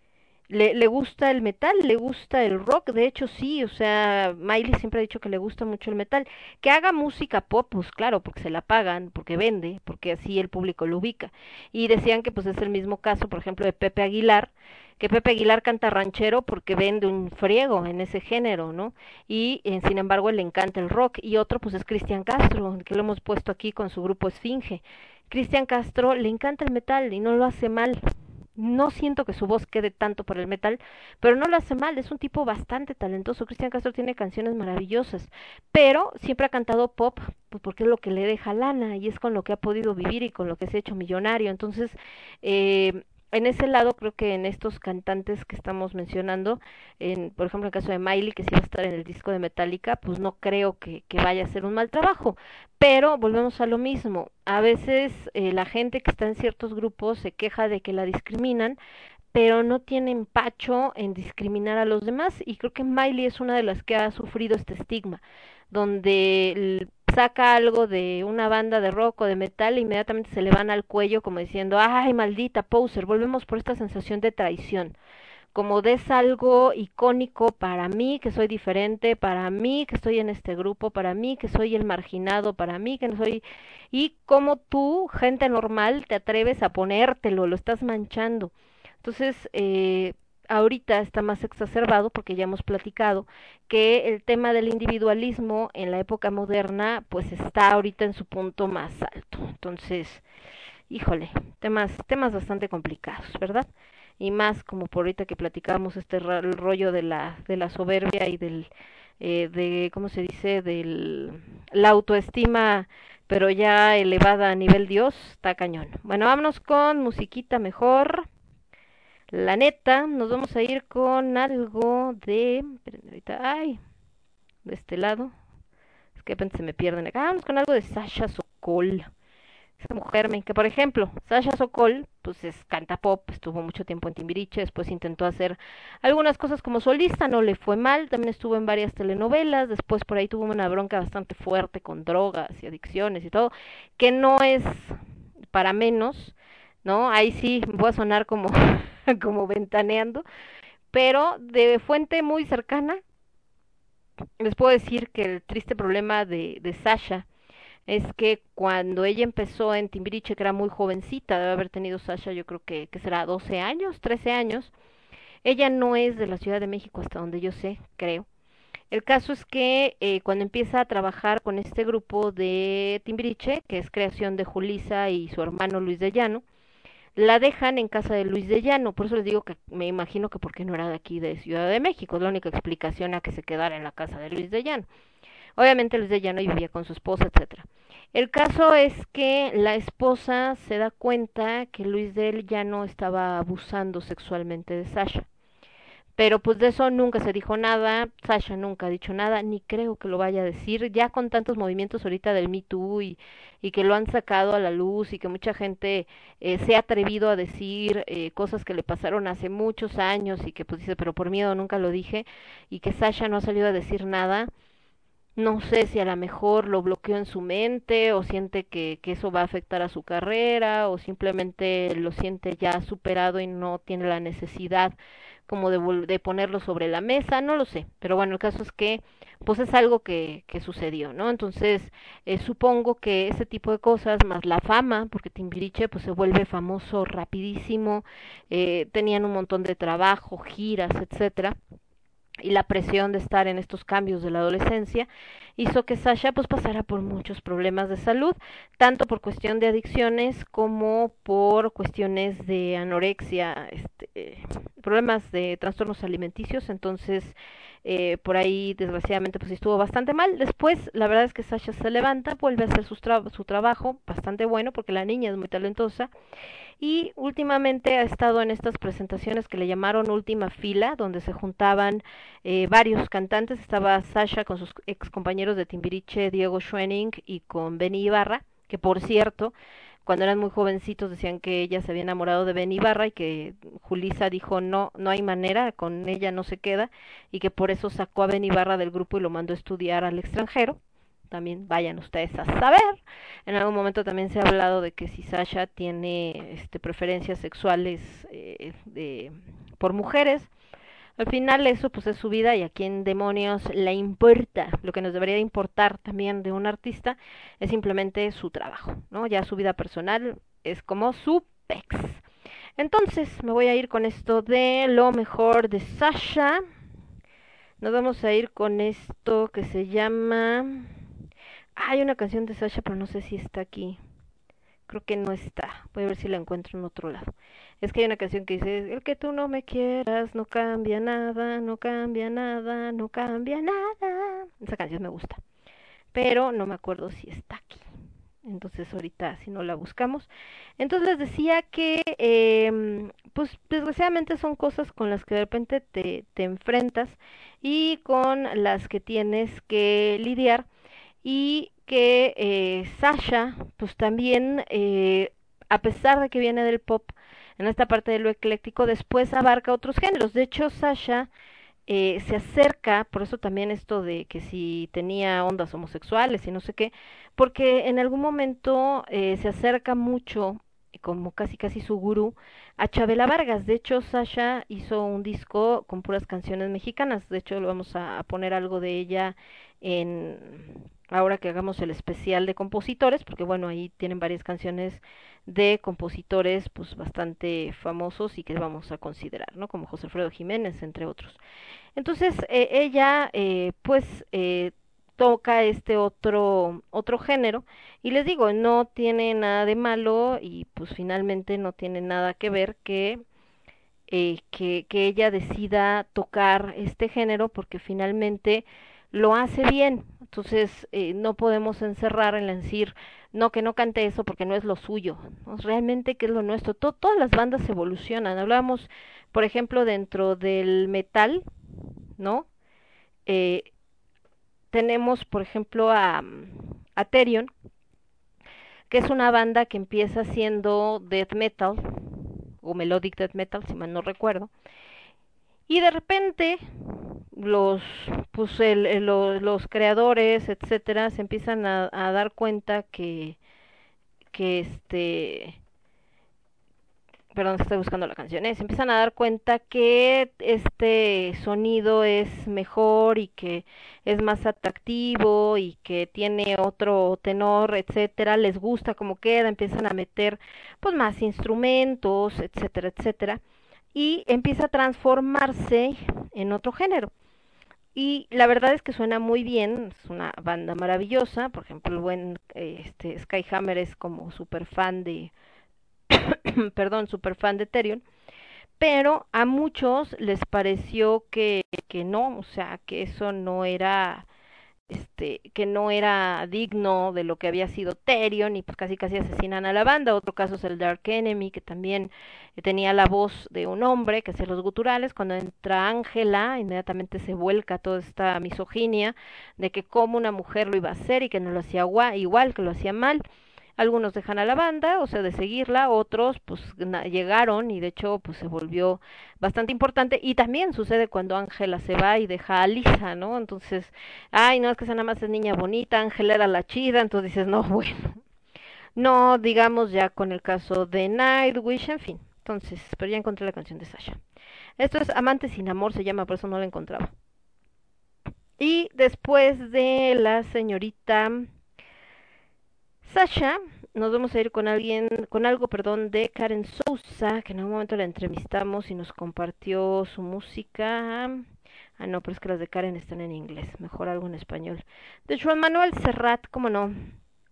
le, le gusta el metal, le gusta el rock, de hecho sí, o sea, Miley siempre ha dicho que le gusta mucho el metal, que haga música pop, pues claro, porque se la pagan, porque vende, porque así el público lo ubica. Y decían que pues es el mismo caso, por ejemplo, de Pepe Aguilar, que Pepe Aguilar canta ranchero porque vende un friego en ese género, ¿no? Y eh, sin embargo le encanta el rock. Y otro pues es Cristian Castro, que lo hemos puesto aquí con su grupo Esfinge. Cristian Castro le encanta el metal y no lo hace mal, no siento que su voz quede tanto por el metal, pero no lo hace mal, es un tipo bastante talentoso. Cristian Castro tiene canciones maravillosas, pero siempre ha cantado pop pues porque es lo que le deja lana y es con lo que ha podido vivir y con lo que se ha hecho millonario. Entonces, eh, en ese lado creo que en estos cantantes que estamos mencionando, en, por ejemplo en el caso de Miley, que sí va a estar en el disco de Metallica, pues no creo que, vaya a ser un mal trabajo. Pero volvemos a lo mismo, a veces eh, la gente que está en ciertos grupos se queja de que la discriminan, pero no tiene empacho en discriminar a los demás y creo que Miley es una de las que ha sufrido este estigma, donde saca algo de una banda de rock o de metal e inmediatamente se le van al cuello como diciendo, ay maldita poser, volvemos por esta sensación de traición, como des algo icónico para mí que soy diferente, para mí que estoy en este grupo, para mí que soy el marginado, para mí que no soy y como tú, gente normal, te atreves a ponértelo, lo estás manchando. Entonces, eh, ahorita está más exacerbado porque ya hemos platicado que el tema del individualismo en la época moderna pues está ahorita en su punto más alto. Entonces, híjole, temas temas bastante complicados, ¿verdad? Y más como por ahorita que platicábamos este rollo de la de la soberbia y del eh, de cómo se dice del la autoestima pero ya elevada a nivel Dios, está cañón. Bueno, vámonos con musiquita mejor. La neta, nos vamos a ir con algo de. Ahorita. Ay, de este lado. Es que de repente se me pierden acá. Vamos con algo de Sasha Sokol. Esta mujer, que por ejemplo, Sasha Sokol, pues es canta pop, estuvo mucho tiempo en Timbiriche, después intentó hacer algunas cosas como solista, no le fue mal, también estuvo en varias telenovelas, después por ahí tuvo una bronca bastante fuerte con drogas y adicciones y todo, que no es para menos, ¿no? Ahí sí voy a sonar como, [LAUGHS] [LAUGHS] como ventaneando, pero de fuente muy cercana, les puedo decir que el triste problema de, Sasha es que cuando ella empezó en Timbiriche, que era muy jovencita, debe haber tenido Sasha, yo creo que, que será 12 años, 13 años, ella no es de la Ciudad de México hasta donde yo sé, creo. El caso es que eh, cuando empieza a trabajar con este grupo de Timbiriche, que es creación de Julisa y su hermano Luis de Llano, la dejan en casa de Luis de Llano, por eso les digo que me imagino que porque no era de aquí de Ciudad de México, es la única explicación a que se quedara en la casa de Luis de Llano. Obviamente Luis de Llano vivía con su esposa, etcétera. El caso es que la esposa se da cuenta que Luis de Llano estaba abusando sexualmente de Sasha. Pero pues de eso nunca se dijo nada, Sasha nunca ha dicho nada, ni creo que lo vaya a decir, ya con tantos movimientos ahorita del Me Too y, y que lo han sacado a la luz y que mucha gente eh, se ha atrevido a decir eh, cosas que le pasaron hace muchos años y que pues dice, pero por miedo nunca lo dije, y que Sasha no ha salido a decir nada, no sé si a lo mejor lo bloqueó en su mente o siente que, que eso va a afectar a su carrera o simplemente lo siente ya superado y no tiene la necesidad como de, de ponerlo sobre la mesa, no lo sé, pero bueno, el caso es que pues es algo que, que sucedió, ¿no? Entonces, eh, supongo que ese tipo de cosas, más la fama, porque Timbiriche pues se vuelve famoso rapidísimo, eh, tenían un montón de trabajo, giras, etcétera, y la presión de estar en estos cambios de la adolescencia hizo que Sasha pues pasara por muchos problemas de salud, tanto por cuestión de adicciones como por cuestiones de anorexia, este, problemas de trastornos alimenticios, entonces eh, por ahí desgraciadamente pues estuvo bastante mal. Después la verdad es que Sasha se levanta, vuelve a hacer su, tra su trabajo bastante bueno porque la niña es muy talentosa y últimamente ha estado en estas presentaciones que le llamaron Última Fila, donde se juntaban eh, varios cantantes, estaba Sasha con sus ex compañeros de Timbiriche, Diego Schwenning y con Benny Ibarra, que por cierto, cuando eran muy jovencitos decían que ella se había enamorado de Benny Ibarra y que Julisa dijo no, no hay manera, con ella no se queda y que por eso sacó a Benny Ibarra del grupo y lo mandó a estudiar al extranjero también vayan ustedes a saber. En algún momento también se ha hablado de que si Sasha tiene este, preferencias sexuales eh, de, por mujeres, al final eso pues es su vida y a quién demonios le importa. Lo que nos debería importar también de un artista es simplemente su trabajo, ¿no? Ya su vida personal es como su pex. Entonces me voy a ir con esto de lo mejor de Sasha. Nos vamos a ir con esto que se llama hay una canción de Sasha, pero no sé si está aquí. Creo que no está. Voy a ver si la encuentro en otro lado. Es que hay una canción que dice, el que tú no me quieras no cambia nada, no cambia nada, no cambia nada. Esa canción me gusta. Pero no me acuerdo si está aquí. Entonces ahorita si no la buscamos. Entonces les decía que eh, pues desgraciadamente son cosas con las que de repente te, te enfrentas y con las que tienes que lidiar y que eh, Sasha, pues también, eh, a pesar de que viene del pop, en esta parte de lo ecléctico, después abarca otros géneros. De hecho, Sasha eh, se acerca, por eso también esto de que si tenía ondas homosexuales y no sé qué, porque en algún momento eh, se acerca mucho como casi casi su gurú, a Chabela Vargas. De hecho, Sasha hizo un disco con puras canciones mexicanas. De hecho, lo vamos a, a poner algo de ella en ahora que hagamos el especial de compositores, porque bueno, ahí tienen varias canciones de compositores pues bastante famosos y que vamos a considerar, ¿no? Como José Alfredo Jiménez, entre otros. Entonces, eh, ella eh, pues eh, toca este otro otro género y les digo no tiene nada de malo y pues finalmente no tiene nada que ver que eh, que, que ella decida tocar este género porque finalmente lo hace bien. Entonces eh, no podemos encerrar en decir no que no cante eso porque no es lo suyo ¿no? realmente que es lo nuestro. To- todas las bandas evolucionan. Hablábamos por ejemplo dentro del metal no eh, tenemos, por ejemplo, a, a que es una banda que empieza siendo death metal, o melodic death metal, si mal no recuerdo, y de repente los, pues el, el- lo- los creadores, etcétera, se empiezan a, dar cuenta que, que este, perdón, estoy buscando la canción, ¿eh? se empiezan a dar cuenta que este sonido es mejor y que es más atractivo y que tiene otro tenor, etcétera, les gusta cómo queda, empiezan a meter pues más instrumentos, etcétera, etcétera, y empieza a transformarse en otro género. Y la verdad es que suena muy bien, es una banda maravillosa, por ejemplo, el buen este Skyhammer es como super fan de [COUGHS] perdón, super fan de Therion, pero a muchos les pareció que, que no, o sea, que eso no era este que no era digno de lo que había sido Therion y pues casi casi asesinan a la banda. Otro caso es el Dark Enemy que también eh, tenía la voz de un hombre que hacía los guturales. Cuando entra Ángela, inmediatamente se vuelca toda esta misoginia de que como una mujer lo iba a hacer y que no lo hacía gua- igual, que lo hacía mal. Algunos dejan a la banda, o sea, de seguirla, otros pues llegaron y de hecho pues se volvió bastante importante y también sucede cuando Ángela se va y deja a Lisa, ¿no? Entonces, ay, no es que esa nada más es niña bonita, Ángela era la chida, entonces dices, no, [LAUGHS] bueno. No, digamos ya con el caso de Nightwish, en fin. Entonces, pero ya encontré la canción de Sasha. Esto es Amante sin amor, se llama, por eso no la encontraba. Y después de la señorita Sasha, nos vamos a ir con alguien, con algo, perdón, de Karen Sousa, que en un momento la entrevistamos y nos compartió su música. Ah, no, pero es que las de Karen están en inglés, mejor algo en español. De Juan Manuel Serrat, cómo no,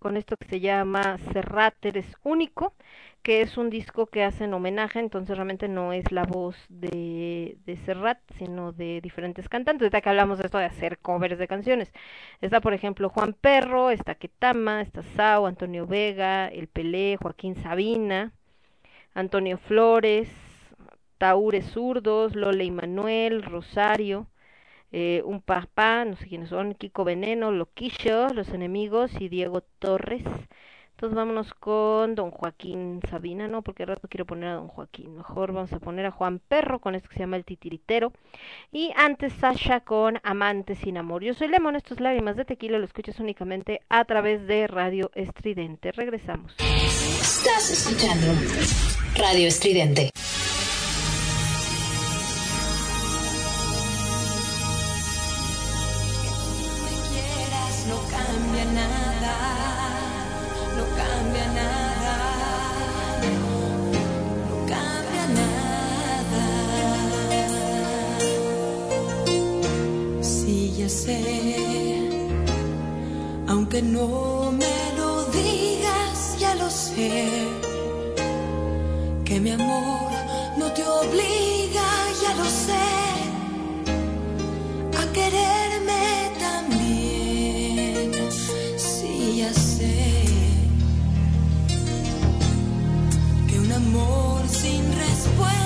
con esto que se llama Serrat Eres Único, que es un disco que hacen homenaje, entonces realmente no es la voz de, de Serrat, sino de diferentes cantantes. Ahorita que hablamos de esto de hacer covers de canciones. Está, por ejemplo, Juan Perro, está Ketama, está Sao, Antonio Vega, El Pelé, Joaquín Sabina, Antonio Flores, Taúres Zurdos, Lola y Manuel, Rosario, eh, un papá, no sé quiénes son, Kiko Veneno, Loquillo, Los Enemigos y Diego Torres. Entonces vámonos con Don Joaquín Sabina, ¿no? Porque al rato quiero poner a Don Joaquín. Mejor vamos a poner a Juan Perro con esto que se llama El Titiritero. Y antes Sasha con Amante sin Amor. Yo soy Lemon, estos lágrimas de tequila lo escuchas únicamente a través de Radio Estridente. Regresamos. Estás escuchando Radio Estridente. Aunque no me lo digas, ya lo sé, que mi amor no te obliga, ya lo sé a quererme también. Sí, ya sé que un amor sin respuesta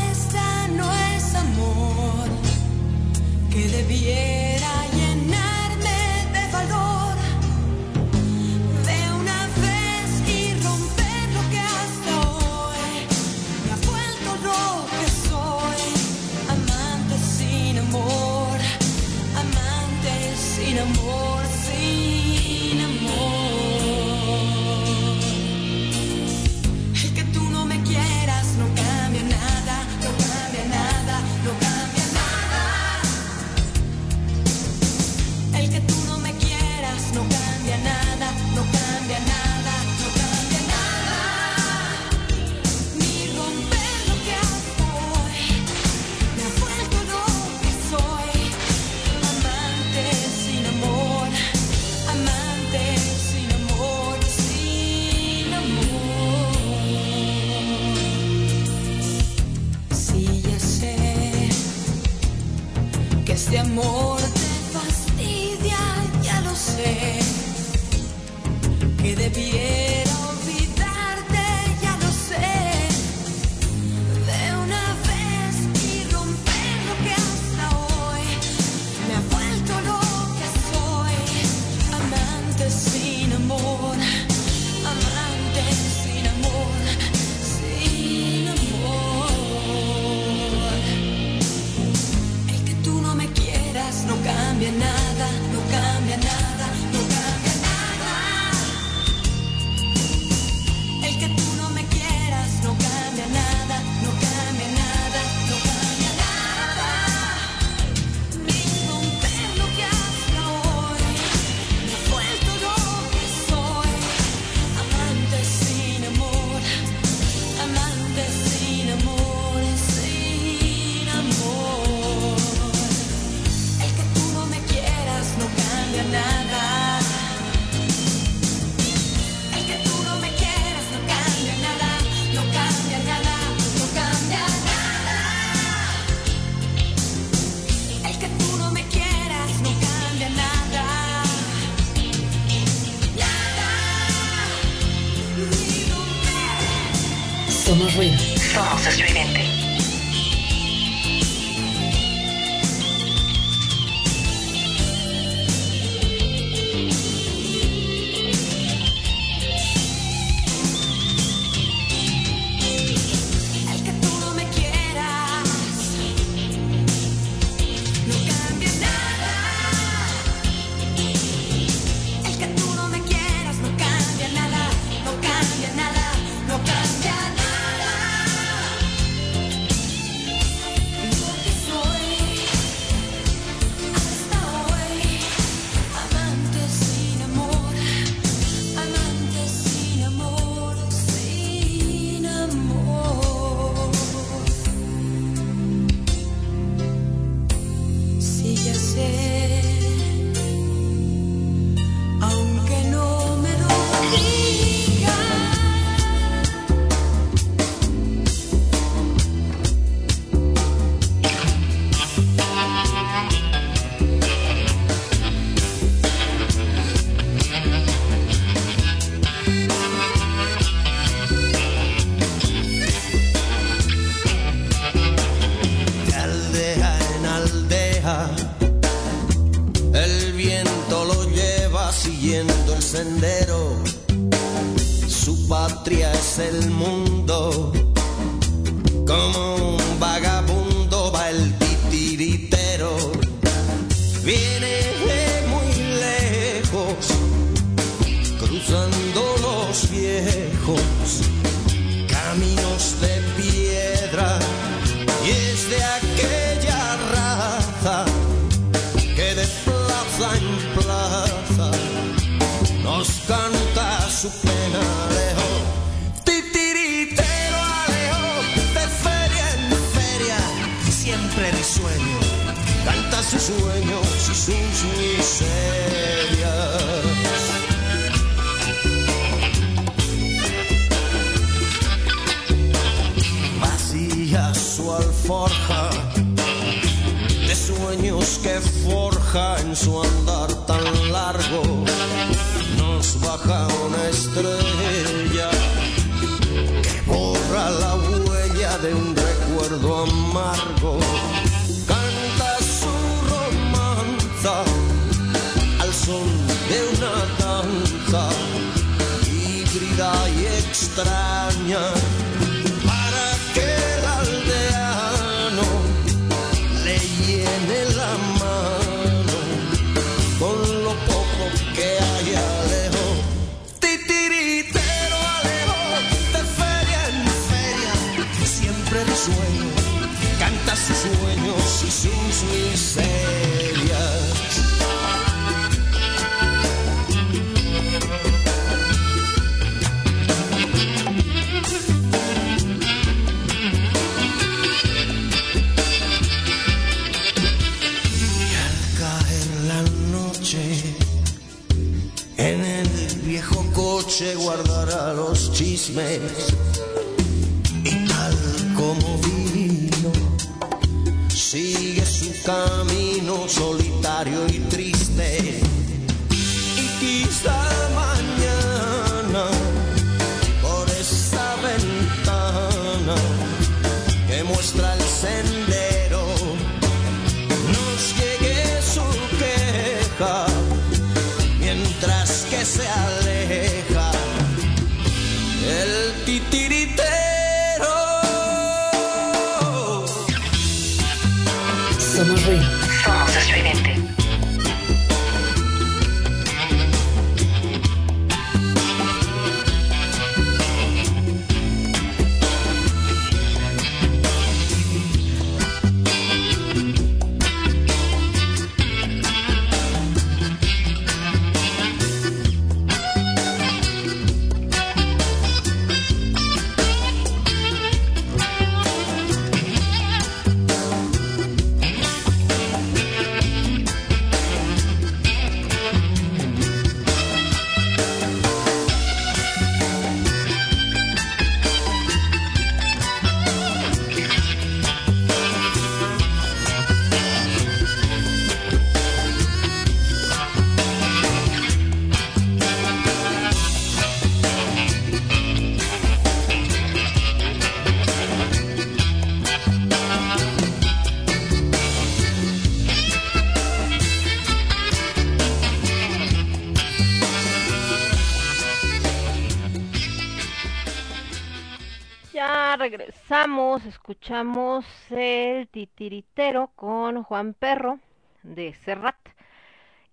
regresamos, escuchamos el titiritero con Juan Perro de Serrat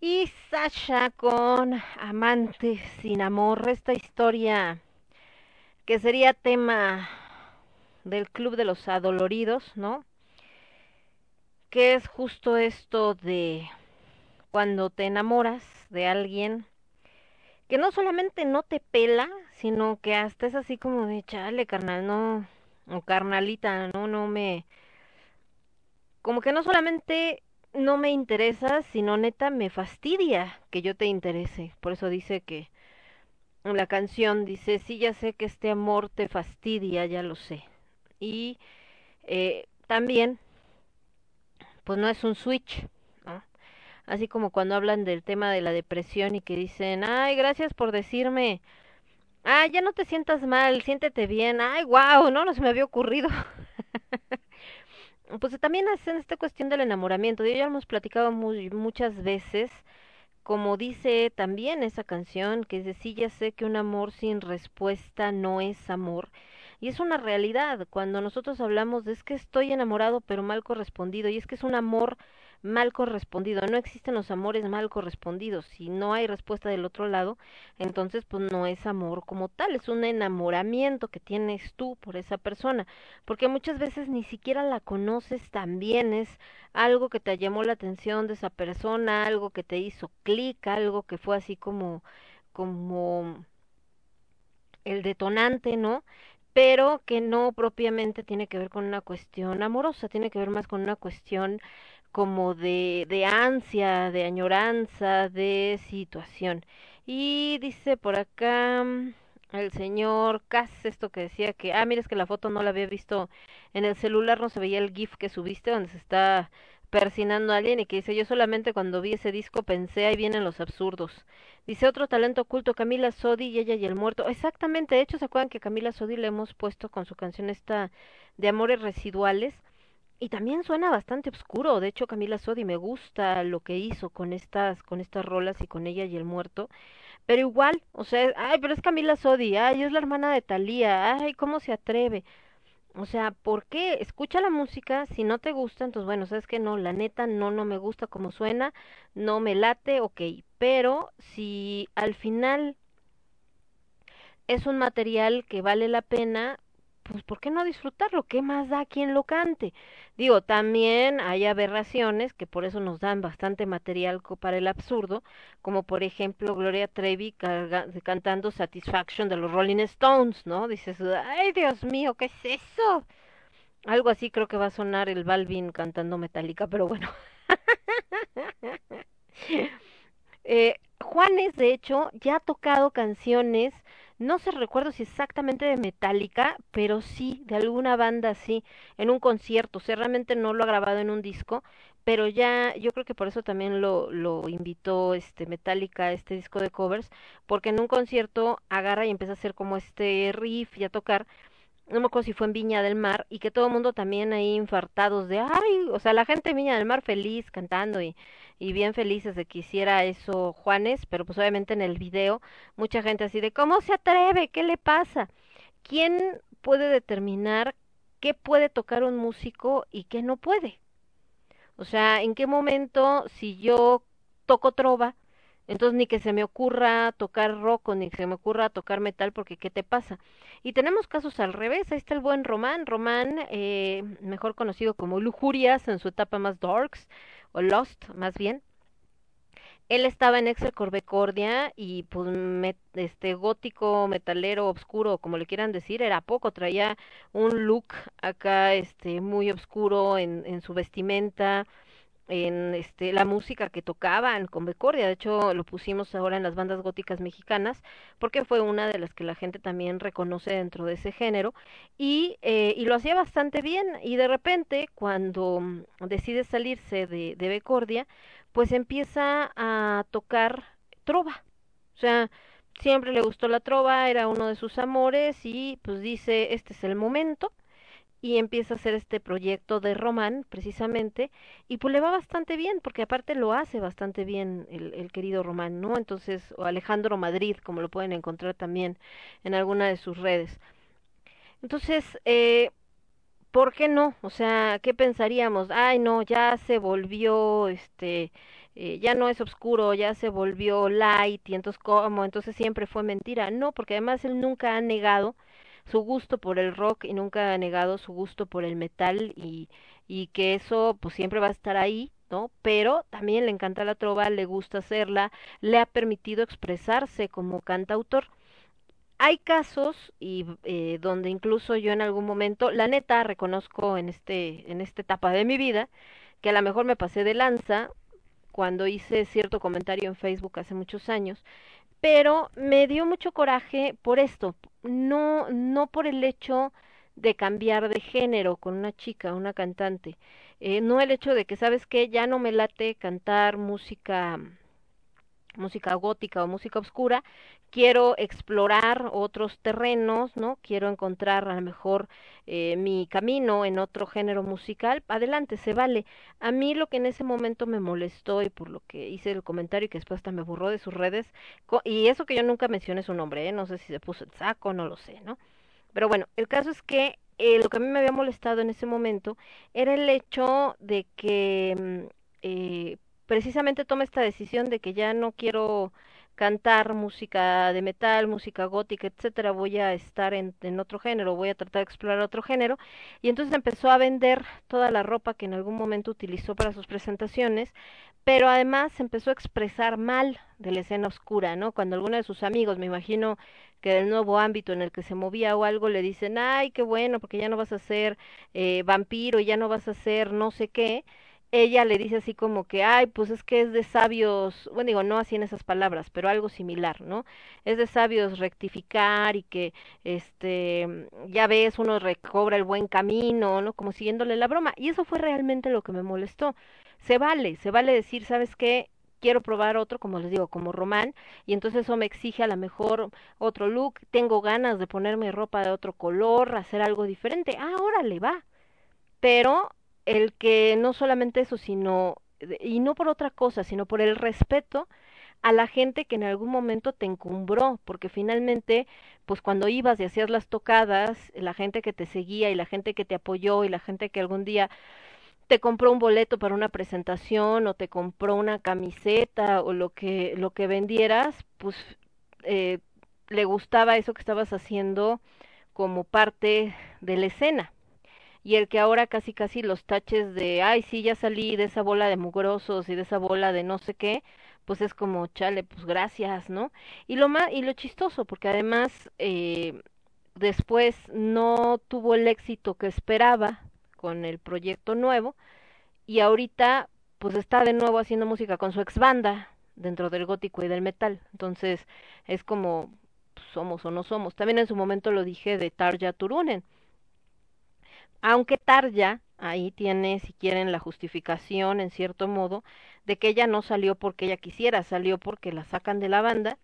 y Sasha con Amante sin amor, esta historia que sería tema del Club de los Adoloridos, ¿no? Que es justo esto de cuando te enamoras de alguien que no solamente no te pela, sino que hasta es así como de chale, carnal, no, o carnalita, no, no me, como que no solamente no me interesa, sino neta me fastidia que yo te interese. Por eso dice que en la canción dice, sí, ya sé que este amor te fastidia, ya lo sé. Y eh, también, pues no es un switch, ¿no? Así como cuando hablan del tema de la depresión y que dicen, ay, gracias por decirme, ay, ya no te sientas mal, siéntete bien, ay, wow, no, no se me había ocurrido. [LAUGHS] pues también es en esta cuestión del enamoramiento, ya hemos platicado muy, muchas veces, como dice también esa canción, que de sí, ya sé que un amor sin respuesta no es amor. Y es una realidad, cuando nosotros hablamos de es que estoy enamorado pero mal correspondido, y es que es un amor mal correspondido. No existen los amores mal correspondidos. Si no hay respuesta del otro lado, entonces pues no es amor como tal, es un enamoramiento que tienes tú por esa persona, porque muchas veces ni siquiera la conoces tan bien, es algo que te llamó la atención de esa persona, algo que te hizo clic, algo que fue así como como el detonante, ¿no? pero que no propiamente tiene que ver con una cuestión amorosa, tiene que ver más con una cuestión como de, de ansia, de añoranza, de situación. Y dice por acá mm, el señor Cas, esto que decía que, ah, mira, es que la foto no la había visto en el celular, no se veía el GIF que subiste donde se está persinando a alguien y que dice, yo solamente cuando vi ese disco pensé, ahí vienen los absurdos. Dice otro talento oculto, Camila Sodi y ella y el muerto. Exactamente, de hecho, ¿se acuerdan que Camila Sodi le hemos puesto con su canción esta de Amores Residuales? Y también suena bastante oscuro. De hecho, Camila Sodi me gusta lo que hizo con estas, con estas rolas y con ella y el muerto. Pero igual, o sea, ay, pero es Camila Sodi, ay, es la hermana de Thalía, ay, ¿cómo se atreve? O sea, ¿por qué? Escucha la música, si no te gusta, entonces bueno, sabes que no, la neta no, no me gusta como suena, no me late, ok, pero si al final es un material que vale la pena, pues ¿por qué no disfrutarlo? ¿Qué más da quien lo cante? Digo, también hay aberraciones que por eso nos dan bastante material para el absurdo, como por ejemplo Gloria Trevi cantando Satisfaction de los Rolling Stones, ¿no? Dices, ay Dios mío, ¿qué es eso? Algo así creo que va a sonar el Balvin cantando Metallica, pero bueno. [LAUGHS] eh, Juanes, de hecho, ya ha tocado canciones no se recuerdo si exactamente de Metallica, pero sí de alguna banda así, en un concierto, o sea, realmente no lo ha grabado en un disco, pero ya yo creo que por eso también lo, lo invitó este Metallica este disco de covers, porque en un concierto agarra y empieza a hacer como este riff y a tocar, no me acuerdo si fue en Viña del Mar, y que todo el mundo también ahí infartados de, ay, o sea, la gente en Viña del Mar feliz cantando y, y bien felices de que hiciera eso Juanes, pero pues obviamente en el video mucha gente así de, ¿cómo se atreve? ¿Qué le pasa? ¿Quién puede determinar qué puede tocar un músico y qué no puede? O sea, ¿en qué momento si yo toco trova, entonces ni que se me ocurra tocar rock ni que se me ocurra tocar metal porque ¿qué te pasa? Y tenemos casos al revés, ahí está el buen Román, Román, eh, mejor conocido como Lujurias en su etapa más darks, o Lost más bien. Él estaba en Excel Corbecordia y pues este gótico, metalero, obscuro, como le quieran decir, era poco, traía un look acá este muy obscuro en, en su vestimenta, en este la música que tocaba en Convecordia, de hecho lo pusimos ahora en las bandas góticas mexicanas porque fue una de las que la gente también reconoce dentro de ese género y, eh, y lo hacía bastante bien. Y de repente cuando decide salirse de, de Becordia pues empieza a tocar trova, o sea siempre le gustó la trova, era uno de sus amores y pues dice este es el momento y empieza a hacer este proyecto de Román, precisamente, y pues le va bastante bien, porque aparte lo hace bastante bien el, el, querido Román, ¿no? Entonces, o Alejandro Madrid, como lo pueden encontrar también en alguna de sus redes. Entonces, eh, ¿por qué no? O sea, ¿qué pensaríamos? Ay, no, ya se volvió, este, eh, ya no es oscuro, ya se volvió light, y entonces, ¿cómo? Entonces siempre fue mentira. No, porque además él nunca ha negado su gusto por el rock y nunca ha negado su gusto por el metal y, y que eso pues siempre va a estar ahí, ¿no? Pero también le encanta la trova, le gusta hacerla, le ha permitido expresarse como cantautor. Hay casos y eh, donde incluso yo en algún momento, la neta reconozco en este en esta etapa de mi vida que a lo mejor me pasé de lanza cuando hice cierto comentario en Facebook hace muchos años pero me dio mucho coraje por esto, no, no por el hecho de cambiar de género con una chica, una cantante, eh, no el hecho de que, ¿sabes qué? Ya no me late cantar música música gótica o música oscura, quiero explorar otros terrenos, ¿no? Quiero encontrar a lo mejor eh, mi camino en otro género musical, adelante, se vale. A mí lo que en ese momento me molestó y por lo que hice el comentario y que después hasta me borró de sus redes, y eso que yo nunca mencioné su nombre, ¿eh? no sé si se puso el saco, no lo sé, ¿no? Pero bueno, el caso es que eh, lo que a mí me había molestado en ese momento era el hecho de que mm, eh, precisamente toma esta decisión de que ya no quiero cantar música de metal, música gótica, etcétera, voy a estar en, en, otro género, voy a tratar de explorar otro género, y entonces empezó a vender toda la ropa que en algún momento utilizó para sus presentaciones, pero además empezó a expresar mal de la escena oscura, ¿no? Cuando alguno de sus amigos, me imagino que del nuevo ámbito en el que se movía o algo, le dicen, ay, qué bueno, porque ya no vas a ser eh, vampiro, ya no vas a ser no sé qué, ella le dice así como que, ay, pues es que es de sabios, bueno, digo, no así en esas palabras, pero algo similar, ¿no? Es de sabios rectificar y que, este, ya ves, uno recobra el buen camino, ¿no? Como siguiéndole la broma. Y eso fue realmente lo que me molestó. Se vale, se vale decir, ¿sabes qué? quiero probar otro, como les digo, como Román, y entonces eso me exige a lo mejor otro look, tengo ganas de ponerme ropa de otro color, hacer algo diferente, ah, órale, va. Pero el que no solamente eso, sino, y no por otra cosa, sino por el respeto a la gente que en algún momento te encumbró, porque finalmente, pues cuando ibas y hacías las tocadas, la gente que te seguía y la gente que te apoyó y la gente que algún día te compró un boleto para una presentación o te compró una camiseta o lo que lo que vendieras, pues eh, le gustaba eso que estabas haciendo como parte de la escena y el que ahora casi casi los taches de, ay, sí, ya salí de esa bola de mugrosos y de esa bola de no sé qué, pues es como, chale, pues gracias, ¿no? Y lo más, y lo chistoso, porque además eh, después no tuvo el éxito que esperaba con el proyecto nuevo y ahorita pues está de nuevo haciendo música con su ex banda dentro del gótico y del metal. Entonces es como pues, somos o no somos. También en su momento lo dije de Tarja Turunen aunque Tarja ahí tiene, si quieren, la justificación, en cierto modo, de que ella no salió porque ella quisiera, salió porque la sacan de la banda.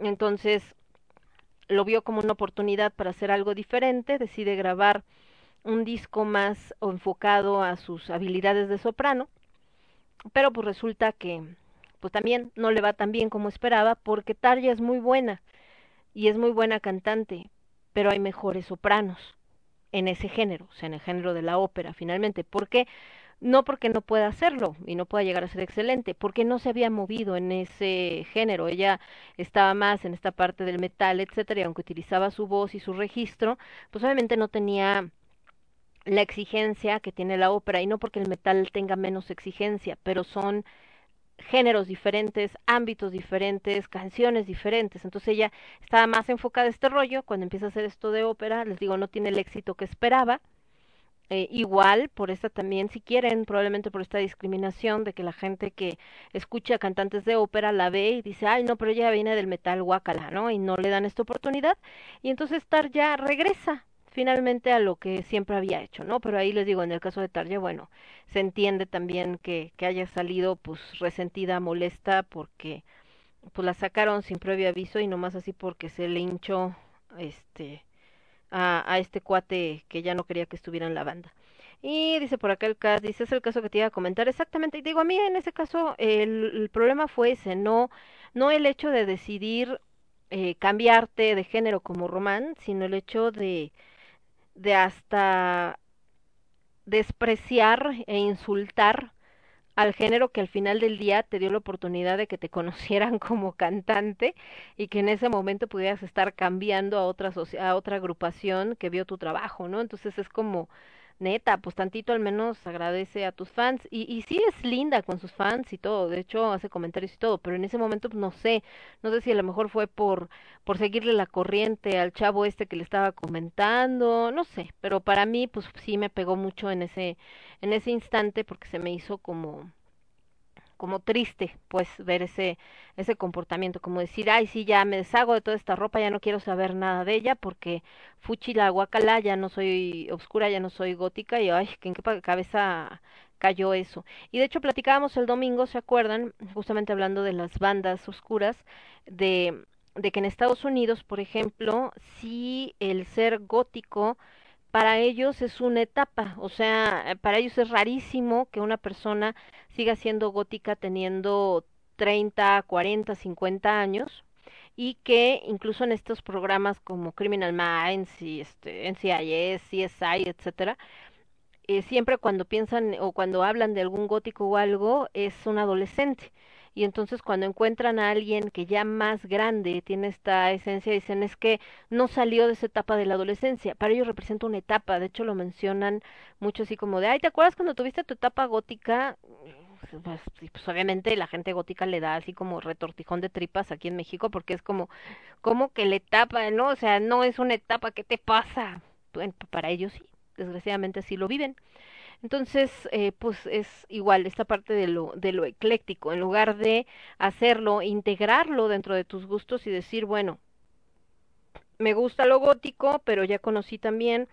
Entonces, lo vio como una oportunidad para hacer algo diferente, decide grabar un disco más enfocado a sus habilidades de soprano, pero pues resulta que pues también no le va tan bien como esperaba porque Tarja es muy buena y es muy buena cantante, pero hay mejores sopranos en ese género, o sea, en el género de la ópera, finalmente. ¿Por qué? No porque no pueda hacerlo y no pueda llegar a ser excelente, porque no se había movido en ese género. Ella estaba más en esta parte del metal, etcétera, y aunque utilizaba su voz y su registro, pues obviamente no tenía la exigencia que tiene la ópera, y no porque el metal tenga menos exigencia, pero son géneros diferentes, ámbitos diferentes, canciones diferentes. Entonces ella estaba más enfocada en este rollo. Cuando empieza a hacer esto de ópera, les digo, no tiene el éxito que esperaba. Eh, igual, por esta también, si quieren, probablemente por esta discriminación de que la gente que escucha cantantes de ópera la ve y dice, ay, no, pero ella viene del metal guacala, ¿no? Y no le dan esta oportunidad. Y entonces Star ya regresa finalmente a lo que siempre había hecho, ¿no? Pero ahí les digo, en el caso de Tarja, bueno, se entiende también que, que haya salido pues resentida, molesta, porque pues la sacaron sin previo aviso y nomás así porque se le hinchó este a, este cuate que ya no quería que estuviera en la banda. Y dice por acá el caso, dice, es el caso que te iba a comentar exactamente. Y digo, a mí en ese caso el, el problema fue ese, no, no el hecho de decidir eh, cambiarte de género como Román, sino el hecho de, de hasta despreciar e insultar al género que al final del día te dio la oportunidad de que te [LAUGHS] conocieran como cantante y que en ese momento pudieras estar cambiando a otra a otra agrupación que vio tu trabajo, ¿no? Entonces es como neta, pues tantito al menos agradece a tus fans y, y sí es linda con sus fans y todo, de hecho hace comentarios y todo, pero en ese momento pues, no sé, no sé si a lo mejor fue por por seguirle la corriente al chavo este que le estaba comentando, no sé, pero para mí pues sí me pegó mucho en ese en ese instante porque se me hizo como como triste pues ver ese ese comportamiento como decir ay sí ya me deshago de toda esta ropa ya no quiero saber nada de ella porque fuchi la guacala ya no soy oscura ya no soy gótica y ay que en qué cabeza cayó eso y de hecho platicábamos el domingo se acuerdan justamente hablando de las bandas oscuras de de que en Estados Unidos por ejemplo sí el ser gótico para ellos es una etapa, o sea, para ellos es rarísimo que una persona siga siendo gótica teniendo 30, 40, 50 años y que incluso en estos programas como Criminal Minds y este NCIS, CSI, etcétera, eh, siempre cuando piensan o cuando hablan de algún gótico o algo es un adolescente y entonces cuando encuentran a alguien que ya más grande tiene esta esencia, dicen es que no salió de esa etapa de la adolescencia, para ellos representa una etapa, de hecho lo mencionan mucho así como de, ay, ¿te acuerdas cuando tuviste tu etapa gótica? Pues, pues obviamente la gente gótica le da así como retortijón de tripas aquí en México porque es como, como que la etapa, ¿no? O sea, no es una etapa, ¿qué te pasa? Bueno, para ellos sí, desgraciadamente así lo viven. Entonces, eh, pues es igual esta parte de lo, de lo ecléctico, en lugar de hacerlo, integrarlo dentro de tus gustos y decir, bueno, me gusta lo gótico, pero ya conocí también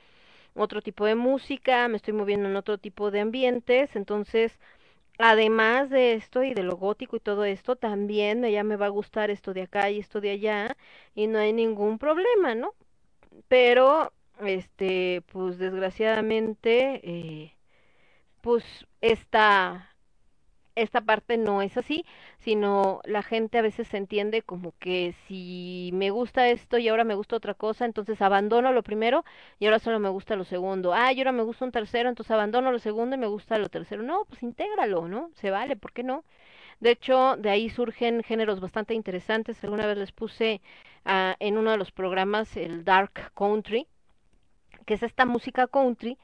otro tipo de música, me estoy moviendo en otro tipo de ambientes, entonces, además de esto y de lo gótico y todo esto, también ya me va a gustar esto de acá y esto de allá, y no hay ningún problema, ¿no? Pero, este, pues desgraciadamente, eh, pues esta esta parte no es así, sino la gente a veces se entiende como que si me gusta esto y ahora me gusta otra cosa, entonces abandono lo primero y ahora solo me gusta lo segundo. Ah, y ahora me gusta un tercero, entonces abandono lo segundo y me gusta lo tercero. No, pues intégralo, ¿no? Se vale, ¿por qué no? De hecho, de ahí surgen géneros bastante interesantes. Alguna vez les puse uh, en uno de los programas el Dark Country, que es esta música country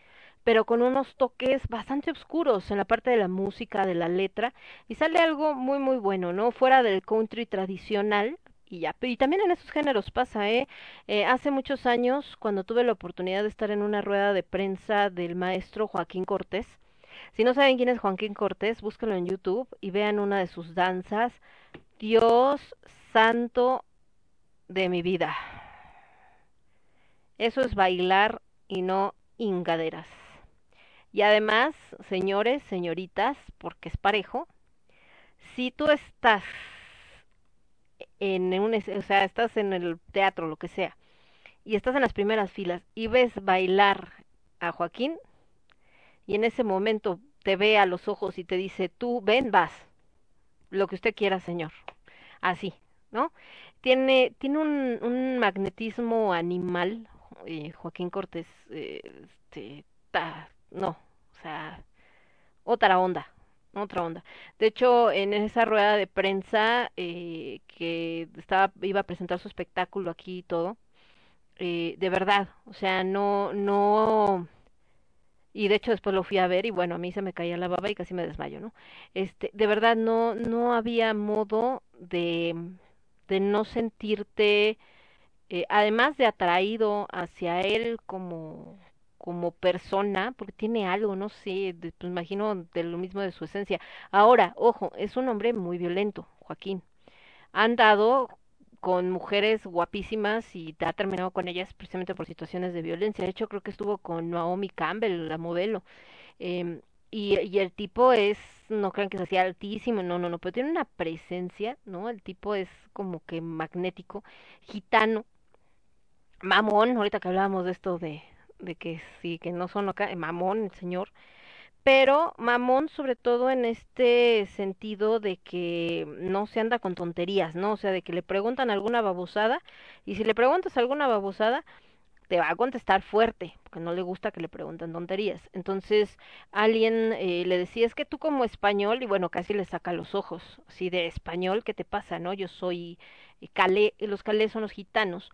pero con unos toques bastante oscuros en la parte de la música, de la letra, y sale algo muy muy bueno, ¿no? Fuera del country tradicional, y ya, y también en esos géneros pasa, ¿eh? ¿eh? Hace muchos años, cuando tuve la oportunidad de estar en una rueda de prensa del maestro Joaquín Cortés, si no saben quién es Joaquín Cortés, búsquenlo en YouTube y vean una de sus danzas. Dios santo de mi vida. Eso es bailar y no ingaderas. Y además, señores, señoritas, porque es parejo, si tú estás en un, o sea, estás en el teatro, lo que sea, y estás en las primeras filas y ves bailar a Joaquín, y en ese momento te ve a los ojos y te dice, tú ven, vas, lo que usted quiera, señor. Así, ¿no? Tiene, tiene un, un magnetismo animal, eh, Joaquín Cortés, eh, este, ta- no, o sea, otra onda, otra onda. De hecho, en esa rueda de prensa eh, que estaba, iba a presentar su espectáculo aquí y todo, eh, de verdad, o sea, no, no, y de hecho después lo fui a ver y bueno, a mí se me caía la baba y casi me desmayo, ¿no? Este, de verdad no, no había modo de, de no sentirte, eh, además de atraído hacia él como, como persona, porque tiene algo, no sé, de- pues imagino de lo mismo de su esencia. Ahora, ojo, es un hombre muy violento, Joaquín. Ha andado con mujeres guapísimas y ha terminado con ellas precisamente por situaciones de violencia. De hecho, creo que estuvo con Naomi Campbell, la modelo. Em, y, y el tipo es, no crean que es así altísimo, no, no, no, pero tiene una presencia, ¿no? El tipo es como que magnético, gitano, mamón, ahorita que hablábamos de esto de, de que sí, que no son acá, mamón el señor, pero mamón sobre todo en este sentido de que no se anda con tonterías, ¿no? O sea, de que le preguntan alguna babosada y si le preguntas alguna babosada, te va a contestar fuerte, porque no le gusta que le pregunten tonterías. Entonces, alguien eh, le decía, es que tú como español, y bueno, casi le saca los ojos, así de español, ¿qué te pasa, no? Yo soy eh, calé, los calés son los gitanos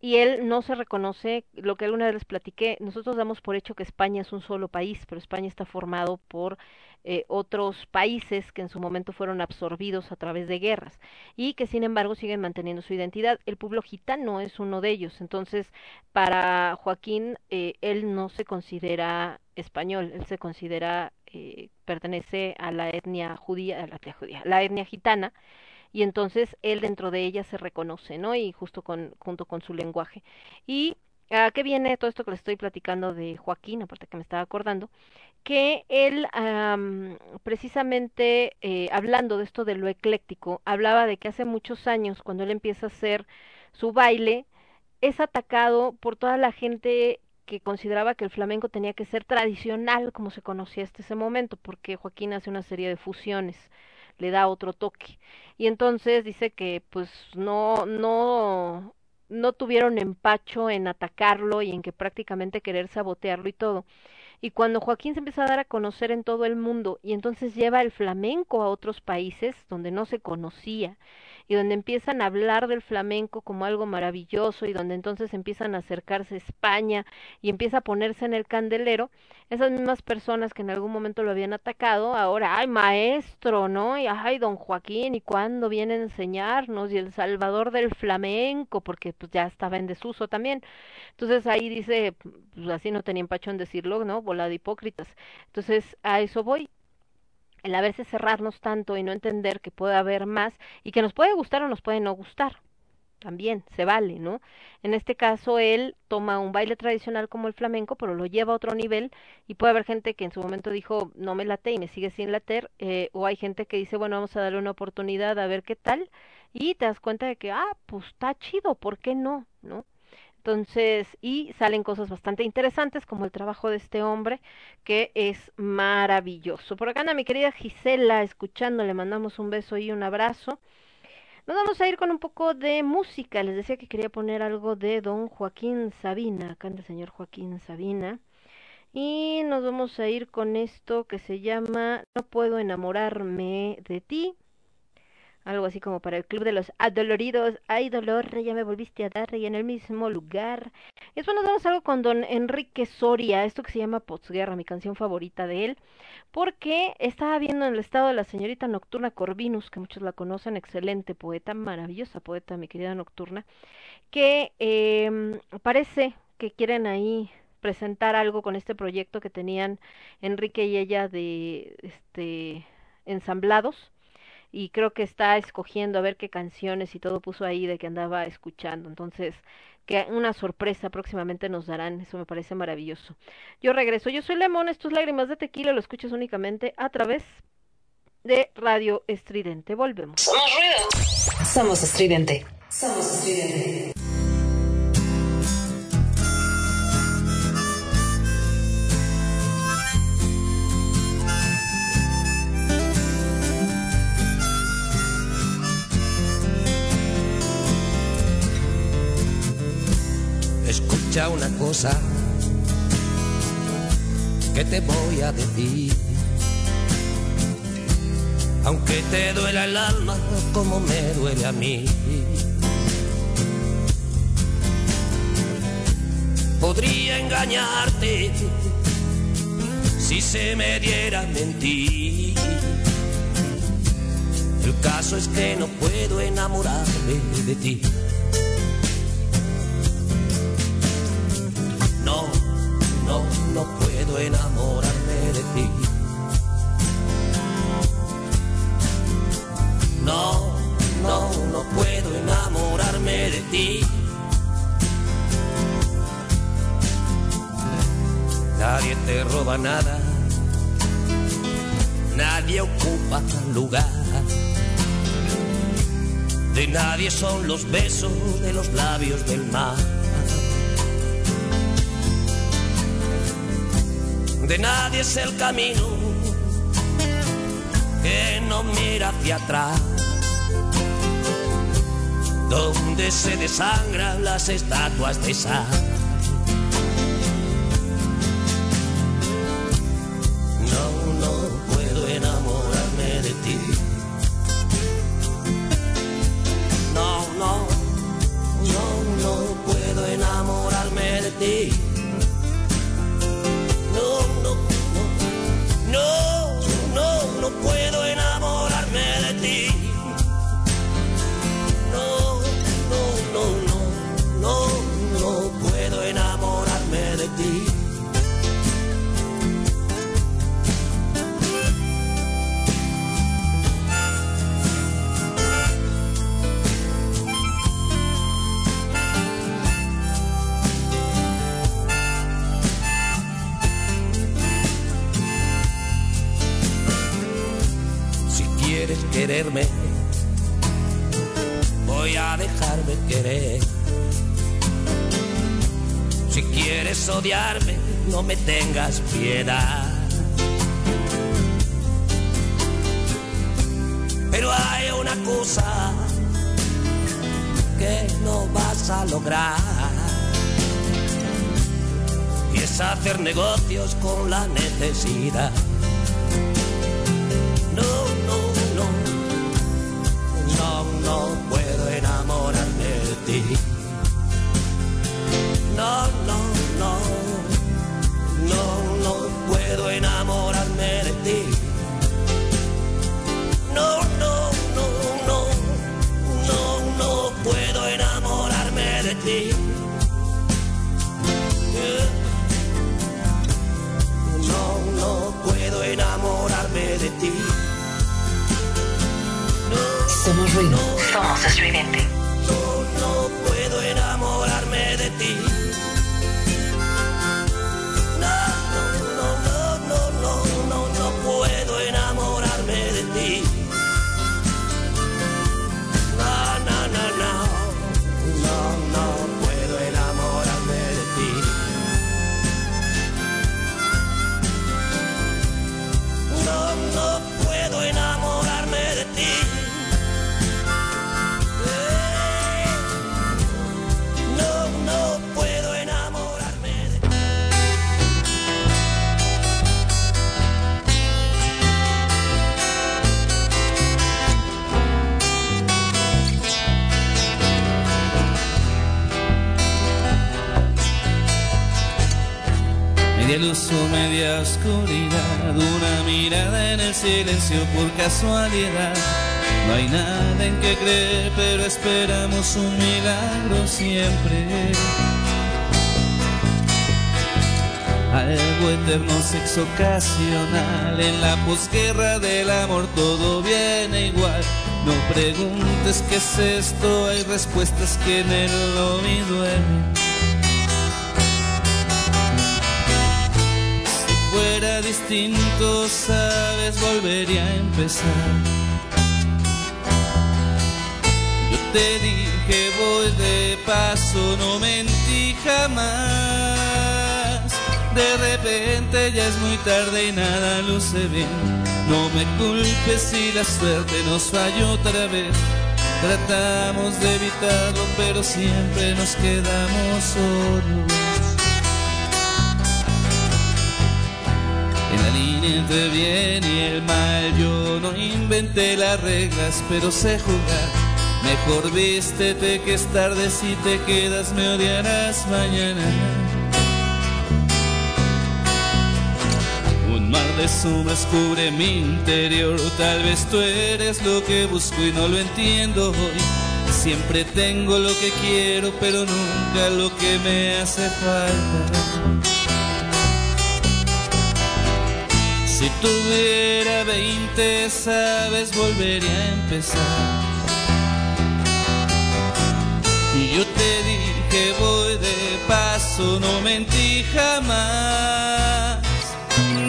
y él no se reconoce, lo que alguna vez les platiqué, nosotros damos por hecho que España es un solo país, pero España está formado por eh, otros países que en su momento fueron absorbidos a través de guerras y que sin embargo siguen manteniendo su identidad. El pueblo gitano es uno de ellos, entonces para Joaquín eh, él no se considera español, él se considera, eh, pertenece a la etnia judía, a la etnia judía, la etnia gitana, y entonces él dentro de ella se reconoce, ¿no? Y justo con, junto con su lenguaje. ¿Y a qué viene todo esto que le estoy platicando de Joaquín, aparte que me estaba acordando? Que él, am, precisamente eh, hablando de esto de lo ecléctico, hablaba de que hace muchos años, cuando él empieza a hacer su baile, es atacado por toda la gente que consideraba que el flamenco tenía que ser tradicional como se conocía hasta ese momento, porque Joaquín hace una serie de fusiones, le da otro toque. Y entonces dice que pues no, no, no tuvieron empacho en atacarlo y en que prácticamente querer sabotearlo y todo. Y cuando Joaquín se empieza a dar a conocer en todo el mundo y entonces lleva el flamenco a otros países donde no se conocía y donde empiezan a hablar del flamenco como algo maravilloso y donde entonces empiezan a acercarse a España y empieza a ponerse en el candelero, esas mismas personas que en algún momento lo habían atacado, ahora, ay, maestro, ¿no? Y ay, don Joaquín, ¿y cuándo viene a enseñarnos? Y el salvador del flamenco, porque pues ya estaba en desuso también. Entonces ahí dice, pues así no tenía empacho en decirlo, ¿no? Bola de hipócritas. Entonces a eso voy el a veces cerrarnos tanto y no entender que puede haber más y que nos puede gustar o nos puede no gustar. También se vale, ¿no? En este caso él toma un baile tradicional como el flamenco, pero lo lleva a otro nivel y puede haber gente que en su momento dijo no me late y me sigue sin later, eh, o hay gente que dice bueno vamos a darle una oportunidad a ver qué tal y te das cuenta de que ah pues está chido, ¿por qué no? ¿No? Entonces, y salen cosas bastante interesantes como el trabajo de este hombre que es maravilloso. Por acá anda mi querida Gisela escuchando, le mandamos un beso y un abrazo. Nos vamos a ir con un poco de música. Les decía que quería poner algo de don Joaquín Sabina, acá anda el señor Joaquín Sabina. Y nos vamos a ir con esto que se llama No puedo enamorarme de ti algo así como para el club de los adoloridos, ay dolor, ya me volviste a dar y en el mismo lugar. Y después nos vamos algo con don Enrique Soria, esto que se llama Posguerra, mi canción favorita de él, porque estaba viendo en el estado de la señorita Nocturna Corvinus, que muchos la conocen, excelente poeta, maravillosa poeta, mi querida Nocturna, que eh, parece que quieren ahí presentar algo con este proyecto que tenían Enrique y ella de este ensamblados y creo que está escogiendo a ver qué canciones y todo puso ahí de que andaba escuchando. Entonces, que una sorpresa próximamente nos darán. Eso me parece maravilloso. Yo regreso. Yo soy Lemón. Estos lágrimas de tequila lo escuchas únicamente a través de Radio Estridente. Volvemos. Somos ruido. Somos estridente. Somos estridente. Escucha una cosa que te voy a decir. Aunque te duela el alma como me duele a mí. Podría engañarte si se me diera mentir. El caso es que no puedo enamorarme de ti. No, no puedo enamorarme de ti. No, no, no puedo enamorarme de ti. Nadie te roba nada, nadie ocupa lugar. De nadie son los besos de los labios del mar. De nadie es el camino que no mira hacia atrás, donde se desangran las estatuas de sal. Voy a dejarme querer. Si quieres odiarme, no me tengas piedad. Pero hay una cosa que no vas a lograr. Y es hacer negocios con la necesidad. No, no, no, no, no puedo enamorarme de ti. No, no, no, no, no, no puedo enamorarme de ti. No, no puedo enamorarme de ti. Somos ruido. Somos estridente. Luz o media oscuridad, una mirada en el silencio por casualidad. No hay nada en que creer, pero esperamos un milagro siempre. algo eterno, sexo ocasional. En la posguerra del amor todo viene igual. No preguntes qué es esto, hay respuestas que en el lobby duermen. Distinto, sabes, volvería a empezar. Yo te dije voy de paso, no mentí jamás. De repente ya es muy tarde y nada luce bien. No me culpes si la suerte nos falló otra vez. Tratamos de evitarlo, pero siempre nos quedamos solos. Línea entre bien y el mal, yo no inventé las reglas, pero sé jugar. Mejor vístete que es tarde si te quedas, me odiarás mañana. Un mar de sombras cubre mi interior. Tal vez tú eres lo que busco y no lo entiendo hoy. Siempre tengo lo que quiero, pero nunca lo que me hace falta. Si tuviera 20, sabes, volvería a empezar. Y yo te dije voy de paso, no mentí jamás.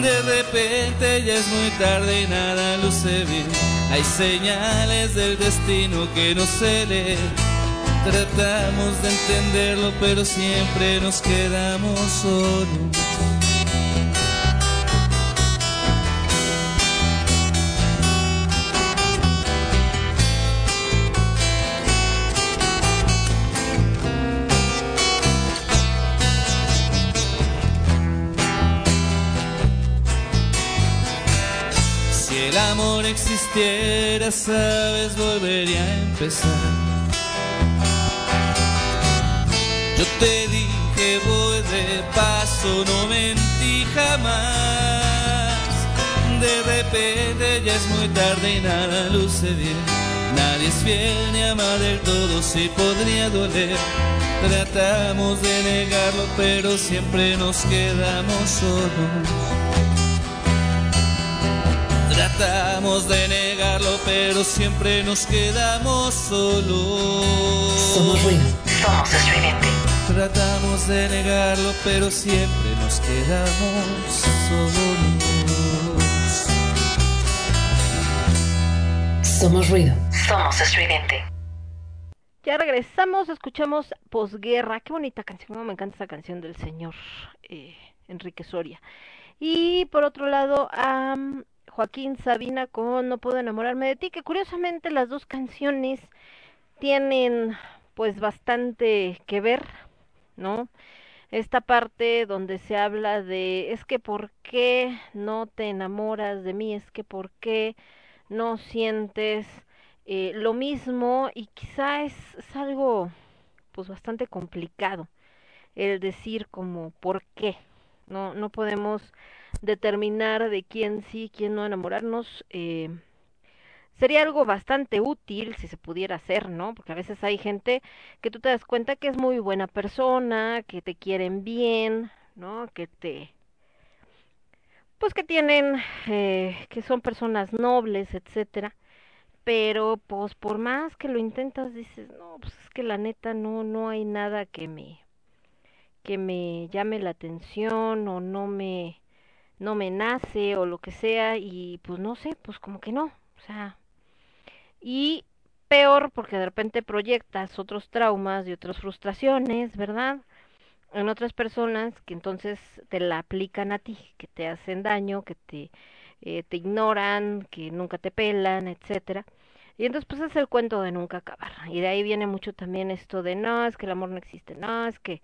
De repente ya es muy tarde y nada luce bien. Hay señales del destino que no se leen. Tratamos de entenderlo, pero siempre nos quedamos solos. Amor existiera, sabes, volvería a empezar. Yo te dije voy de paso, no mentí jamás. De repente ya es muy tarde y nada luce bien. Nadie es fiel ni ama del todo, si podría doler. Tratamos de negarlo, pero siempre nos quedamos solos. Tratamos de negarlo, pero siempre nos quedamos solos. Somos ruido, somos estridente. Tratamos de negarlo, pero siempre nos quedamos solos. Somos ruido, somos estridente. Ya regresamos, escuchamos posguerra. Qué bonita canción, me encanta esa canción del señor eh, Enrique Soria. Y por otro lado, a Joaquín Sabina con No puedo enamorarme de ti, que curiosamente las dos canciones tienen pues bastante que ver, ¿no? Esta parte donde se habla de es que por qué no te enamoras de mí, es que por qué no sientes eh, lo mismo y quizá es, es algo pues bastante complicado el decir como por qué no no podemos determinar de quién sí quién no enamorarnos eh, sería algo bastante útil si se pudiera hacer no porque a veces hay gente que tú te das cuenta que es muy buena persona que te quieren bien no que te pues que tienen eh, que son personas nobles etcétera. Pero pues por más que lo intentas dices no pues es que la neta no no hay nada que me que me llame la atención o no me no me nace o lo que sea y pues no sé pues como que no o sea y peor porque de repente proyectas otros traumas y otras frustraciones verdad en otras personas que entonces te la aplican a ti que te hacen daño que te eh, te ignoran, que nunca te pelan, etcétera. Y entonces pues es el cuento de nunca acabar. Y de ahí viene mucho también esto de no, es que el amor no existe, no, es que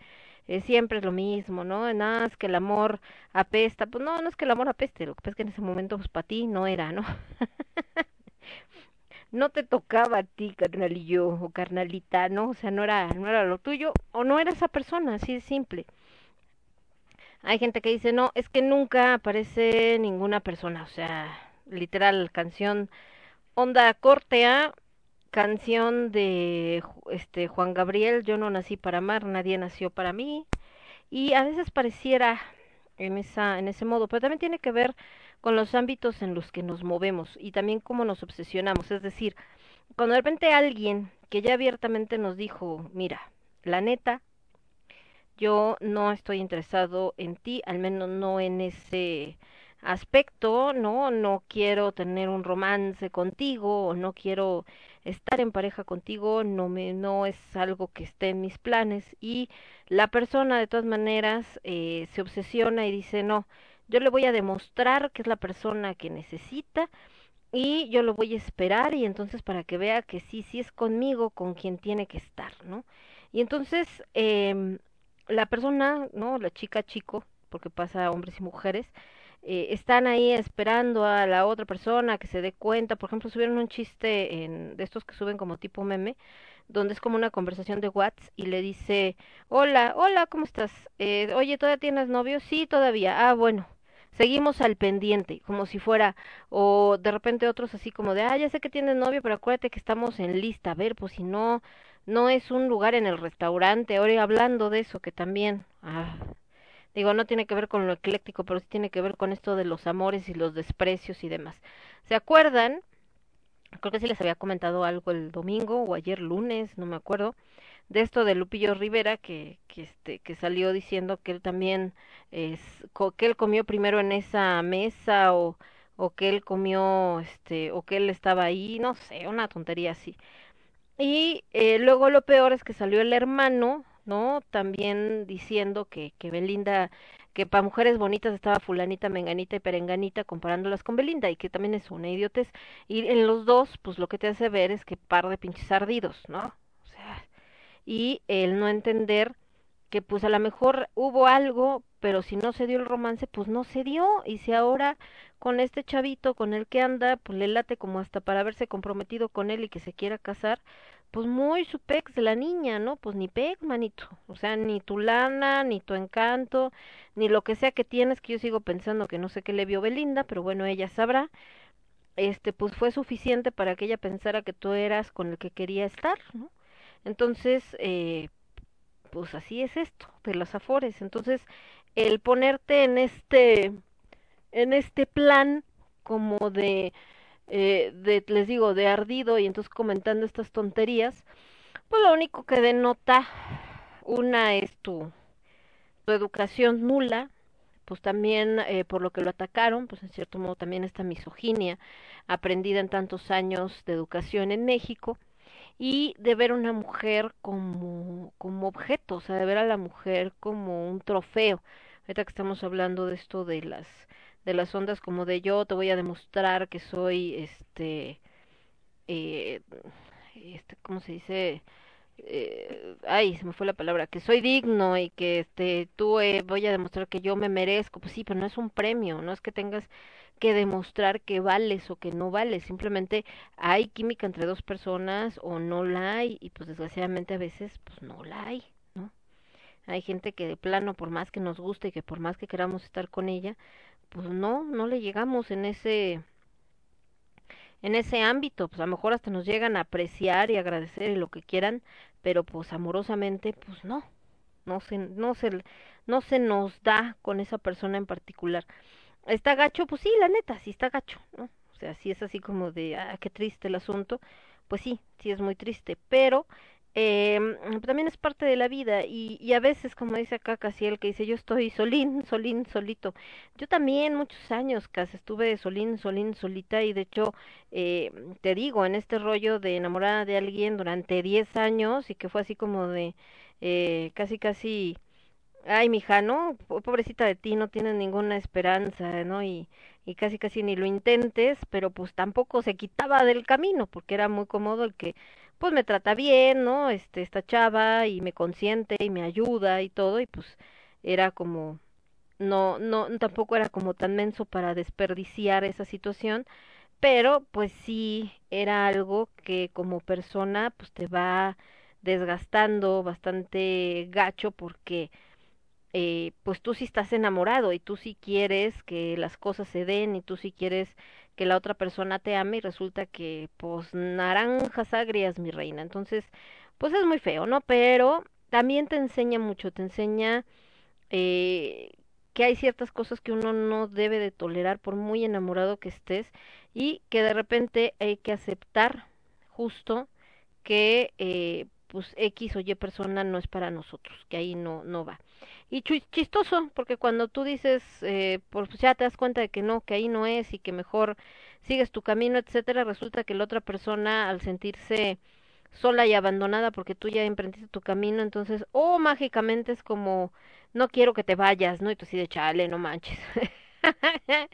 eh, siempre es lo mismo, ¿no? No, es que el amor apesta. Pues no, no es que el amor apeste, lo que pasa es que en ese momento pues para ti no era, ¿no? [LAUGHS] no te tocaba a ti, carnalillo o carnalita, ¿no? O sea, no era, no era lo tuyo o no era esa persona, así de simple. Hay gente que dice, no, es que nunca aparece ninguna persona, o sea, literal, canción onda corte A, canción de este Juan Gabriel, yo no nací para amar, nadie nació para mí, y a veces pareciera en esa en ese modo, pero también tiene que ver con los ámbitos en los que nos movemos y también cómo nos obsesionamos, es decir, cuando de repente alguien que ya abiertamente nos dijo, mira, la neta, yo no estoy interesado en ti, al menos no en ese aspecto, ¿no? No quiero tener un romance contigo, no quiero estar en pareja contigo, no me, no es algo que esté en mis planes, y la persona de todas maneras eh, se obsesiona y dice, no, yo le voy a demostrar que es la persona que necesita, y yo lo voy a esperar, y entonces para que vea que sí, sí es conmigo con quien tiene que estar, ¿no? Y entonces, eh, la persona, ¿no? La chica, chico, porque pasa a hombres y mujeres, eh, están ahí esperando a la otra persona que se dé cuenta. Por ejemplo, subieron un chiste en, de estos que suben como tipo meme, donde es como una conversación de WhatsApp y le dice, hola, hola, ¿cómo estás? Eh, Oye, ¿todavía tienes novio? Sí, todavía. Ah, bueno. Seguimos al pendiente, como si fuera, o de repente otros así como de, ah, ya sé que tienes novio, pero acuérdate que estamos en lista, a ver, pues si no, no es un lugar en el restaurante, ahora hablando de eso, que también, ah, digo, no tiene que ver con lo ecléctico, pero sí tiene que ver con esto de los amores y los desprecios y demás. ¿Se acuerdan? Creo que sí les había comentado algo el domingo o ayer lunes, no me acuerdo, de esto de Lupillo Rivera que, que este que salió diciendo que él también es que él comió primero en esa mesa o o que él comió este o que él estaba ahí, no sé, una tontería así. Y eh, luego lo peor es que salió el hermano, ¿no? También diciendo que, que Belinda, que para mujeres bonitas estaba fulanita, menganita y perenganita comparándolas con Belinda y que también es una idiotez. Y en los dos, pues lo que te hace ver es que par de pinches ardidos, ¿no? O sea, y el no entender que pues a lo mejor hubo algo, pero si no se dio el romance, pues no se dio. Y si ahora con este chavito con el que anda, pues le late como hasta para haberse comprometido con él y que se quiera casar, pues muy su pex de la niña, ¿no? Pues ni pex, manito. O sea, ni tu lana, ni tu encanto, ni lo que sea que tienes, que yo sigo pensando que no sé qué le vio Belinda, pero bueno, ella sabrá. Este, pues fue suficiente para que ella pensara que tú eras con el que quería estar, ¿no? Entonces, eh, pues así es esto, de las afores. Entonces, el ponerte en este, en este plan como de, eh, de, les digo, de ardido y entonces comentando estas tonterías, pues lo único que denota una es tu, tu educación nula, pues también eh, por lo que lo atacaron, pues en cierto modo también esta misoginia aprendida en tantos años de educación en México y de ver a una mujer como, como objeto, o sea, de ver a la mujer como un trofeo. Ahorita que estamos hablando de esto de las de las ondas como de yo te voy a demostrar que soy este eh, este cómo se dice eh, ay se me fue la palabra que soy digno y que este tú eh, voy a demostrar que yo me merezco. Pues sí pero no es un premio no es que tengas que demostrar que vales o que no vales simplemente hay química entre dos personas o no la hay y pues desgraciadamente a veces pues no la hay no hay gente que de plano por más que nos guste y que por más que queramos estar con ella pues no no le llegamos en ese en ese ámbito, pues a lo mejor hasta nos llegan a apreciar y agradecer y lo que quieran, pero pues amorosamente, pues no, no se, no se, no se nos da con esa persona en particular. ¿Está gacho? Pues sí, la neta, sí está gacho, ¿no? O sea, sí es así como de, ah, qué triste el asunto, pues sí, sí es muy triste, pero eh, también es parte de la vida y, y a veces, como dice acá Casiel, que dice, yo estoy solín, solín, solito. Yo también muchos años casi estuve solín, solín, solita y de hecho, eh, te digo, en este rollo de enamorada de alguien durante 10 años y que fue así como de, eh, casi, casi, ay, mija, ¿no? Po- Pobrecita de ti, no tienes ninguna esperanza, ¿no? Y, y casi, casi ni lo intentes, pero pues tampoco se quitaba del camino porque era muy cómodo el que pues me trata bien, ¿no? Este, esta chava y me consiente y me ayuda y todo y pues era como no no tampoco era como tan menso para desperdiciar esa situación, pero pues sí era algo que como persona pues te va desgastando bastante gacho porque eh, pues tú sí estás enamorado y tú sí quieres que las cosas se den y tú sí quieres que la otra persona te ame y resulta que pues naranjas agrias, mi reina. Entonces, pues es muy feo, ¿no? Pero también te enseña mucho, te enseña eh, que hay ciertas cosas que uno no debe de tolerar por muy enamorado que estés y que de repente hay que aceptar justo que eh, pues X o Y persona no es para nosotros, que ahí no, no va. Y chistoso, porque cuando tú dices, eh, pues ya te das cuenta de que no, que ahí no es y que mejor sigues tu camino, etcétera, resulta que la otra persona al sentirse sola y abandonada porque tú ya emprendiste tu camino, entonces, oh, mágicamente es como, no quiero que te vayas, ¿no? Y tú así de chale, no manches. [LAUGHS]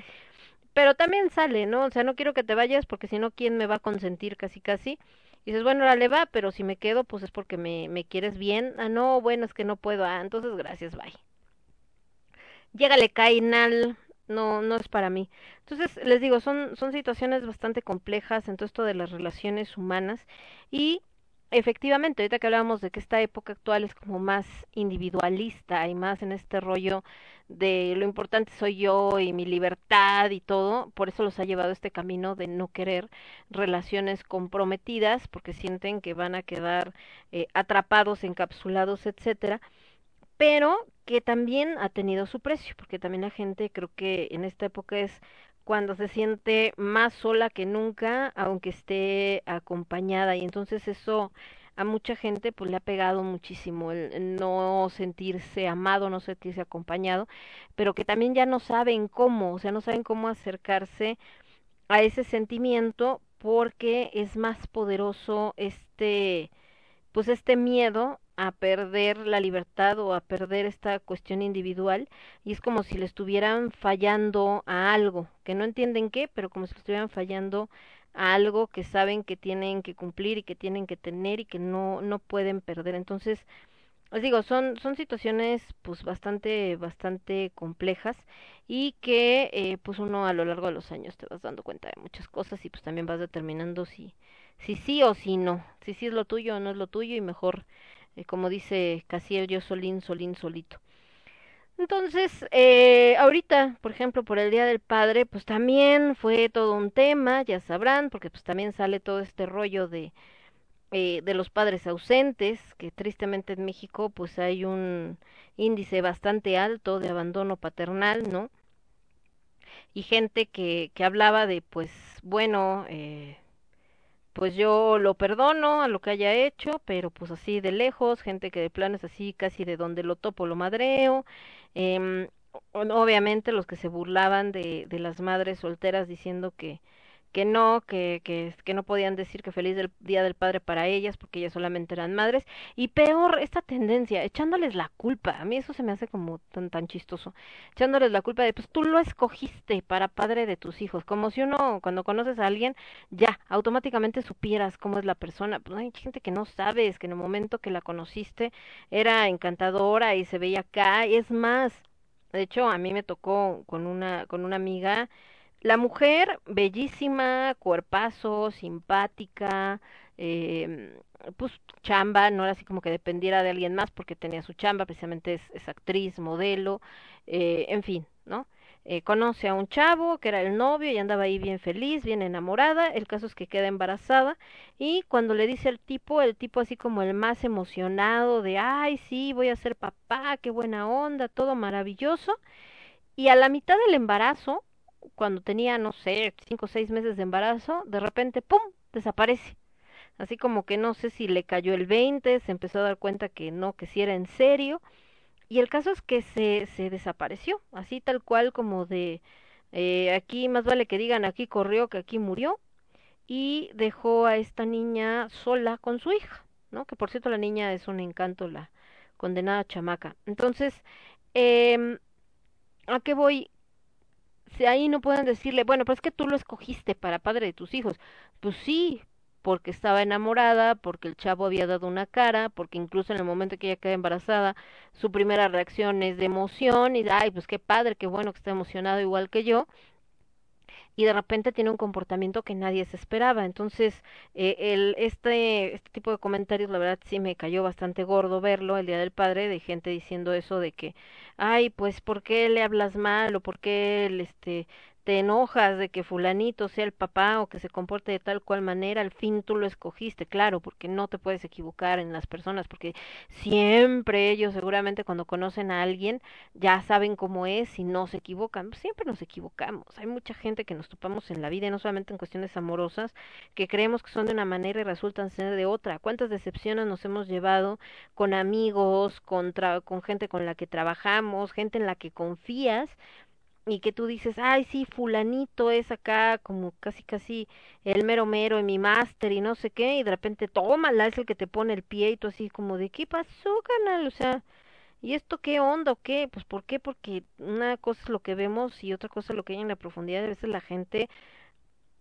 Pero también sale, ¿no? O sea, no quiero que te vayas porque si no, ¿quién me va a consentir casi casi? Y dices, bueno, ahora le va, pero si me quedo, pues es porque me, me quieres bien. Ah, no, bueno, es que no puedo. Ah, entonces gracias, bye. Llégale, Cainal. No, no es para mí. Entonces, les digo, son, son situaciones bastante complejas en todo esto de las relaciones humanas. Y efectivamente, ahorita que hablábamos de que esta época actual es como más individualista y más en este rollo de lo importante soy yo y mi libertad y todo, por eso los ha llevado este camino de no querer relaciones comprometidas porque sienten que van a quedar eh, atrapados, encapsulados, etcétera, pero que también ha tenido su precio, porque también la gente creo que en esta época es cuando se siente más sola que nunca, aunque esté acompañada y entonces eso a mucha gente pues le ha pegado muchísimo el no sentirse amado, no sentirse acompañado, pero que también ya no saben cómo, o sea, no saben cómo acercarse a ese sentimiento porque es más poderoso este pues este miedo a perder la libertad o a perder esta cuestión individual y es como si le estuvieran fallando a algo, que no entienden qué, pero como si le estuvieran fallando a algo que saben que tienen que cumplir y que tienen que tener y que no no pueden perder. Entonces, les digo, son son situaciones pues bastante bastante complejas y que eh, pues uno a lo largo de los años te vas dando cuenta de muchas cosas y pues también vas determinando si si sí o si no, si sí es lo tuyo o no es lo tuyo y mejor como dice Casiel, yo solín, solín, solito. Entonces, eh, ahorita, por ejemplo, por el Día del Padre, pues también fue todo un tema, ya sabrán, porque pues también sale todo este rollo de, eh, de los padres ausentes, que tristemente en México pues hay un índice bastante alto de abandono paternal, ¿no? Y gente que, que hablaba de, pues, bueno, eh, pues yo lo perdono a lo que haya hecho, pero pues así de lejos, gente que de planes así casi de donde lo topo lo madreo, eh, obviamente los que se burlaban de, de las madres solteras diciendo que que no, que, que, que no podían decir que feliz del Día del Padre para ellas porque ellas solamente eran madres. Y peor, esta tendencia, echándoles la culpa. A mí eso se me hace como tan, tan chistoso. Echándoles la culpa de, pues tú lo escogiste para padre de tus hijos. Como si uno, cuando conoces a alguien, ya, automáticamente supieras cómo es la persona. Pues hay gente que no sabes, que en el momento que la conociste era encantadora y se veía acá. Es más, de hecho, a mí me tocó con una, con una amiga la mujer, bellísima, cuerpazo, simpática, eh, pues chamba, no era así como que dependiera de alguien más porque tenía su chamba, precisamente es, es actriz, modelo, eh, en fin, ¿no? Eh, conoce a un chavo que era el novio y andaba ahí bien feliz, bien enamorada, el caso es que queda embarazada y cuando le dice al tipo, el tipo así como el más emocionado de, ay, sí, voy a ser papá, qué buena onda, todo maravilloso, y a la mitad del embarazo, cuando tenía, no sé, cinco o seis meses de embarazo, de repente, ¡pum!, desaparece. Así como que no sé si le cayó el 20, se empezó a dar cuenta que no, que sí era en serio. Y el caso es que se, se desapareció, así tal cual como de, eh, aquí más vale que digan aquí corrió que aquí murió. Y dejó a esta niña sola con su hija, ¿no? Que por cierto la niña es un encanto, la condenada chamaca. Entonces, eh, ¿a qué voy? Ahí no pueden decirle, bueno, pues es que tú lo escogiste para padre de tus hijos. Pues sí, porque estaba enamorada, porque el chavo había dado una cara, porque incluso en el momento que ella queda embarazada, su primera reacción es de emoción y ay, pues qué padre, qué bueno que está emocionado igual que yo, y de repente tiene un comportamiento que nadie se esperaba. Entonces, eh, el, este, este tipo de comentarios, la verdad, sí me cayó bastante gordo verlo el Día del Padre, de gente diciendo eso de que, ay, pues, ¿por qué le hablas mal? o por qué, este, te enojas de que fulanito sea el papá o que se comporte de tal cual manera, al fin tú lo escogiste, claro, porque no te puedes equivocar en las personas, porque siempre ellos seguramente cuando conocen a alguien ya saben cómo es y no se equivocan, siempre nos equivocamos, hay mucha gente que nos topamos en la vida, y no solamente en cuestiones amorosas, que creemos que son de una manera y resultan ser de otra, cuántas decepciones nos hemos llevado con amigos, con, con gente con la que trabajamos, gente en la que confías, y que tú dices, ay, sí, fulanito es acá como casi casi el mero mero en mi máster y no sé qué, y de repente tómala, es el que te pone el pie y tú así como de, ¿qué pasó, canal? O sea, ¿y esto qué onda o qué? Pues ¿por qué? Porque una cosa es lo que vemos y otra cosa es lo que hay en la profundidad. A veces la gente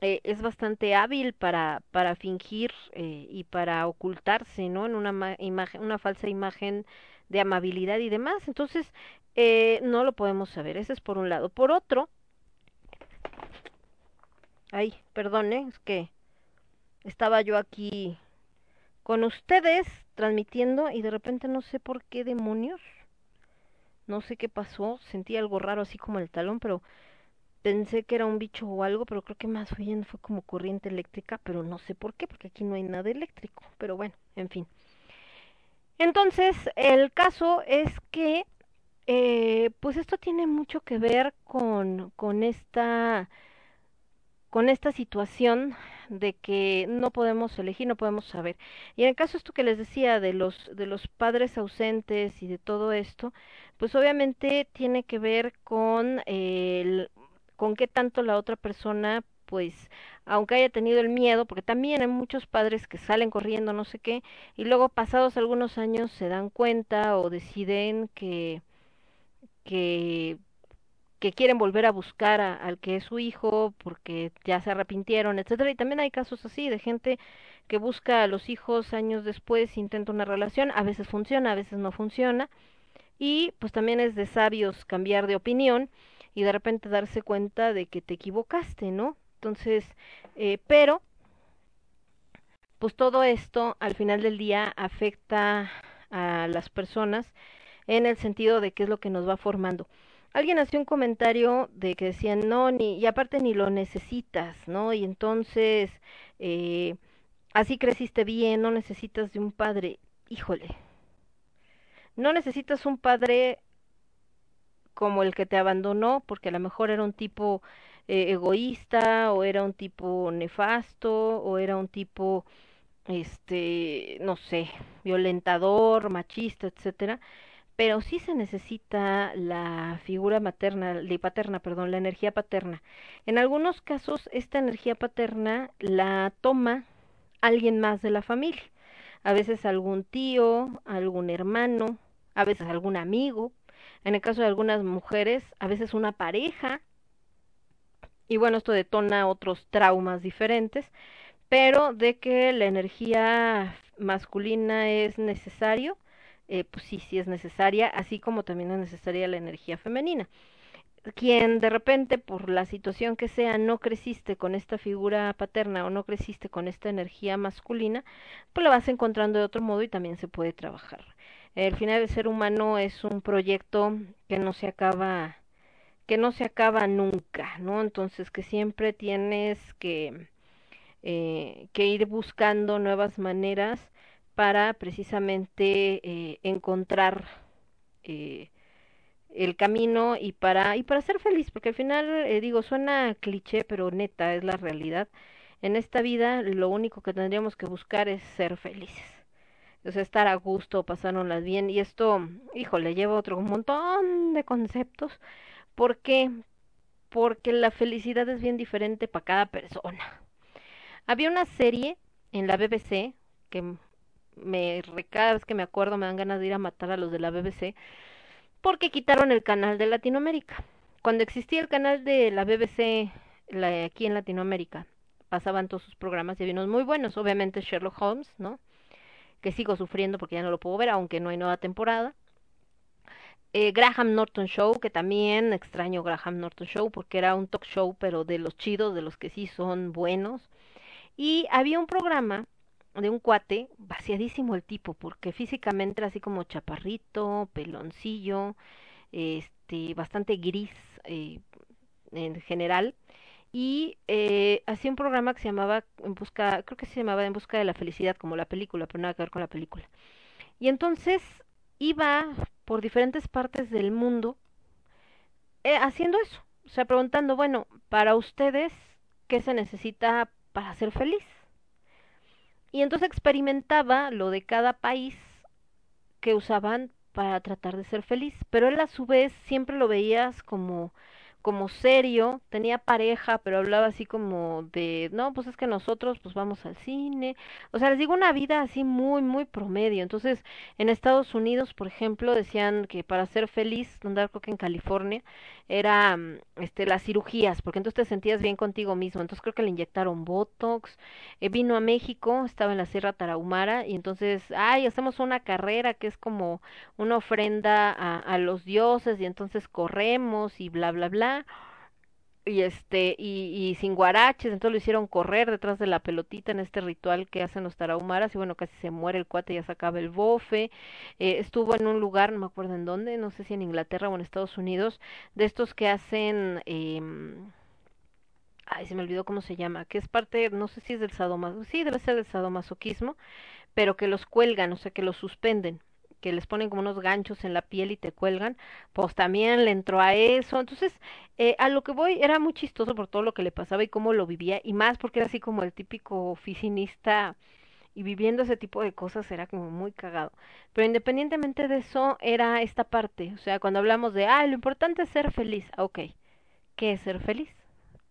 eh, es bastante hábil para, para fingir eh, y para ocultarse, ¿no? En una imagen, una falsa imagen de amabilidad y demás. Entonces, eh, no lo podemos saber. Ese es por un lado. Por otro, ay, perdone, es que estaba yo aquí con ustedes transmitiendo y de repente no sé por qué demonios, no sé qué pasó, sentí algo raro así como el talón, pero pensé que era un bicho o algo, pero creo que más bien fue como corriente eléctrica, pero no sé por qué, porque aquí no hay nada eléctrico, pero bueno, en fin. Entonces, el caso es que eh, pues esto tiene mucho que ver con, con esta con esta situación de que no podemos elegir, no podemos saber. Y en el caso esto que les decía de los de los padres ausentes y de todo esto, pues obviamente tiene que ver con el con qué tanto la otra persona pues aunque haya tenido el miedo, porque también hay muchos padres que salen corriendo, no sé qué, y luego pasados algunos años se dan cuenta o deciden que que, quieren volver a buscar a, al que es su hijo porque ya se arrepintieron, etcétera. Y también hay casos así de gente que busca a los hijos años después, intenta una relación, a veces funciona, a veces no funciona. Y pues también es de sabios cambiar de opinión y de repente darse cuenta de que te equivocaste, ¿no? Entonces, eh, pero, pues todo esto al final del día afecta a las personas en el sentido de qué es lo que nos va formando. Alguien hacía un comentario de que decían, no, ni, y aparte ni lo necesitas, ¿no? Y entonces, eh, así creciste bien, no necesitas de un padre. Híjole, no necesitas un padre como el que te abandonó, porque a lo mejor era un tipo eh, egoísta, o era un tipo nefasto, o era un tipo, este, no sé, violentador, machista, etcétera pero sí se necesita la figura materna, y paterna, perdón, la energía paterna. En algunos casos esta energía paterna la toma alguien más de la familia, a veces algún tío, algún hermano, a veces algún amigo, en el caso de algunas mujeres, a veces una pareja, y bueno, esto detona otros traumas diferentes, pero de que la energía masculina es necesario, eh, pues sí, sí es necesaria, así como también es necesaria la energía femenina. Quien de repente, por la situación que sea, no creciste con esta figura paterna o no creciste con esta energía masculina, pues la vas encontrando de otro modo y también se puede trabajar. El final del ser humano es un proyecto que no se acaba que no se acaba nunca, ¿no? Entonces que siempre tienes que eh, que ir buscando nuevas maneras para precisamente eh, encontrar eh, el camino y para y para ser feliz porque al final eh, digo suena cliché pero neta es la realidad. En esta vida lo único que tendríamos que buscar es ser felices o sea estar a gusto pasárnoslas bien y esto híjole lleva otro montón de conceptos. Porque porque la felicidad es bien diferente para cada persona. Había una serie en la BBC que me cada vez que me acuerdo me dan ganas de ir a matar a los de la BBC porque quitaron el canal de Latinoamérica. Cuando existía el canal de la BBC aquí en Latinoamérica, pasaban todos sus programas y había unos muy buenos, obviamente Sherlock Holmes, ¿no? Que sigo sufriendo porque ya no lo puedo ver, aunque no hay nueva temporada. Eh, Graham Norton Show, que también extraño Graham Norton Show porque era un talk show, pero de los chidos, de los que sí son buenos. Y había un programa de un cuate, vaciadísimo el tipo, porque físicamente era así como chaparrito, peloncillo, este, bastante gris, eh, en general y eh, hacía un programa que se llamaba en busca creo que se llamaba en busca de la felicidad como la película pero nada que ver con la película. Y entonces iba por diferentes partes del mundo eh, haciendo eso o sea preguntando bueno para ustedes qué se necesita para ser feliz y entonces experimentaba lo de cada país que usaban para tratar de ser feliz, pero él a su vez siempre lo veías como como serio, tenía pareja, pero hablaba así como de, no, pues es que nosotros pues vamos al cine, o sea, les digo una vida así muy, muy promedio. Entonces, en Estados Unidos, por ejemplo, decían que para ser feliz, donde creo que en California, era mm, este las cirugías, porque entonces te sentías bien contigo mismo. Entonces creo que le inyectaron Botox. Eh, vino a México, estaba en la Sierra Tarahumara y entonces, ay, hacemos una carrera que es como una ofrenda a, a los dioses y entonces corremos y bla bla bla y este y, sin guaraches entonces lo hicieron correr detrás de la pelotita en este ritual que hacen los tarahumaras y bueno casi se muere el cuate ya sacaba el bofe. Eh, estuvo en un lugar no me acuerdo en dónde no sé si en Inglaterra o en Estados Unidos de estos que hacen eh, ay se me olvidó cómo se llama que es parte no sé si es del sadomasoquismo sí debe ser del sadomasoquismo pero que los cuelgan o sea que los suspenden que les ponen como unos ganchos en la piel y te cuelgan, pues también le entró a eso. Entonces, eh, a lo que voy era muy chistoso por todo lo que le pasaba y cómo lo vivía, y más porque era así como el típico oficinista y viviendo ese tipo de cosas era como muy cagado. Pero independientemente de eso, era esta parte. O sea, cuando hablamos de, ah, lo importante es ser feliz. Ah, ok, ¿qué es ser feliz?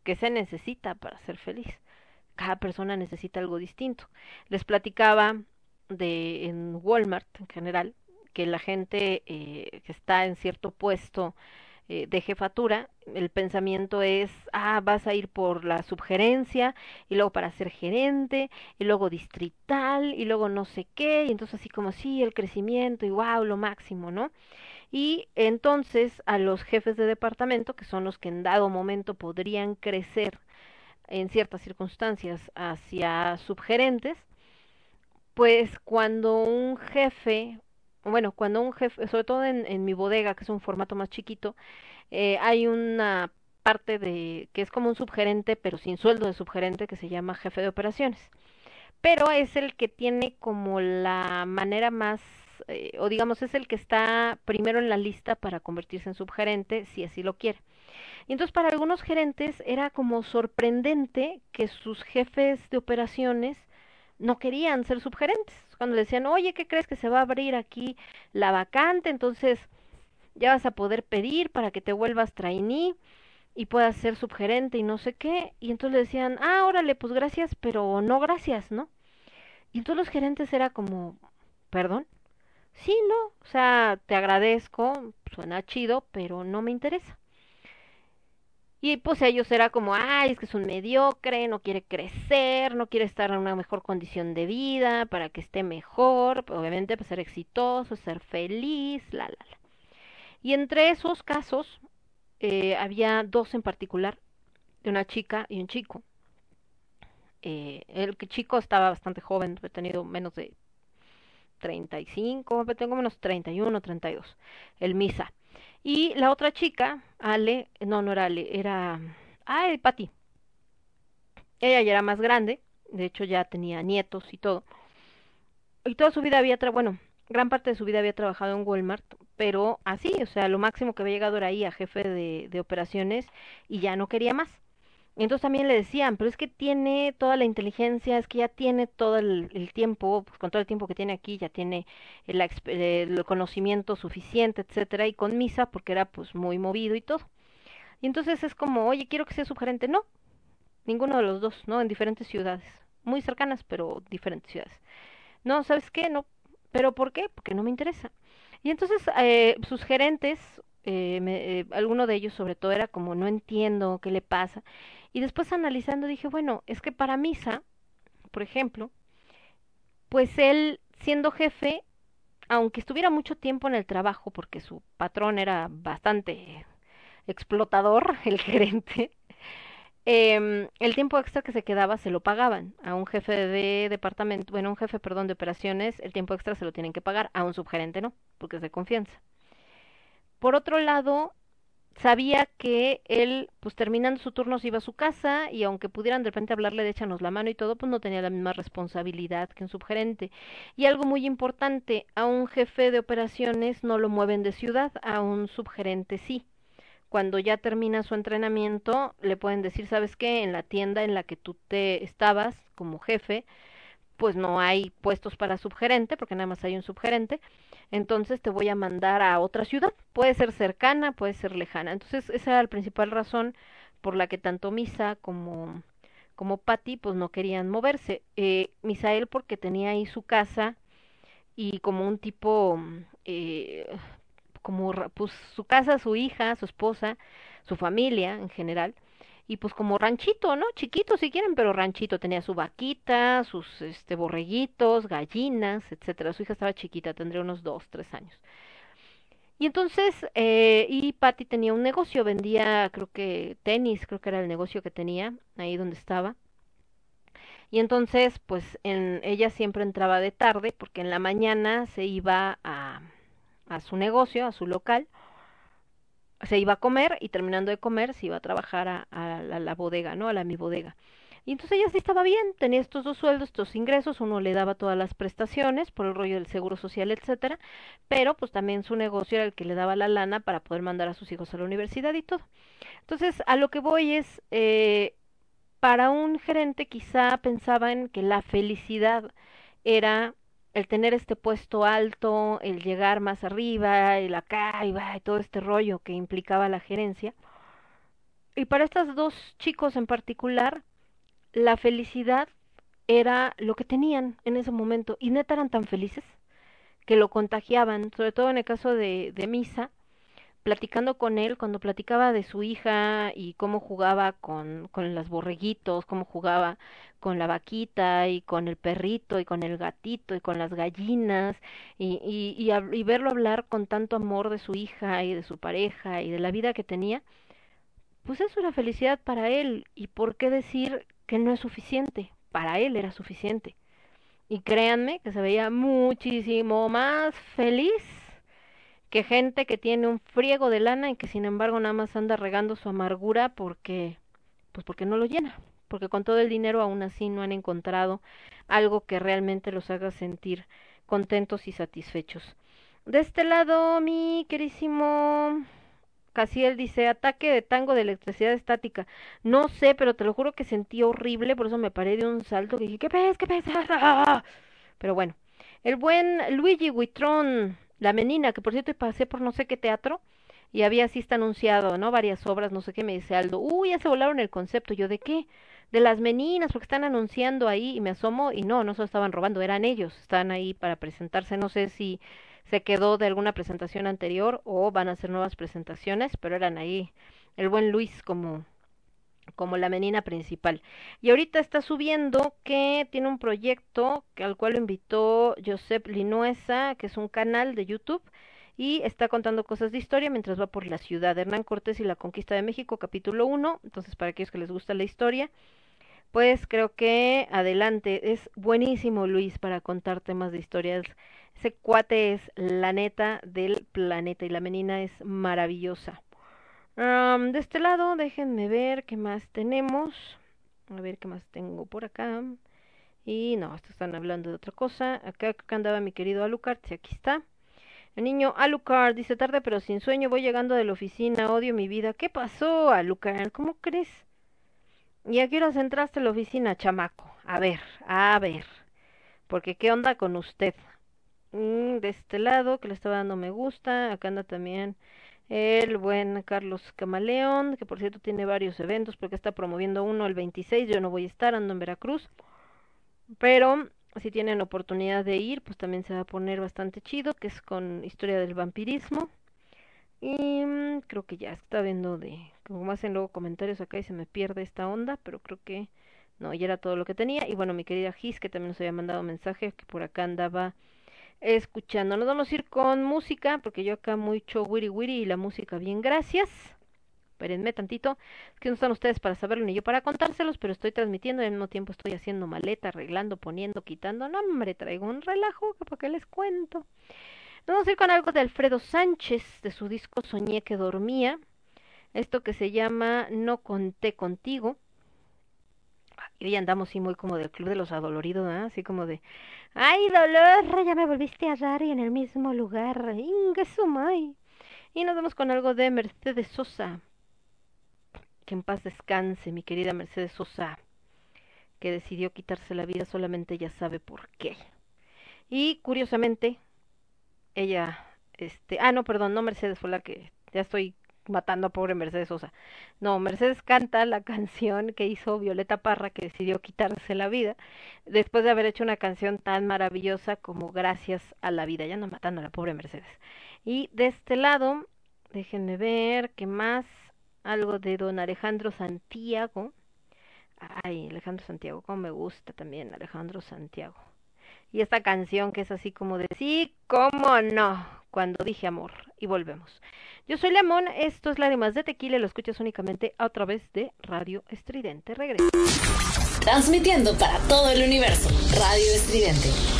¿Qué se necesita para ser feliz? Cada persona necesita algo distinto. Les platicaba de en Walmart en general que la gente eh, que está en cierto puesto eh, de jefatura, el pensamiento es, ah, vas a ir por la subgerencia y luego para ser gerente y luego distrital y luego no sé qué, y entonces así como sí, el crecimiento y wow, lo máximo, ¿no? Y entonces a los jefes de departamento, que son los que en dado momento podrían crecer en ciertas circunstancias hacia subgerentes, pues cuando un jefe bueno, cuando un jefe, sobre todo en, en mi bodega, que es un formato más chiquito, eh, hay una parte de que es como un subgerente, pero sin sueldo de subgerente, que se llama jefe de operaciones. Pero es el que tiene como la manera más, eh, o digamos, es el que está primero en la lista para convertirse en subgerente, si así lo quiere. Y entonces para algunos gerentes era como sorprendente que sus jefes de operaciones no querían ser subgerentes. Cuando decían, oye, ¿qué crees que se va a abrir aquí la vacante? Entonces ya vas a poder pedir para que te vuelvas trainee y puedas ser subgerente y no sé qué. Y entonces le decían, ah, órale, pues gracias, pero no gracias, ¿no? Y entonces los gerentes era como, perdón. Sí, no, o sea, te agradezco, suena chido, pero no me interesa. Y pues ellos era como, ay, es que es un mediocre, no quiere crecer, no quiere estar en una mejor condición de vida para que esté mejor, obviamente para ser exitoso, ser feliz, la, la, la. Y entre esos casos eh, había dos en particular, de una chica y un chico. Eh, el chico estaba bastante joven, he tenido menos de 35, tengo menos 31, 32, el Misa. Y la otra chica, Ale, no, no era Ale, era, ah, Pati. Ella ya era más grande, de hecho ya tenía nietos y todo. Y toda su vida había, bueno, gran parte de su vida había trabajado en Walmart, pero así, o sea, lo máximo que había llegado era ahí a jefe de, de operaciones y ya no quería más. Entonces también le decían, pero es que tiene toda la inteligencia, es que ya tiene todo el, tiempo, pues con todo el tiempo que tiene aquí, ya tiene el, el, conocimiento suficiente, etcétera, y con misa, porque era pues muy movido y todo. Y entonces es como, oye, quiero que sea subgerente. No, ninguno de los dos, ¿no? En diferentes ciudades, muy cercanas, pero diferentes ciudades. No, ¿sabes qué? No, ¿pero por qué? Porque no me interesa. Y entonces eh, sus gerentes, eh, me, eh, alguno de ellos sobre todo era como, no entiendo qué le pasa. Y después analizando dije, bueno, es que para Misa, por ejemplo, pues él siendo jefe, aunque estuviera mucho tiempo en el trabajo, porque su patrón era bastante explotador, [LAUGHS] el gerente, eh, el tiempo extra que se quedaba se lo pagaban a un jefe de departamento, bueno, un jefe, perdón, de operaciones, el tiempo extra se lo tienen que pagar, a un subgerente no, porque es de confianza. Por otro lado, sabía que él, pues terminando su turno se iba a su casa y aunque pudieran de repente hablarle de échanos la mano y todo, pues no tenía la misma responsabilidad que un subgerente. Y algo muy importante, a un jefe de operaciones no lo mueven de ciudad, a un subgerente sí. Cuando ya termina su entrenamiento, le pueden decir, ¿sabes qué? En la tienda en la que tú te estabas como jefe, pues no hay puestos para subgerente, porque nada más hay un subgerente, entonces te voy a mandar a otra ciudad, puede ser cercana, puede ser lejana. Entonces esa era la principal razón por la que tanto Misa como como Patty pues no querían moverse. Eh, Misael porque tenía ahí su casa y como un tipo eh, como pues su casa, su hija, su esposa, su familia en general y pues como ranchito, ¿no? Chiquito si quieren, pero ranchito. Tenía su vaquita, sus este borreguitos, gallinas, etcétera. Su hija estaba chiquita, tendría unos dos, tres años. Y entonces, eh, y Patty tenía un negocio, vendía, creo que tenis, creo que era el negocio que tenía, ahí donde estaba. Y entonces, pues en, ella siempre entraba de tarde, porque en la mañana se iba a, a su negocio, a su local, se iba a comer y terminando de comer se iba a trabajar a, la, bodega, ¿no? A la mi bodega. Y entonces ella sí estaba bien, tenía estos dos sueldos, estos ingresos, uno le daba todas las prestaciones por el rollo del seguro social, etcétera, pero pues también su negocio era el que le daba la lana para poder mandar a sus hijos a la universidad y todo. Entonces, a lo que voy es, eh, para un gerente quizá pensaban que la felicidad era el tener este puesto alto, el llegar más arriba, el acá y, va, y todo este rollo que implicaba la gerencia. Y para estos dos chicos en particular, la felicidad era lo que tenían en ese momento. Y neta eran tan felices que lo contagiaban, sobre todo en el caso de, de Misa, platicando con él, cuando platicaba de su hija y cómo jugaba con, con los borreguitos, cómo jugaba con la vaquita y con el perrito y con el gatito y con las gallinas y, y, y, y verlo hablar con tanto amor de su hija y de su pareja y de la vida que tenía, pues eso era felicidad para él. ¿Y por qué decir que no es suficiente? Para él era suficiente. Y créanme que se veía muchísimo más feliz que gente que tiene un friego de lana y que sin embargo nada más anda regando su amargura porque pues porque no lo llena, porque con todo el dinero aún así no han encontrado algo que realmente los haga sentir contentos y satisfechos. De este lado, mi querísimo Casiel dice, ataque de tango de electricidad estática. No sé, pero te lo juro que sentí horrible, por eso me paré de un salto que dije, ¿qué pes? ¿Qué pes? [LAUGHS] Pero bueno, el buen Luigi Huitrón la Menina, que por cierto pasé por no sé qué teatro y había así está anunciado, ¿no? Varias obras, no sé qué, me dice Aldo, uy, ya se volaron el concepto, yo, ¿de qué? De las meninas, porque están anunciando ahí y me asomo y no, no se lo estaban robando, eran ellos, están ahí para presentarse, no sé si se quedó de alguna presentación anterior o van a hacer nuevas presentaciones, pero eran ahí el buen Luis como como la menina principal. Y ahorita está subiendo que tiene un proyecto que, al cual lo invitó Josep Linuesa, que es un canal de YouTube, y está contando cosas de historia mientras va por la ciudad. Hernán Cortés y la conquista de México, capítulo 1. Entonces, para aquellos que les gusta la historia, pues creo que adelante. Es buenísimo, Luis, para contar temas de historia. Ese cuate es la neta del planeta y la menina es maravillosa. Um, de este lado, déjenme ver qué más tenemos. A ver qué más tengo por acá. Y no, están hablando de otra cosa. Acá, acá andaba mi querido Alucard, sí, aquí está. El niño Alucard dice tarde pero sin sueño, voy llegando de la oficina, odio mi vida. ¿Qué pasó, Alucard? ¿Cómo crees? ¿Y a qué horas entraste a la oficina, chamaco? A ver, a ver. Porque qué onda con usted. Mm, de este lado, que le estaba dando me gusta. Acá anda también el buen Carlos Camaleón, que por cierto tiene varios eventos porque está promoviendo uno el 26, yo no voy a estar, ando en Veracruz, pero si tienen oportunidad de ir, pues también se va a poner bastante chido, que es con historia del vampirismo. Y mm, creo que ya está viendo de, como hacen luego comentarios acá y se me pierde esta onda, pero creo que no, ya era todo lo que tenía. Y bueno, mi querida Gis, que también nos había mandado mensaje, que por acá andaba escuchando. Nos vamos a ir con música, porque yo acá mucho wiri wiri y la música bien, gracias. Espérenme tantito, es que no están ustedes para saberlo ni yo para contárselos, pero estoy transmitiendo y al mismo tiempo estoy haciendo maleta, arreglando, poniendo, quitando. No, hombre, traigo un relajo, que para qué les cuento. Nos vamos a ir con algo de Alfredo Sánchez, de su disco Soñé que dormía. Esto que se llama No conté contigo. Y hoy andamos así muy como del club de los adoloridos. Así como de, ay dolor, ya me volviste a dar y en el mismo lugar. Ingesumay. Y nos vamos con algo de Mercedes Sosa. Que en paz descanse, mi querida Mercedes Sosa, que decidió quitarse la vida solamente ella sabe por qué. Y curiosamente, ella, este, ah, no, perdón, no Mercedes fue que, ya estoy matando a pobre Mercedes Sosa. No, Mercedes canta la [LAUGHS] canción que hizo Violeta Parra, que decidió quitarse la vida, después de haber hecho una canción tan maravillosa como Gracias a la vida. Ya no matando a la pobre Mercedes. Y de este lado, déjenme ver qué más. Algo de don Alejandro Santiago. Ay, Alejandro Santiago, cómo me gusta también Alejandro Santiago. Y esta canción que es así como de sí, cómo no, cuando dije amor. Y volvemos. Yo soy Lemón, esto es Lágrimas de Tequila lo escuchas únicamente a través de Radio Estridente. Regreso. Transmitiendo para todo el universo. Radio Estridente.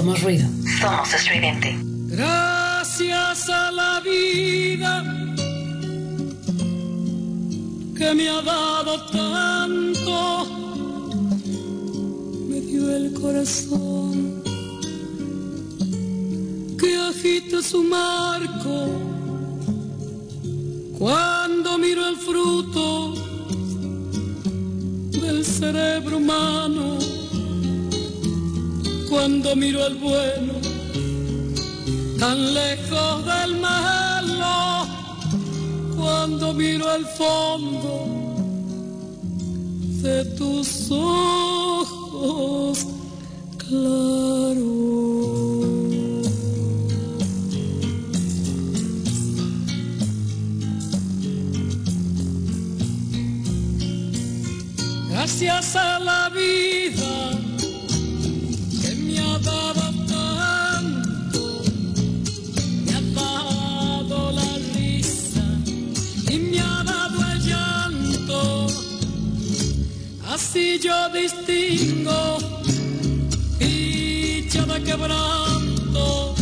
Somos ruido. Somos estridente. Gracias a la vida que me ha dado tanto, me dio el corazón que agita su marco cuando miro el fruto del cerebro humano, cuando miro el bueno tan lejos del malo, cuando miro el fondo de tus ojos claros. Gracias a la vida Así yo distingo dicha de quebranto,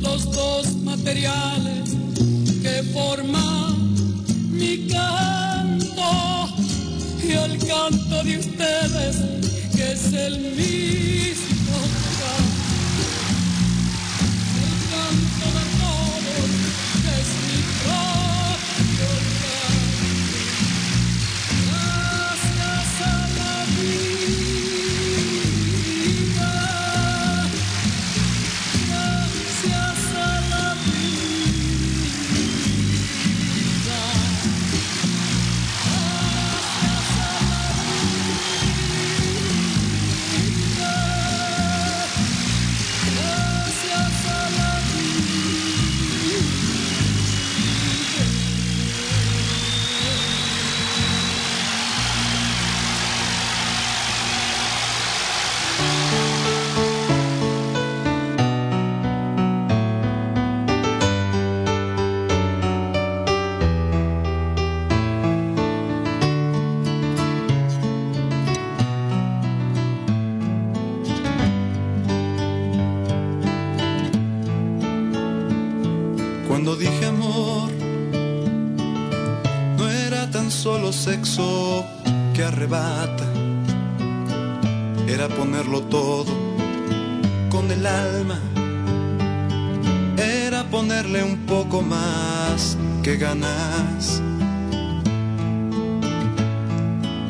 los dos materiales que forman mi canto y el canto de ustedes que es el mismo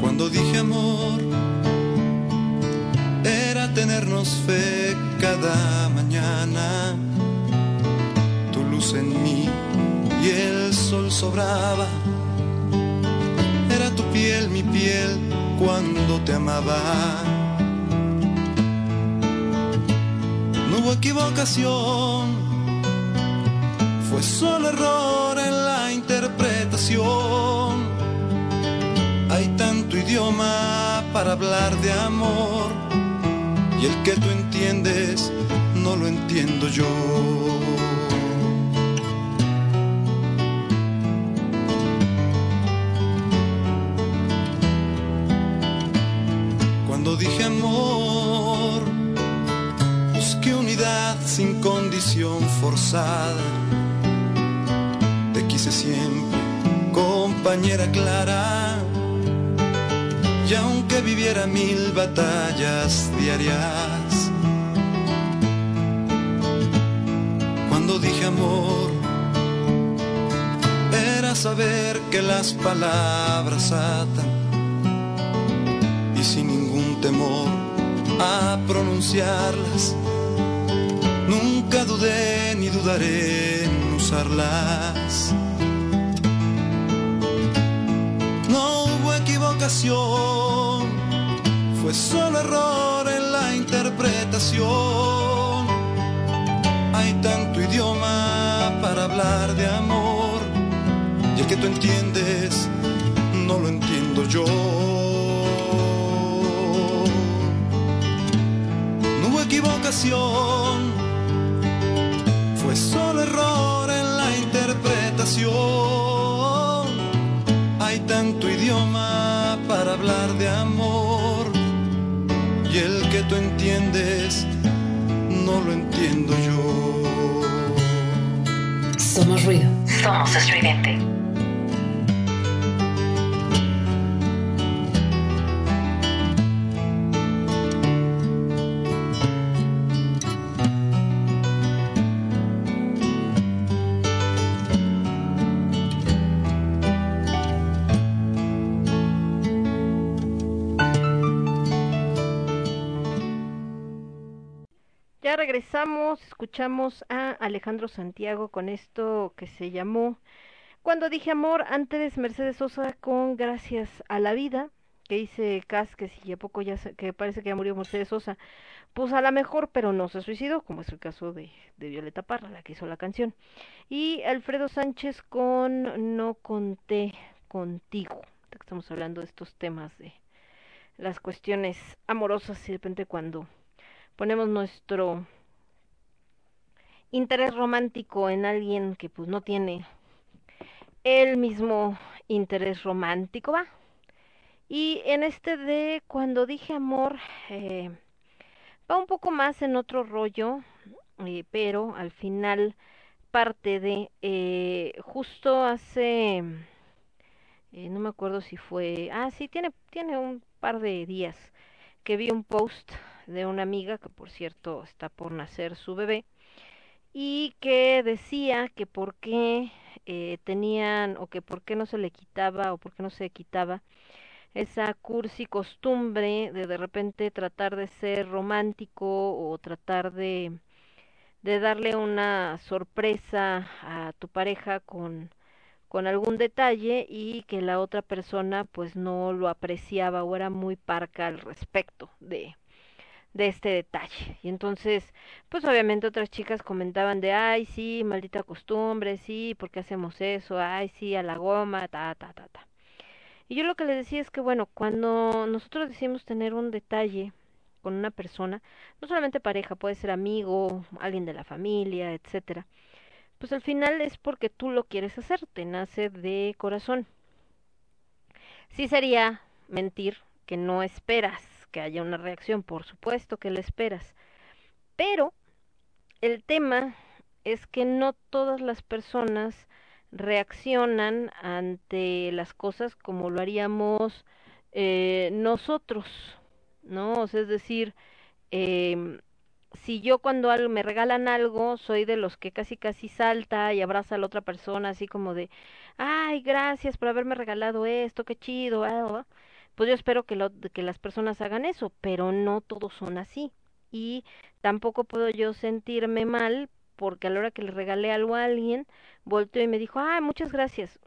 Cuando dije amor, era tenernos fe cada mañana luz en mí y el sol sobraba. Era tu piel, mi piel, cuando te amaba. No hubo equivocación, para hablar de amor y el que tú entiendes no lo entiendo yo. Cuando dije amor, busqué unidad sin condición forzada. Te quise siempre, compañera clara. Mil batallas diarias, cuando dije amor, era saber que las palabras atan y sin ningún temor a pronunciarlas, nunca dudé ni dudaré en usarlas. No hubo equivocación, solo error en la interpretación. Hay tanto idioma para hablar de amor y el que tú entiendes no lo entiendo yo. No hubo equivocación, fue solo error en la interpretación. Tú entiendes no lo entiendo yo. Somos ruido. Somos estridente. Regresamos, escuchamos a Alejandro Santiago con esto que se llamó Cuando dije amor, antes Mercedes Sosa con Gracias a la vida, que dice Cas que si a poco ya se- que parece que ya murió Mercedes Sosa, pues a la mejor, pero no se suicidó, como es el caso de, de Violeta Parra, la que hizo la canción. Y Alfredo Sánchez con No conté contigo. Estamos hablando de estos temas de las cuestiones amorosas y de repente cuando ponemos nuestro interés romántico en alguien que pues no tiene el mismo interés romántico, ¿va? Y en este de cuando dije amor, eh, va un poco más en otro rollo, eh, pero al final parte de eh, justo hace eh, no me acuerdo si fue ah sí tiene tiene un par de días que vi un post de una amiga que por cierto está por nacer su bebé y que decía que por qué eh, tenían o que por qué no se le quitaba o por qué no se quitaba esa cursi costumbre de de repente tratar de ser romántico o tratar de de darle una sorpresa a tu pareja con con algún detalle y que la otra persona pues no lo apreciaba o era muy parca al respecto de de este detalle. Y entonces, pues obviamente otras chicas comentaban de, ay, sí, maldita costumbre, sí, ¿por qué hacemos eso? Ay, sí, a la goma, ta, ta, ta, ta. Y yo lo que les decía es que, bueno, cuando nosotros decimos tener un detalle con una persona, no solamente pareja, puede ser amigo, alguien de la familia, etcétera, pues al final es porque tú lo quieres hacer, te nace de corazón. Sí sería mentir que no esperas que haya una reacción, por supuesto que la esperas, pero el tema es que no todas las personas reaccionan ante las cosas como lo haríamos eh, nosotros, ¿no? Es decir, eh, si yo cuando algo, me regalan algo, soy de los que casi casi salta y abraza a la otra persona, así como de, ay, gracias por haberme regalado esto, qué chido, ah, ah". Pues yo espero que, lo, que las personas hagan eso, pero no todos son así. Y tampoco puedo yo sentirme mal porque a la hora que le regalé algo a alguien, volteó y me dijo, ay, muchas gracias.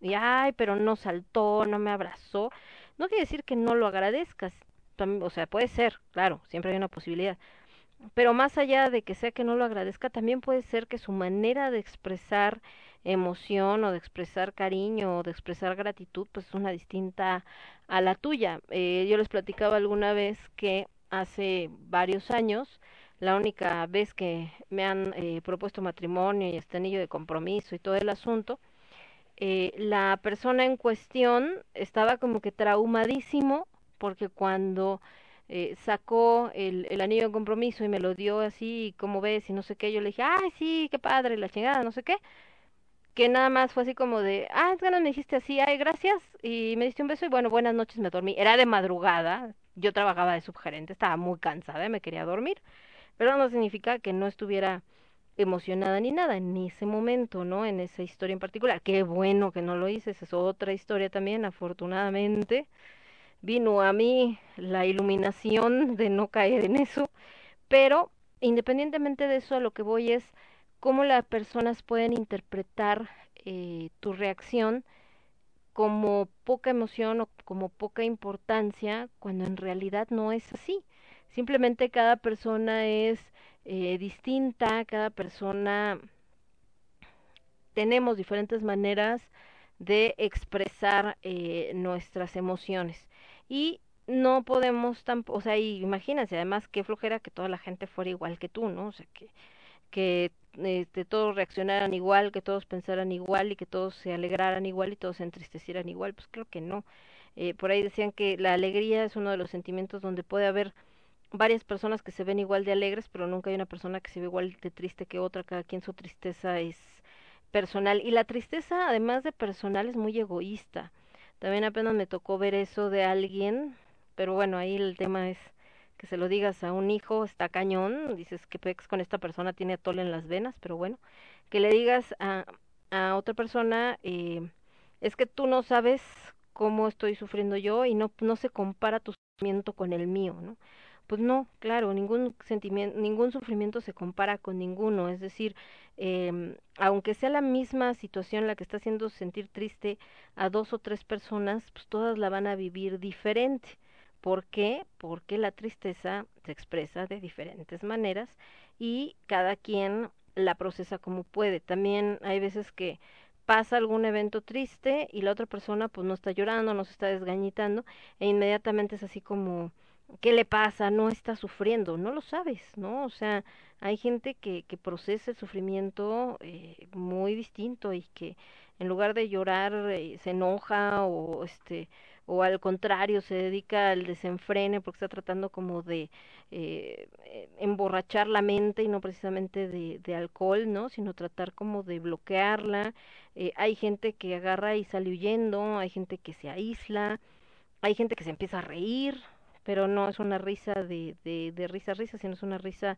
Y ay, pero no saltó, no me abrazó. No quiere decir que no lo agradezcas. O sea, puede ser, claro, siempre hay una posibilidad. Pero más allá de que sea que no lo agradezca, también puede ser que su manera de expresar emoción o de expresar cariño o de expresar gratitud, pues es una distinta a la tuya. Eh, yo les platicaba alguna vez que hace varios años, la única vez que me han eh, propuesto matrimonio y este anillo de compromiso y todo el asunto, eh, la persona en cuestión estaba como que traumadísimo porque cuando eh, sacó el, el anillo de compromiso y me lo dio así, como ves, y no sé qué, yo le dije, ay, sí, qué padre, la chingada, no sé qué, que nada más fue así como de, ah, ganas me dijiste así, ay, gracias, y me diste un beso y bueno, buenas noches, me dormí. Era de madrugada, yo trabajaba de subgerente, estaba muy cansada, me quería dormir, pero no significa que no estuviera emocionada ni nada en ese momento, ¿no? En esa historia en particular. Qué bueno que no lo hice, esa es otra historia también, afortunadamente. Vino a mí la iluminación de no caer en eso, pero independientemente de eso, a lo que voy es cómo las personas pueden interpretar eh, tu reacción como poca emoción o como poca importancia cuando en realidad no es así. Simplemente cada persona es eh, distinta, cada persona tenemos diferentes maneras de expresar eh, nuestras emociones y no podemos tampoco, o sea, imagínense además qué flojera que toda la gente fuera igual que tú, ¿no? O sea, que, que este, todos reaccionaran igual, que todos pensaran igual y que todos se alegraran igual y todos se entristecieran igual, pues creo que no. Eh, por ahí decían que la alegría es uno de los sentimientos donde puede haber varias personas que se ven igual de alegres, pero nunca hay una persona que se ve igual de triste que otra, cada quien su tristeza es personal. Y la tristeza, además de personal, es muy egoísta. También apenas me tocó ver eso de alguien, pero bueno, ahí el tema es que se lo digas a un hijo, está cañón, dices que pex con esta persona tiene atole en las venas, pero bueno, que le digas a, a otra persona, eh, es que tú no sabes cómo estoy sufriendo yo y no, no se compara tu sufrimiento con el mío, ¿no? Pues no, claro, ningún sentimiento, ningún sufrimiento se compara con ninguno. Es decir, eh, aunque sea la misma situación la que está haciendo sentir triste a dos o tres personas, pues todas la van a vivir diferente. ¿Por qué? Porque la tristeza se expresa de diferentes maneras y cada quien la procesa como puede. También hay veces que pasa algún evento triste y la otra persona pues no está llorando, no se está desgañitando e inmediatamente es así como ¿Qué le pasa? No está sufriendo, no lo sabes, ¿no? O sea, hay gente que, que procesa el sufrimiento eh, muy distinto y que en lugar de llorar eh, se enoja o este o al contrario se dedica al desenfrene porque está tratando como de eh, emborrachar la mente y no precisamente de, alcohol, ¿no? Sino tratar como de bloquearla. Eh, hay gente que agarra y sale huyendo, hay gente que se aísla, hay gente que se empieza a reír, pero no es una risa de, de, de risa, risa, sino es una risa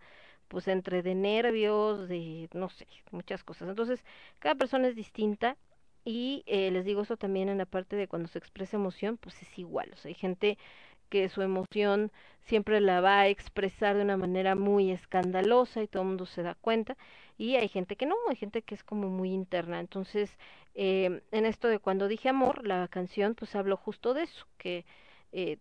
pues entre de nervios, de no sé, muchas cosas. Entonces, cada persona es distinta y eh, les digo eso también en la parte de cuando se expresa emoción, pues es igual. O sea, hay gente que su emoción siempre la va a expresar de una manera muy escandalosa y todo el mundo se da cuenta y hay gente que no, hay gente que es como muy interna. Entonces, eh, en esto de cuando dije amor, la canción pues habló justo de eso, que eh,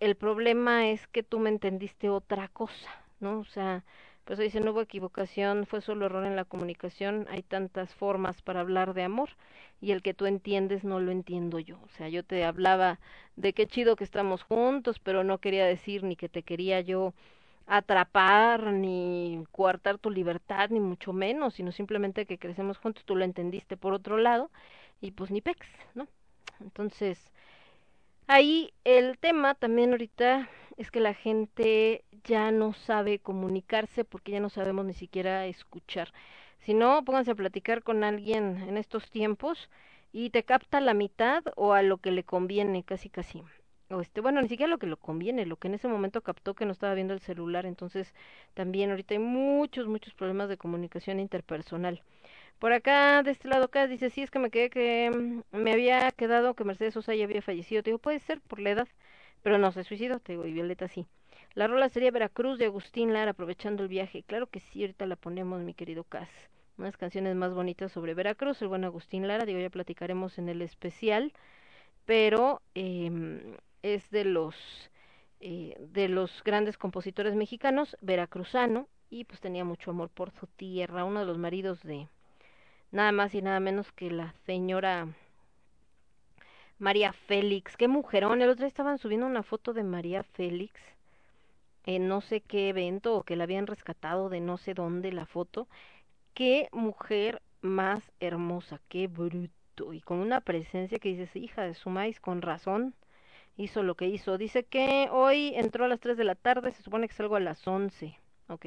el problema es que tú me entendiste otra cosa, ¿no? O sea, pues dice, no hubo equivocación, fue solo error en la comunicación, hay tantas formas para hablar de amor y el que tú entiendes no lo entiendo yo. O sea, yo te hablaba de qué chido que estamos juntos, pero no quería decir ni que te quería yo atrapar, ni coartar tu libertad, ni mucho menos, sino simplemente que crecemos juntos, tú lo entendiste por otro lado y pues ni pex, ¿no? Entonces, Ahí el tema también ahorita es que la gente ya no sabe comunicarse porque ya no sabemos ni siquiera escuchar. Si no, pónganse a platicar con alguien en estos tiempos y te capta la mitad o a lo que le conviene, casi casi. O este, bueno, ni siquiera lo que le conviene, lo que en ese momento captó que no estaba viendo el celular, entonces también ahorita hay muchos, muchos problemas de comunicación interpersonal. Por acá, de este lado acá, dice, sí, es que me quedé que mm, me había quedado que Mercedes Sosa ya había fallecido. Te digo, puede ser por la edad, pero no se suicidó, te digo, y Violeta sí. La rola sería Veracruz de Agustín Lara, aprovechando el viaje. Claro que sí, ahorita la ponemos, mi querido Cas. Unas canciones más bonitas sobre Veracruz, el buen Agustín Lara, digo, ya platicaremos en el especial, pero eh, es de los eh, de los grandes compositores mexicanos, veracruzano, y pues tenía mucho amor por su tierra, uno de los maridos de nada más y nada menos que la señora María Félix, qué mujerón, el otro día estaban subiendo una foto de María Félix en no sé qué evento o que la habían rescatado de no sé dónde la foto, qué mujer más hermosa, qué bruto, y con una presencia que dices, hija de su maíz, con razón, hizo lo que hizo. Dice que hoy entró a las 3 de la tarde, se supone que salgo a las 11, ¿ok?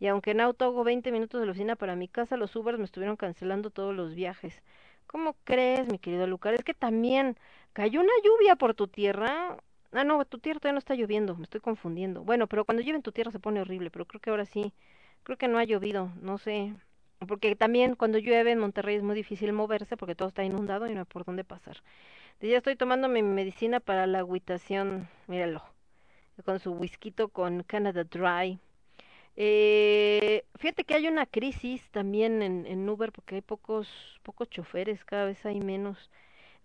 Y aunque en auto hago 20 minutos de la oficina para mi casa, los Ubers me estuvieron cancelando todos los viajes. ¿Cómo crees, mi querido Lucar? Es que también cayó una lluvia por tu tierra. Ah, no, tu tierra todavía no está lloviendo, me estoy confundiendo. Bueno, pero cuando llueve en tu tierra se pone horrible, pero creo que ahora sí. Creo que no ha llovido, no sé. Porque también cuando llueve en Monterrey es muy difícil moverse porque todo está inundado y no hay por dónde pasar. Ya estoy tomando mi medicina para la agüitación, míralo, con su whisky con Canada Dry. Eh, fíjate que hay una crisis también en, en Uber porque hay pocos, pocos choferes, cada vez hay menos.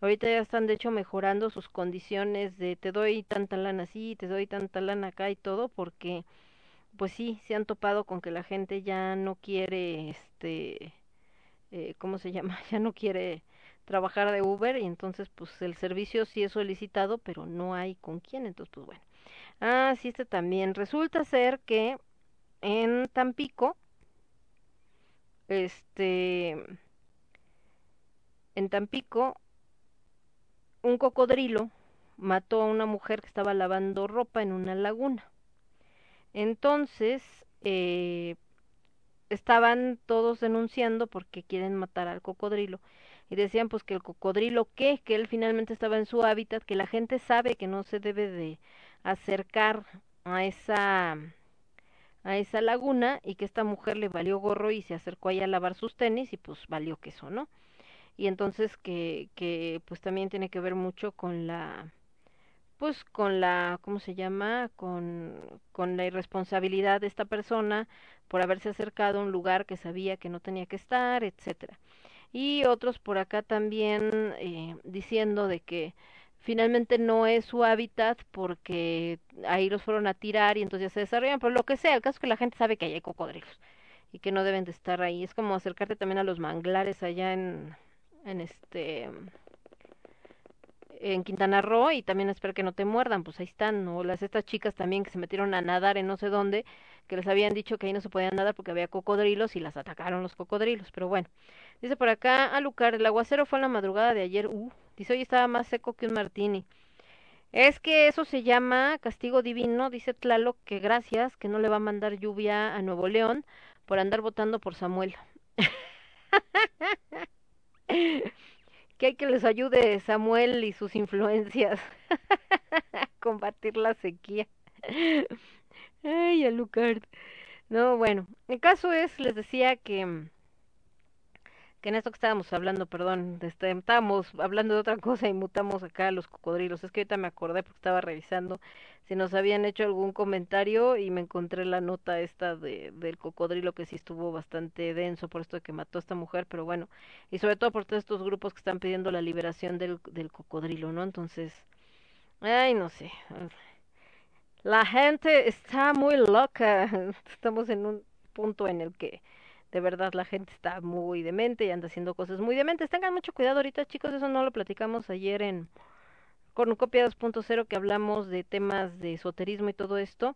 Ahorita ya están de hecho mejorando sus condiciones de te doy tanta lana así, te doy tanta lana acá y todo porque pues sí, se han topado con que la gente ya no quiere, este, eh, ¿cómo se llama? [LAUGHS] Ya no quiere trabajar de Uber y entonces pues el servicio sí es solicitado, pero no hay con quién, entonces pues bueno. Ah, sí, este también. Resulta ser que en Tampico, este, en Tampico, un cocodrilo mató a una mujer que estaba lavando ropa en una laguna. Entonces, eh, estaban todos denunciando porque quieren matar al cocodrilo y decían pues que el cocodrilo qué, que él finalmente estaba en su hábitat, que la gente sabe que no se debe de acercar a esa a esa laguna y que esta mujer le valió gorro y se acercó ahí a lavar sus tenis y pues valió queso, ¿no? Y entonces que que pues también tiene que ver mucho con la pues con la, ¿cómo se llama? Con, con la irresponsabilidad de esta persona por haberse acercado a un lugar que sabía que no tenía que estar, etcétera. Y otros por acá también eh, diciendo de que finalmente no es su hábitat porque ahí los fueron a tirar y entonces ya se desarrollan, pero lo que sea, el caso es que la gente sabe que hay cocodrilos y que no deben de estar ahí. Es como acercarte también a los manglares allá en, en este en Quintana Roo y también espero que no te muerdan, pues ahí están, o las estas chicas también que se metieron a nadar en no sé dónde, que les habían dicho que ahí no se podían nadar porque había cocodrilos y las atacaron los cocodrilos, pero bueno. Dice por acá, a Lucar, el aguacero fue en la madrugada de ayer, uh, dice hoy estaba más seco que un martini. Es que eso se llama castigo divino, dice Tlaloc, que gracias, que no le va a mandar lluvia a Nuevo León por andar votando por Samuel. [LAUGHS] que hay que les ayude Samuel y sus influencias [LAUGHS] a combatir la sequía. [LAUGHS] Ay, Alucard. No, bueno, el caso es, les decía que que en esto que estábamos hablando, perdón, este, estábamos hablando de otra [LAUGHS] cosa y mutamos acá a los cocodrilos. Es que ahorita me acordé porque estaba revisando si nos habían hecho algún comentario y me encontré la nota esta de, del cocodrilo que sí estuvo bastante denso por esto de que mató a esta mujer, pero bueno, y sobre todo por todos estos grupos que están pidiendo la liberación del, del cocodrilo, ¿no? Entonces, ay, no sé. La gente está muy loca. [LAUGHS] Estamos en un punto en el que de verdad la gente está muy demente y anda haciendo cosas muy dementes. Tengan mucho cuidado ahorita, chicos, eso no lo platicamos ayer en Cornucopia 2.0 que hablamos de temas de esoterismo y todo esto.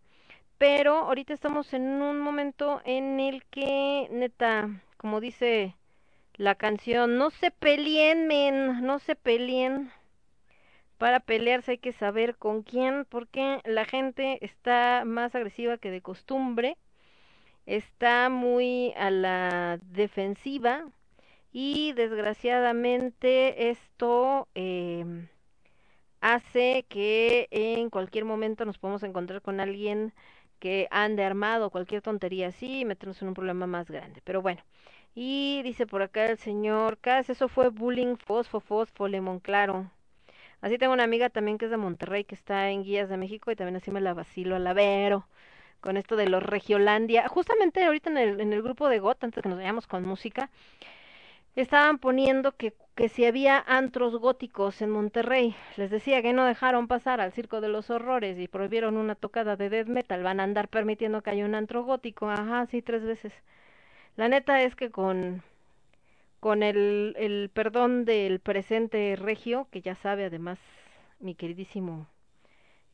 Pero ahorita estamos en un momento en el que, neta, como dice la canción, no se peleen, men, no se peleen. Para pelearse hay que saber con quién, porque la gente está más agresiva que de costumbre está muy a la defensiva y desgraciadamente esto eh, hace que en cualquier momento nos podemos encontrar con alguien que ande armado, cualquier tontería así, y meternos en un problema más grande. Pero bueno, y dice por acá el señor Cas, eso fue bullying, fosfo, fosfo, lemon claro. Así tengo una amiga también que es de Monterrey, que está en Guías de México y también así me la vacilo a la Vero con esto de los Regiolandia. Justamente ahorita en el, en el grupo de GOT, antes que nos vayamos con música, estaban poniendo que, que si había antros góticos en Monterrey. Les decía que no dejaron pasar al Circo de los Horrores y prohibieron una tocada de death metal. Van a andar permitiendo que haya un antro gótico. Ajá, sí, tres veces. La neta es que con, con el, el perdón del presente regio, que ya sabe además mi queridísimo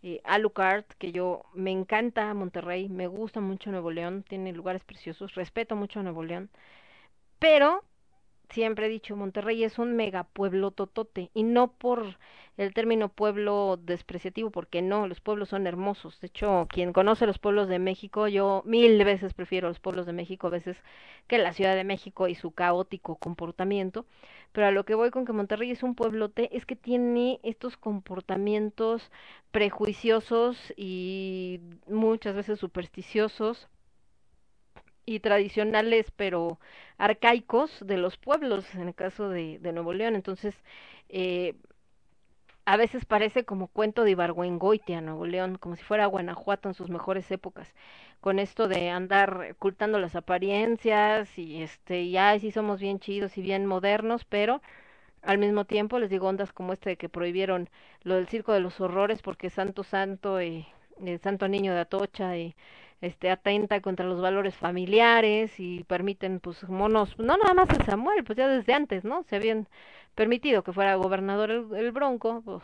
eh, Alucard, que yo me encanta Monterrey, me gusta mucho Nuevo León, tiene lugares preciosos, respeto mucho a Nuevo León, pero siempre he dicho, Monterrey es un megapueblo totote, y no por el término pueblo despreciativo, porque no, los pueblos son hermosos. De hecho, quien conoce los pueblos de México, yo mil veces prefiero los pueblos de México a veces que la Ciudad de México y su caótico comportamiento. Pero a lo que voy con que Monterrey es un pueblote es que tiene estos comportamientos prejuiciosos y muchas veces supersticiosos y tradicionales pero arcaicos de los pueblos en el caso de, Nuevo León. Entonces eh, a veces parece como cuento de Ibargüengoitia, Nuevo León, como si fuera Guanajuato en sus mejores épocas, con esto de andar ocultando las apariencias y este, ya sí somos bien chidos y bien modernos, pero al mismo tiempo les digo ondas como este de que prohibieron lo del circo de los horrores porque Santo Santo y el Santo Niño de Atocha y este atenta contra los valores familiares y permiten pues monos, no nada más el Samuel, pues ya desde antes, ¿no? Se habían permitido que fuera gobernador el, Bronco, pues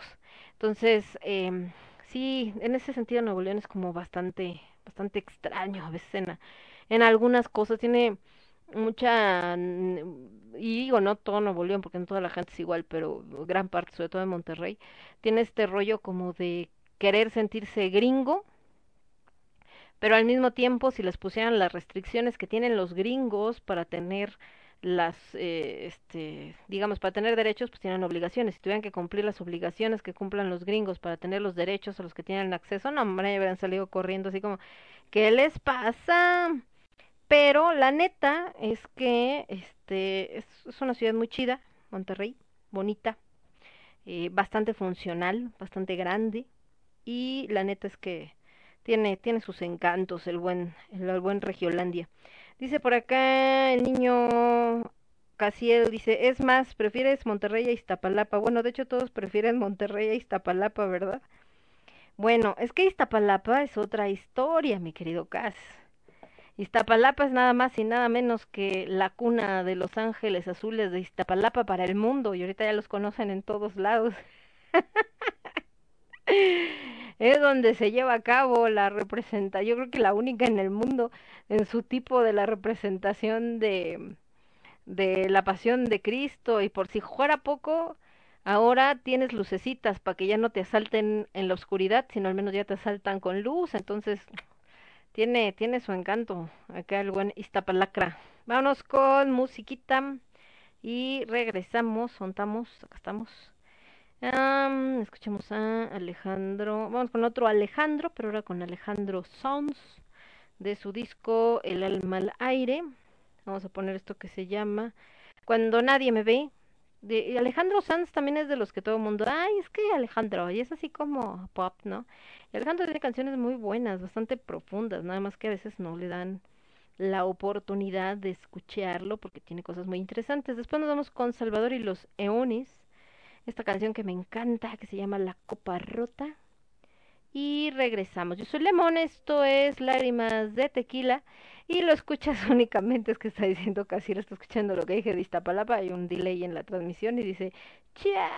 entonces eh, sí, en ese sentido Nuevo León es como bastante bastante extraño a veces en, en algunas cosas tiene mucha y digo no todo Nuevo León porque no toda la gente es igual pero gran parte sobre todo de Monterrey tiene este rollo como de querer sentirse gringo pero al mismo tiempo si les pusieran las restricciones que tienen los gringos para tener las eh, este digamos para tener derechos pues tienen obligaciones. Si tuvieran que cumplir las obligaciones que cumplan los gringos para tener los derechos a los que tienen acceso no hombre habrían salido corriendo así como qué les pasa pero la neta es que este es, es una ciudad muy chida Monterrey bonita eh, bastante funcional bastante grande y la neta es que tiene tiene sus encantos el buen el, buen Regiolandia Dice por acá el niño Casiel, dice, es más, prefieres Monterrey a Iztapalapa. Bueno, de hecho todos prefieren Monterrey a Iztapalapa, ¿verdad? Bueno, es que Iztapalapa es otra historia, mi querido Cas. Iztapalapa es nada más y nada menos que la cuna de los ángeles azules de Iztapalapa para el mundo y ahorita ya los conocen en todos lados. [LAUGHS] es donde se lleva a cabo la representa, yo creo que la única en el mundo en su tipo de la representación de de la pasión de Cristo y por si fuera poco, ahora tienes lucecitas para que ya no te asalten en la oscuridad, sino al menos ya te asaltan con luz, entonces tiene tiene su encanto acá el buen Iztapalacra. Vámonos con musiquita y regresamos, montamos, acá estamos. Um, escuchamos a Alejandro, vamos con otro Alejandro, pero ahora con Alejandro Sounds de su disco El alma al aire. Vamos a poner esto que se llama Cuando nadie me ve. De Alejandro Sanz también es de los que todo el mundo, ay, es que Alejandro, y es así como pop, ¿no? Y Alejandro tiene canciones muy buenas, bastante profundas, nada más que a veces no le dan la oportunidad de escucharlo porque tiene cosas muy interesantes. Después nos vamos con Salvador y los Eones, esta canción que me encanta, que se llama La Copa Rota. Y regresamos. Yo soy Lemón, esto es Lágrimas de Tequila. Y lo escuchas [LAUGHS] únicamente, es que está diciendo casi lo está escuchando lo que dije de Iztapalapa. Hay un delay en la transmisión y dice, chia,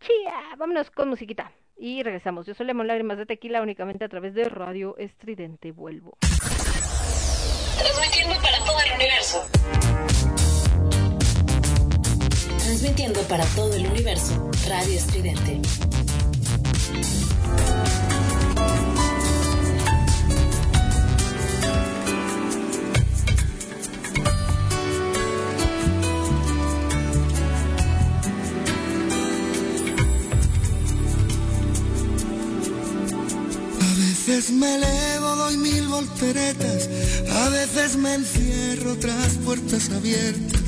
chia. Vámonos con musiquita. Y regresamos. Yo soy Lemón, Lágrimas de Tequila, únicamente a través de Radio Estridente. Vuelvo. Transmitiendo para todo el universo. Transmitiendo para todo el universo. Radio Estridente. A veces me elevo, doy mil volteretas, a veces me encierro tras puertas abiertas,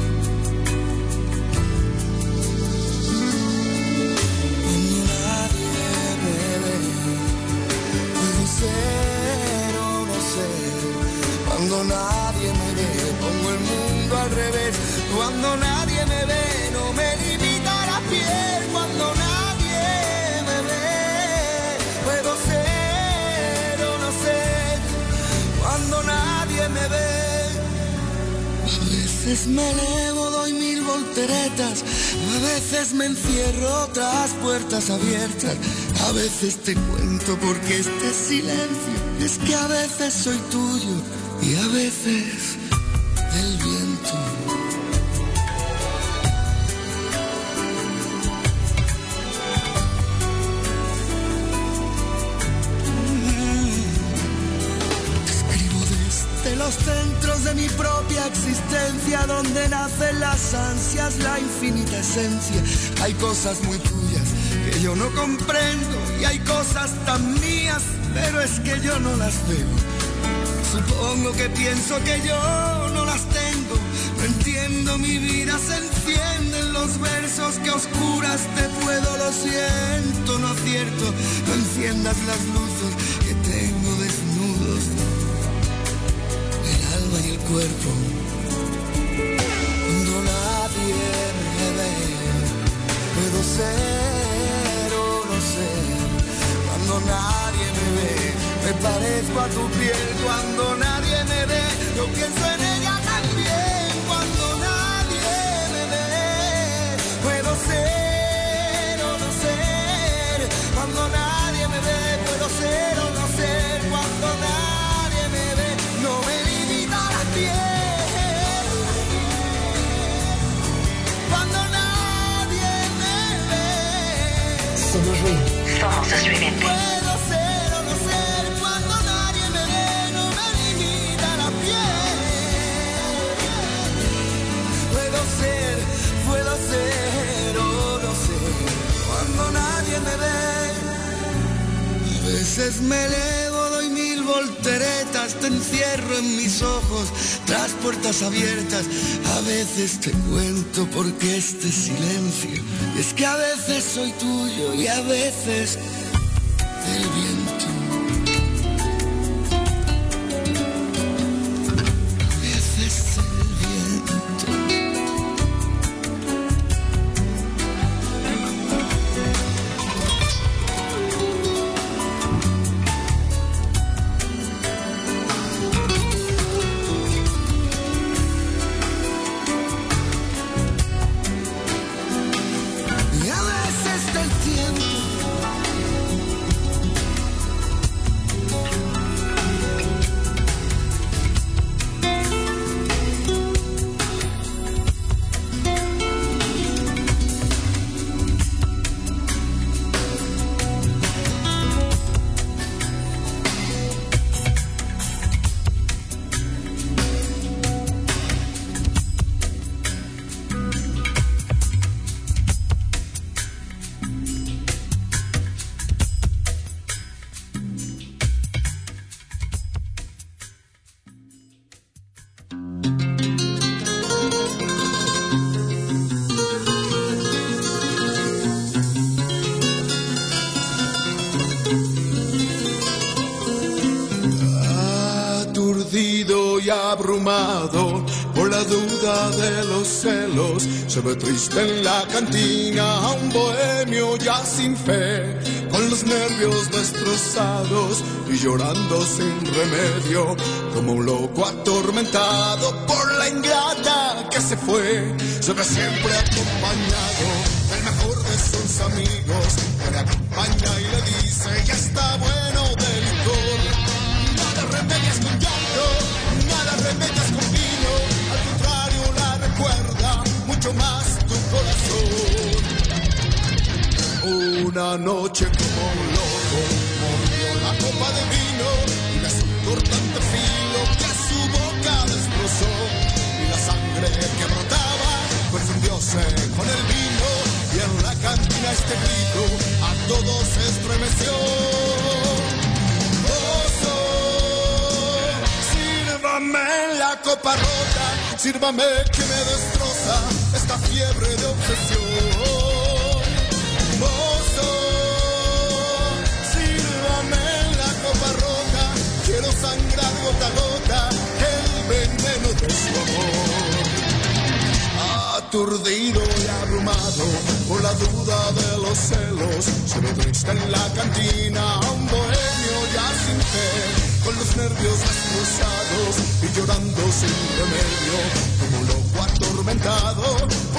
Cuando nadie me ve, pongo el mundo al revés. Cuando nadie me ve, no me limita la piel. Cuando nadie me ve, puedo ser o no ser. Cuando nadie me ve. A veces me elevo, doy mil volteretas. A veces me encierro tras puertas abiertas. A veces te cuento porque este silencio es que a veces soy tuyo y a veces del viento. Escribo desde los centros de mi propia existencia, donde nacen las ansias, la infinita esencia. Hay cosas muy tuyas que yo no comprendo y hay cosas tan mías, pero es que yo no las veo. Supongo que pienso que yo no las tengo. No entiendo mi vida, se encienden los versos que oscuras te puedo, lo siento, no acierto. No enciendas las luces que tengo desnudos, el alma y el cuerpo. Cuando nadie me ve, puedo ser o no ser. Cuando nadie me ve, me parezco a tu piel. Cuando nadie me ve, yo pienso en ella también. Cuando nadie me ve, puedo ser o no ser. Cuando nadie me ve, puedo ser o no ser. Cuando nadie me ve, no me limita la piel. Cuando nadie me ve. Somos ruido. Somos veces me elevo, doy mil volteretas, te encierro en mis ojos, tras puertas abiertas. A veces te cuento porque este silencio es que a veces soy tuyo y a veces del viento. Ve triste en la cantina a un bohemio ya sin fe, con los nervios destrozados y llorando sin remedio, como un loco atormentado por la ingrata que se fue. Se ve siempre acompañado del mejor de sus amigos, que le acompaña y le dice, ya está bueno del licor. Nada remedias con llanto, nada remedias con vino, al contrario la recuerda mucho más Una noche como un loco, mordió la copa de vino y la un cortante filo que su boca destrozó y la sangre que brotaba confundióse con el vino y en la cantina este grito a todos estremeció. Oso, sírvame la copa rota, sírvame que me destroza Aturdido y abrumado por la duda de los celos, se ve triste en la cantina a un bohemio ya sin fe, con los nervios destrozados y llorando sin remedio, como loco atormentado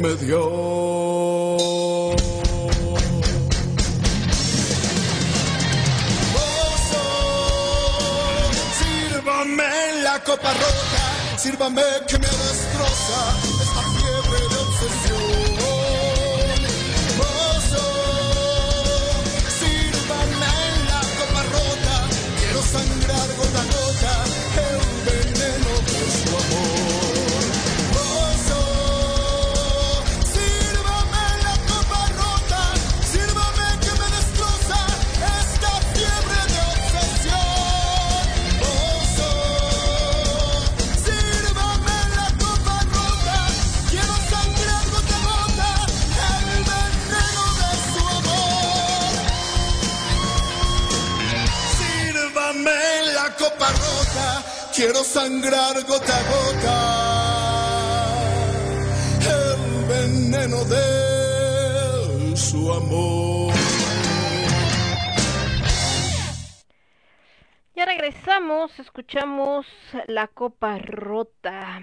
me dio. Escuchamos La Copa Rota,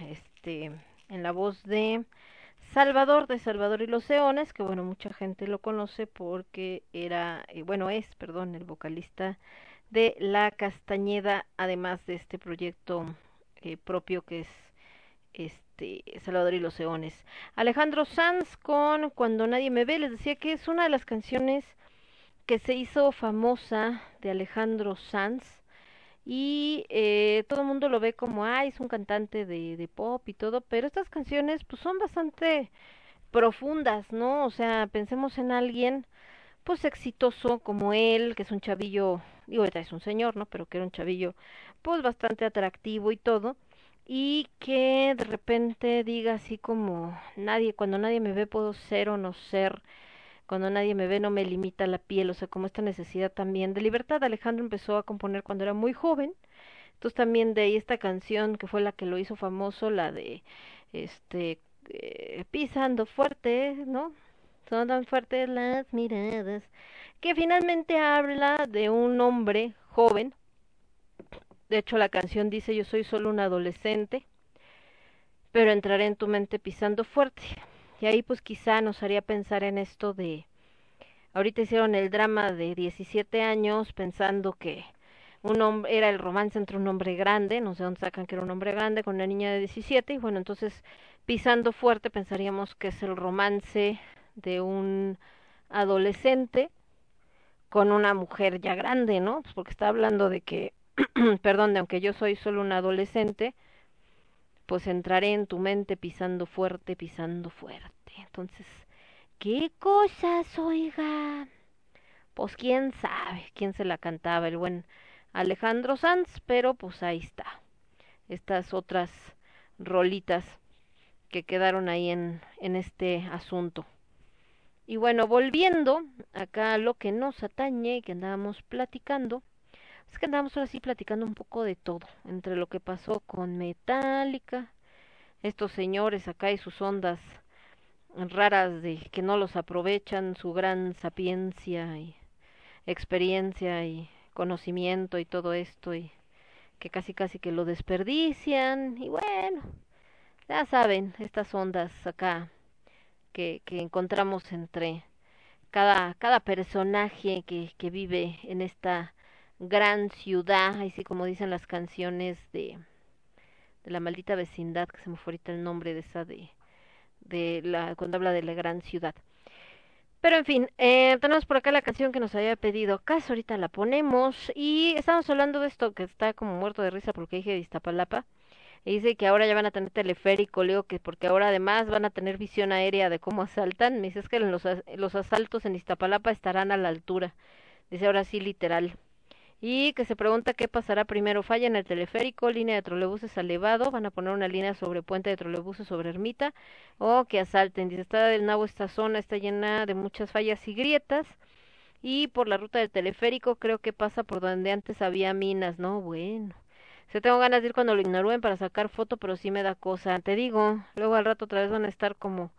este, en la voz de Salvador, de Salvador y los Eones, que bueno, mucha gente lo conoce porque era, eh, bueno, es, perdón, el vocalista de La Castañeda, además de este proyecto eh, propio que es este Salvador y los Eones. Alejandro Sanz con Cuando nadie me ve, les decía que es una de las canciones que se hizo famosa de Alejandro Sanz y eh, todo el mundo lo ve como, ah, es un cantante de, de pop y todo, pero estas canciones pues son bastante profundas, ¿no? O sea, pensemos en alguien pues exitoso como él, que es un chavillo, digo, ahorita es un señor, ¿no? Pero que era un chavillo pues bastante atractivo y todo, y que de repente diga así como, nadie, cuando nadie me ve puedo ser o no ser, cuando nadie me ve no me limita la piel, o sea, como esta necesidad también de libertad. Alejandro empezó a componer cuando era muy joven, entonces también de ahí esta canción que fue la que lo hizo famoso, la de este eh, pisando fuerte, ¿no? Son tan fuertes las miradas, que finalmente habla de un hombre joven. De hecho, la canción dice yo soy solo un adolescente pero entraré en tu mente pisando fuerte. Y ahí pues quizá nos haría pensar en esto de, ahorita hicieron el drama de 17 años pensando que un hombre, era el romance entre un hombre grande, no sé dónde sacan que era un hombre grande con una niña de 17, y bueno, entonces pisando fuerte pensaríamos que es el romance de un adolescente con una mujer ya grande, ¿no? Pues porque está hablando de que, [CLEARS THROAT] perdón, de aunque yo soy solo un adolescente, pues entraré en tu mente pisando fuerte, pisando fuerte. Entonces, ¿qué cosas, oiga? Pues quién sabe, quién se la cantaba, el buen Alejandro Sanz, pero pues ahí está. Estas otras rolitas que quedaron ahí en, en este asunto. Y bueno, volviendo acá a lo que nos atañe, que andábamos platicando, es que andábamos ahora sí platicando un poco de todo, entre lo que pasó con Metallica, estos señores acá y sus ondas raras de que no los aprovechan, su gran sapiencia y experiencia y conocimiento y todo esto y que casi casi que lo desperdician y bueno, ya saben, estas ondas acá que, que encontramos entre cada, cada personaje que, que vive en esta gran ciudad, así como dicen las canciones de, de la maldita vecindad, que se me fue ahorita el nombre de esa de, la, cuando habla de la gran ciudad. Pero en fin, eh, tenemos por acá la canción que nos había pedido Caso, ahorita la ponemos y estamos hablando de esto que está como muerto de risa porque dije de Iztapalapa y dice que ahora ya van a tener teleférico, leo que porque ahora además van a tener visión aérea de cómo asaltan, me dice que los, los asaltos en Iztapalapa estarán a la altura, dice ahora sí literal, y que se pregunta qué pasará primero, falla en el teleférico, línea de trolebuses elevado, van a poner una línea sobre puente de trolebuses sobre ermita, o que asalten, dice está del nabo esta zona está llena de muchas fallas y grietas, y por la ruta del teleférico creo que pasa por donde antes había minas, no, bueno. Se tengo ganas de ir cuando lo ignoruen para sacar foto, pero sí me da cosa. Te digo, luego al rato otra vez van a estar como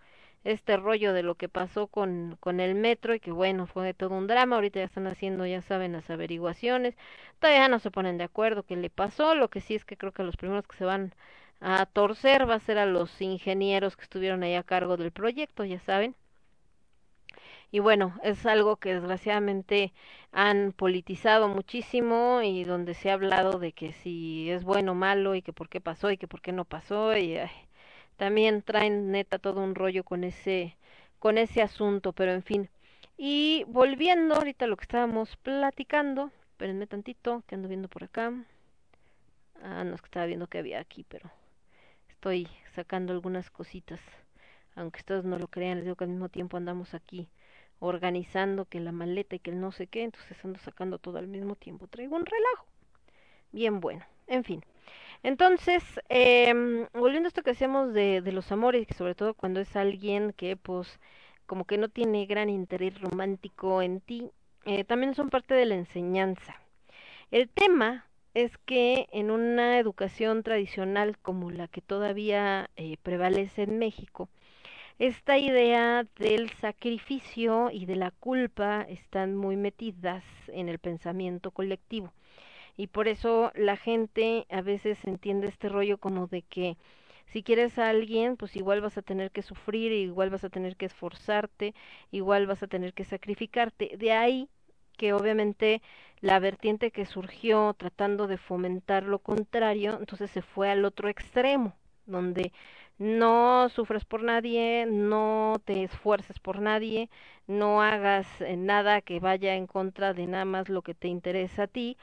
este rollo de lo que pasó con, con el metro y que bueno, fue todo un drama. Ahorita ya están haciendo, ya saben, las averiguaciones. Todavía no se ponen de acuerdo qué le pasó. Lo que sí es que creo que los primeros que se van a torcer va a ser a los ingenieros que estuvieron ahí a cargo del proyecto, ya saben. Y bueno, es algo que desgraciadamente han politizado muchísimo y donde se ha hablado de que si es bueno o malo y que por qué pasó y que por qué no pasó y también traen neta todo un rollo con ese con ese asunto, pero en fin. Y volviendo ahorita a lo que estábamos platicando, espérenme tantito, que ando viendo por acá. Ah, no es que estaba viendo que había aquí, pero estoy sacando algunas cositas. Aunque ustedes no lo crean, les digo que al mismo tiempo andamos aquí organizando que la maleta y que el no sé qué, entonces ando sacando todo al mismo tiempo. Traigo un relajo. Bien bueno. En fin. Entonces, eh, volviendo a esto que hacemos de, de los amores, sobre todo cuando es alguien que pues como que no tiene gran interés romántico en ti, eh, también son parte de la enseñanza. El tema es que en una educación tradicional como la que todavía eh, prevalece en México, esta idea del sacrificio y de la culpa están muy metidas en el pensamiento colectivo. Y por eso la gente a veces entiende este rollo como de que si quieres a alguien, pues igual vas a tener que sufrir, igual vas a tener que esforzarte, igual vas a tener que sacrificarte. De ahí que obviamente la vertiente que surgió tratando de fomentar lo contrario, entonces se fue al otro extremo, donde no sufres por nadie, no te esfuerces por nadie, no hagas eh, nada que vaya en contra de nada más lo que te interesa a ti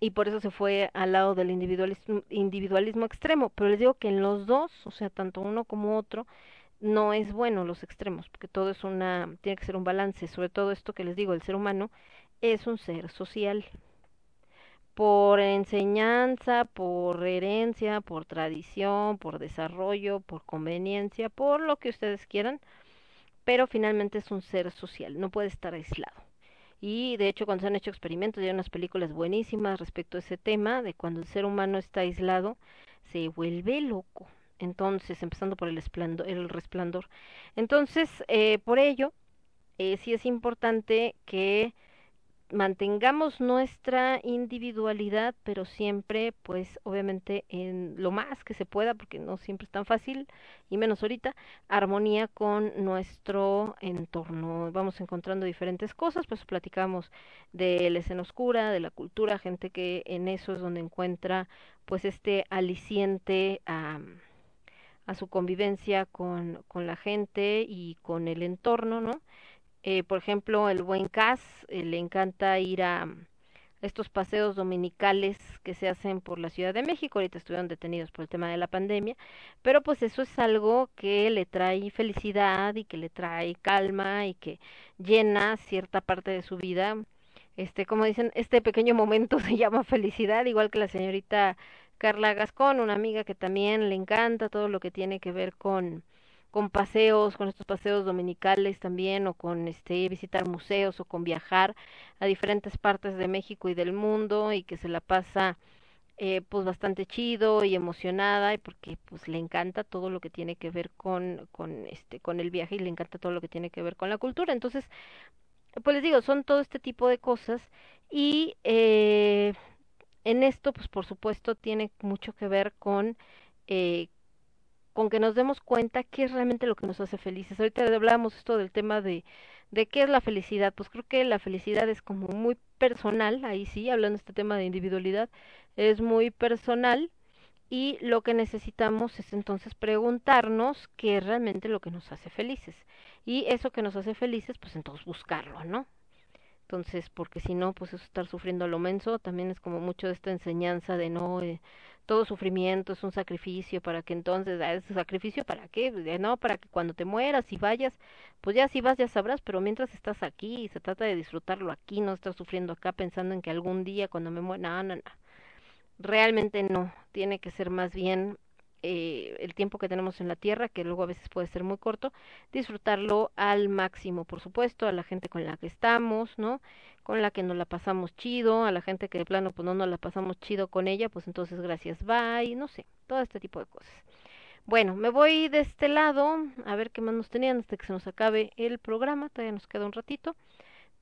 y por eso se fue al lado del individualismo, individualismo extremo. Pero les digo que en los dos, o sea, tanto uno como otro, no es bueno los extremos, porque todo es una, tiene que ser un balance, sobre todo esto que les digo, el ser humano es un ser social por enseñanza, por herencia, por tradición, por desarrollo, por conveniencia, por lo que ustedes quieran, pero finalmente es un ser social, no puede estar aislado. Y de hecho cuando se han hecho experimentos, hay unas películas buenísimas respecto a ese tema, de cuando el ser humano está aislado, se vuelve loco. Entonces, empezando por el, el resplandor. Entonces, eh, por ello, eh, sí es importante que mantengamos nuestra individualidad, pero siempre, pues, obviamente, en lo más que se pueda, porque no siempre es tan fácil, y menos ahorita, armonía con nuestro entorno. Vamos encontrando diferentes cosas, pues platicamos de la escena oscura, de la cultura, gente que en eso es donde encuentra, pues, este aliciente a a su convivencia con, con la gente y con el entorno, ¿no? Eh, por ejemplo, el buen Cas eh, le encanta ir a estos paseos dominicales que se hacen por la Ciudad de México. Ahorita estuvieron detenidos por el tema de la pandemia, pero pues eso es algo que le trae felicidad y que le trae calma y que llena cierta parte de su vida. Este, como dicen, este pequeño momento [LAUGHS] se llama felicidad, igual que la señorita Carla Gascón, una amiga que también le encanta todo lo que tiene que ver con con paseos, con estos paseos dominicales también, o con este visitar museos, o con viajar a diferentes partes de México y del mundo, y que se la pasa eh, pues bastante chido y emocionada, y porque pues le encanta todo lo que tiene que ver con, con este, con el viaje, y le encanta todo lo que tiene que ver con la cultura. Entonces, pues les digo, son todo este tipo de cosas, y eh, en esto, pues por supuesto, tiene mucho que ver con eh, con que nos demos cuenta qué es realmente lo que nos hace felices. Ahorita hablábamos esto del tema de, de qué es la felicidad. Pues creo que la felicidad es como muy personal, ahí sí, hablando de este tema de individualidad, es muy personal y lo que necesitamos es entonces preguntarnos qué es realmente lo que nos hace felices. Y eso que nos hace felices, pues entonces buscarlo, ¿no? Entonces, porque si no, pues eso estar sufriendo a lo menso, también es como mucho esta enseñanza de no, eh, todo sufrimiento es un sacrificio para que entonces, ¿es sacrificio para qué? No, para que cuando te mueras y vayas, pues ya si vas ya sabrás, pero mientras estás aquí se trata de disfrutarlo aquí, no estar sufriendo acá pensando en que algún día cuando me muera, no, no, no. Realmente no, tiene que ser más bien eh, el tiempo que tenemos en la tierra, que luego a veces puede ser muy corto, disfrutarlo al máximo, por supuesto, a la gente con la que estamos, ¿no? Con la que nos la pasamos chido, a la gente que de plano pues no nos la pasamos chido con ella, pues entonces gracias, bye, no sé, todo este tipo de cosas. Bueno, me voy de este lado a ver qué más nos tenían hasta que se nos acabe el programa, todavía nos queda un ratito,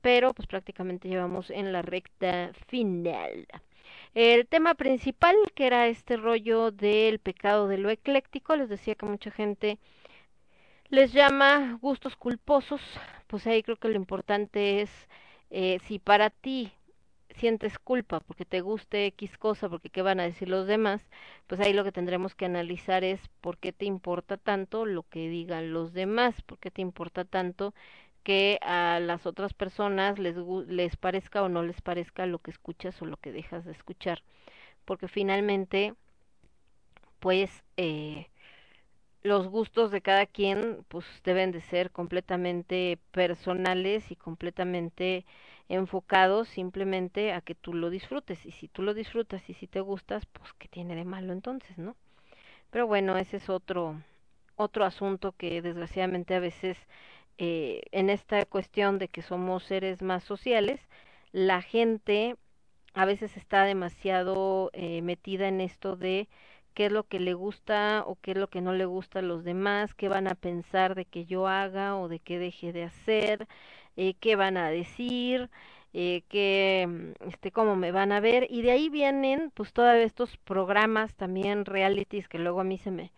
pero pues prácticamente llevamos en la recta final. El tema principal, que era este rollo del pecado de lo ecléctico, les decía que mucha gente les llama gustos culposos, pues ahí creo que lo importante es eh, si para ti sientes culpa porque te guste X cosa, porque qué van a decir los demás, pues ahí lo que tendremos que analizar es por qué te importa tanto lo que digan los demás, por qué te importa tanto que a las otras personas les, les parezca o no les parezca lo que escuchas o lo que dejas de escuchar. Porque finalmente, pues, eh, los gustos de cada quien, pues, deben de ser completamente personales y completamente enfocados simplemente a que tú lo disfrutes. Y si tú lo disfrutas y si te gustas, pues, ¿qué tiene de malo entonces, no? Pero bueno, ese es otro, otro asunto que desgraciadamente a veces eh, en esta cuestión de que somos seres más sociales, la gente a veces está demasiado eh, metida en esto de qué es lo que le gusta o qué es lo que no le gusta a los demás, qué van a pensar de que yo haga o de que deje de hacer, eh, qué van a decir, eh, que mm, este cómo me van a ver. Y de ahí vienen pues todos estos programas también realities que luego a mí se me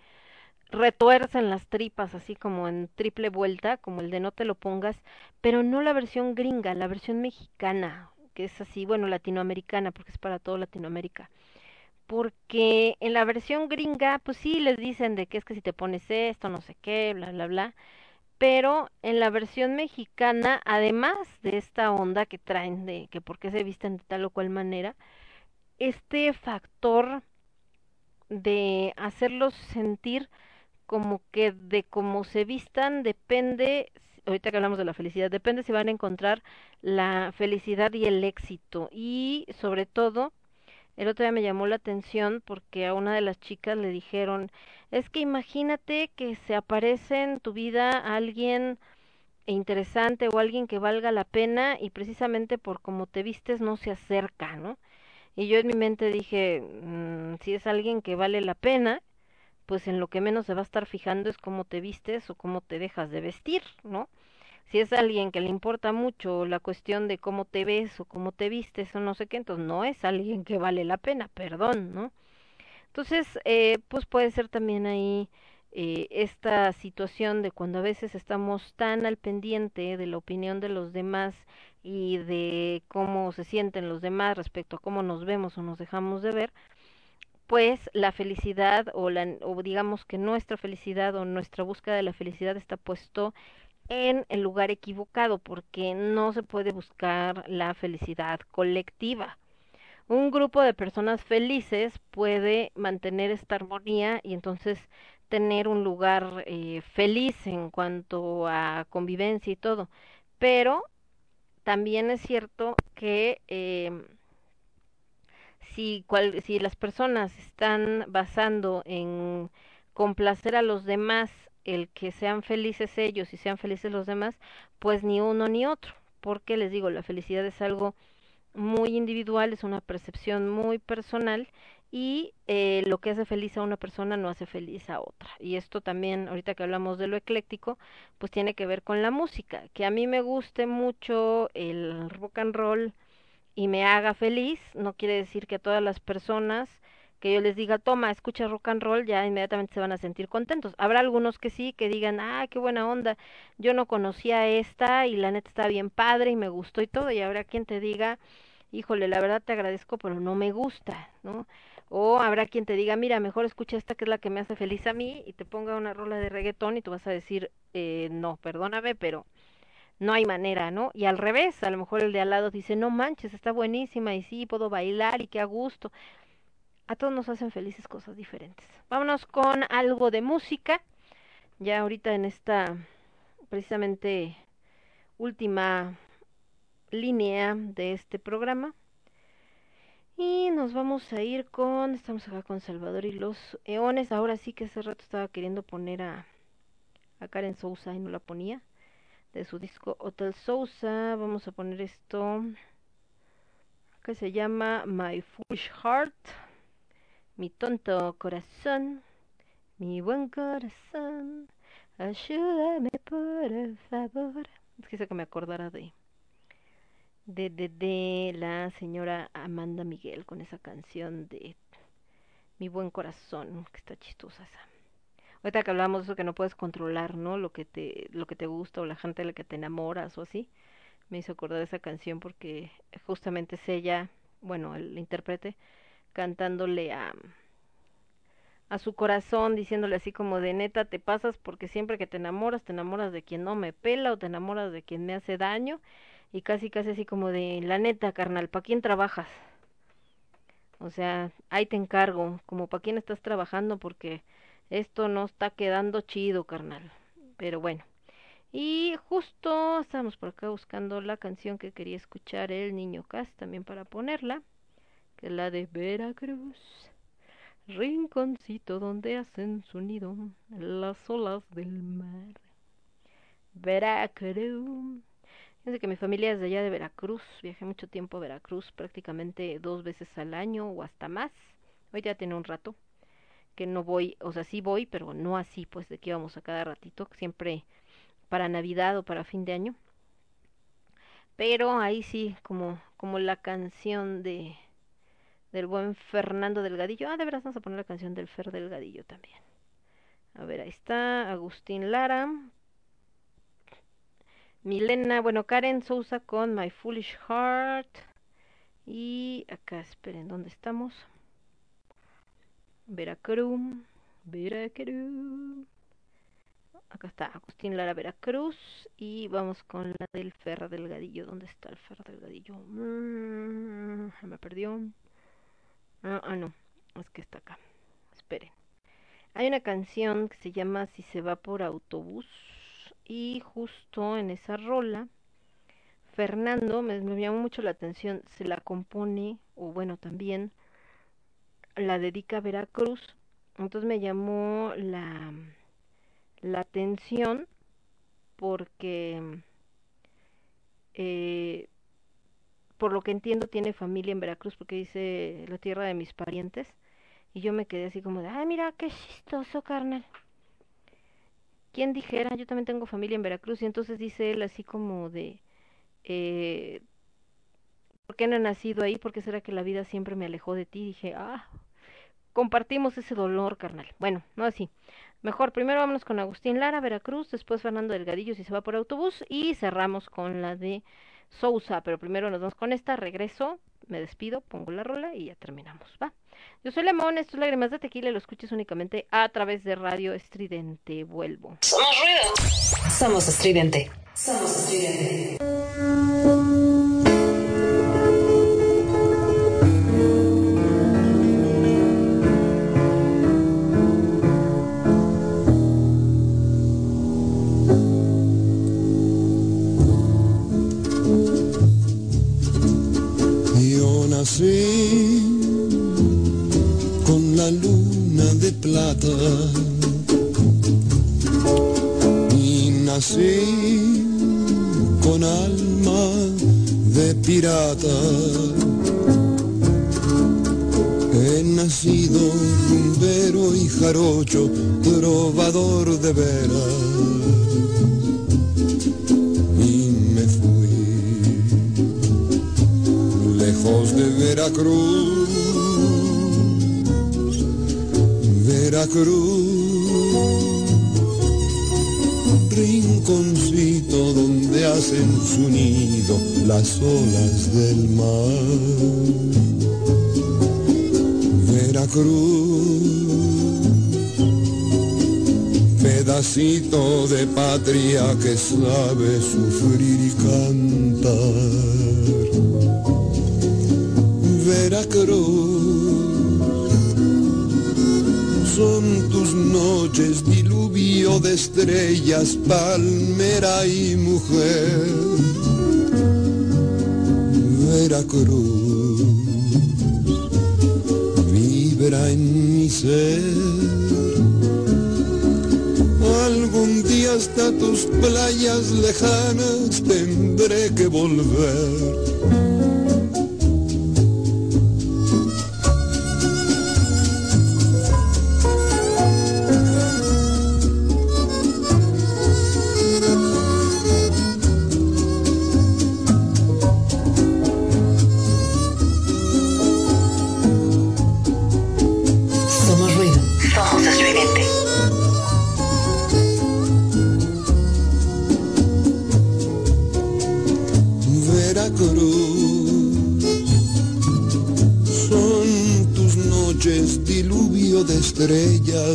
retuercen las tripas así como en triple vuelta, como el de no te lo pongas, pero no la versión gringa, la versión mexicana, que es así, bueno, latinoamericana, porque es para todo Latinoamérica. Porque en la versión gringa, pues sí les dicen de que es que si te pones esto, no sé qué, bla, bla, bla. Pero en la versión mexicana, además de esta onda que traen de que por qué se visten de tal o cual manera, este factor de hacerlos sentir como que de cómo se vistan depende, ahorita que hablamos de la felicidad, depende si van a encontrar la felicidad y el éxito. Y sobre todo, el otro día me llamó la atención porque a una de las chicas le dijeron, es que imagínate que se aparece en tu vida alguien interesante o alguien que valga la pena y precisamente por cómo te vistes no se acerca, ¿no? Y yo en mi mente dije, mm, si es alguien que vale la pena, pues en lo que menos se va a estar fijando es cómo te vistes o cómo te dejas de vestir, ¿no? Si es alguien que le importa mucho la cuestión de cómo te ves o cómo te vistes o no sé qué, entonces no es alguien que vale la pena, perdón, ¿no? Entonces, eh, pues puede ser también ahí eh, esta situación de cuando a veces estamos tan al pendiente de la opinión de los demás y de cómo se sienten los demás respecto a cómo nos vemos o nos dejamos de ver, pues la felicidad o, la, o digamos que nuestra felicidad o nuestra búsqueda de la felicidad está puesto en el lugar equivocado porque no se puede buscar la felicidad colectiva. Un grupo de personas felices puede mantener esta armonía y entonces tener un lugar eh, feliz en cuanto a convivencia y todo, pero también es cierto que eh, si, cual, si las personas están basando en complacer a los demás el que sean felices ellos y sean felices los demás, pues ni uno ni otro, porque les digo, la felicidad es algo muy individual, es una percepción muy personal y eh, lo que hace feliz a una persona no hace feliz a otra. Y esto también, ahorita que hablamos de lo ecléctico, pues tiene que ver con la música. Que a mí me guste mucho el rock and roll y me haga feliz, no quiere decir que a todas las personas que yo les diga, toma, escucha rock and roll, ya inmediatamente se van a sentir contentos. Habrá algunos que sí, que digan, ah, qué buena onda, yo no conocía esta y la neta está bien padre y me gustó y todo, y habrá quien te diga, híjole, la verdad te agradezco, pero no me gusta, ¿no? O habrá quien te diga, mira, mejor escucha esta que es la que me hace feliz a mí y te ponga una rola de reggaetón y tú vas a decir, eh, no, perdóname, pero no hay manera, ¿no? Y al revés, a lo mejor el de al lado dice, no manches, está buenísima y sí, puedo bailar y qué a gusto. A todos nos hacen felices cosas diferentes. Vámonos con algo de música. Ya ahorita en esta precisamente última línea de este programa. Y nos vamos a ir con, estamos acá con Salvador y los Eones. Ahora sí que hace rato estaba queriendo poner a, a Karen Sousa y no la ponía. De su disco Hotel Sousa. Vamos a poner esto que se llama My Foolish Heart. Mi tonto corazón. Mi buen corazón. Ayúdame por favor. Es que que me acordara de de, de, de la señora Amanda Miguel con esa canción de Mi buen corazón, que está chistosa esa. Ahorita que hablamos de eso que no puedes controlar, ¿no? Lo que te lo que te gusta o la gente de la que te enamoras o así. Me hizo acordar esa canción porque justamente es ella, bueno, el intérprete cantándole a a su corazón diciéndole así como de neta te pasas porque siempre que te enamoras te enamoras de quien no me pela o te enamoras de quien me hace daño y casi casi así como de la neta carnal, ¿para quién trabajas? O sea, ahí te encargo, como para quién estás trabajando porque esto no está quedando chido, carnal. Pero bueno. Y justo estamos por acá buscando la canción que quería escuchar el niño Cas también para ponerla, que es la de Veracruz. Rinconcito donde hacen su nido las olas del mar. Veracruz. Fíjense que mi familia es de allá de Veracruz, viajé mucho tiempo a Veracruz, prácticamente dos veces al año o hasta más. Hoy ya tiene un rato que no voy, o sea, sí voy, pero no así, pues de que íbamos a cada ratito, siempre para Navidad o para fin de año. Pero ahí sí, como, como la canción de del buen Fernando Delgadillo. Ah, de veras vamos a poner la canción del Fer Delgadillo también. A ver, ahí está Agustín Lara, Milena, bueno, Karen Sousa con My Foolish Heart. Y acá, esperen, ¿dónde estamos? Veracruz, Veracruz. Acá está Agustín Lara Veracruz. Y vamos con la del Ferra Delgadillo. ¿Dónde está el Ferra Delgadillo? Mm, me perdió. Ah, ah, no, es que está acá. Esperen. Hay una canción que se llama Si se va por autobús y justo en esa rola Fernando me, me, llamó mucho la atención se la compone o bueno también la dedica a Veracruz entonces me llamó la la atención porque eh, por lo que entiendo tiene familia en Veracruz porque dice la tierra de mis parientes y yo me quedé así como de ay mira qué chistoso carnal ¿quién dijera? Yo también tengo familia en Veracruz y entonces dice él así como de, eh, ¿por qué no he nacido ahí? ¿Por qué será que la vida siempre me alejó de ti? Dije, ah, compartimos ese dolor, carnal. Bueno, no así. Mejor, primero vámonos con Agustín Lara, Veracruz, después Fernando Delgadillo si se va por autobús y cerramos con la de Sousa, pero primero nos vamos con esta, regreso, me despido, pongo la rola y ya terminamos, ¿va? Yo soy Lemón, esto es Lágrimas de Tequila lo escuchas únicamente a través de Radio Estridente. Vuelvo. Somos ruido. Somos estridente. Somos estridente. Nací con la luna de plata y nací con alma de pirata. He nacido rumbero y jarocho, trovador de veras. Lejos de Veracruz, Veracruz, rinconcito donde hacen su nido las olas del mar. Veracruz, pedacito de patria que sabe sufrir y cantar. Veracruz, son tus noches diluvio de estrellas, palmera y mujer. Veracruz, vibra en mi ser. Algún día hasta tus playas lejanas tendré que volver.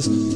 Estrellas,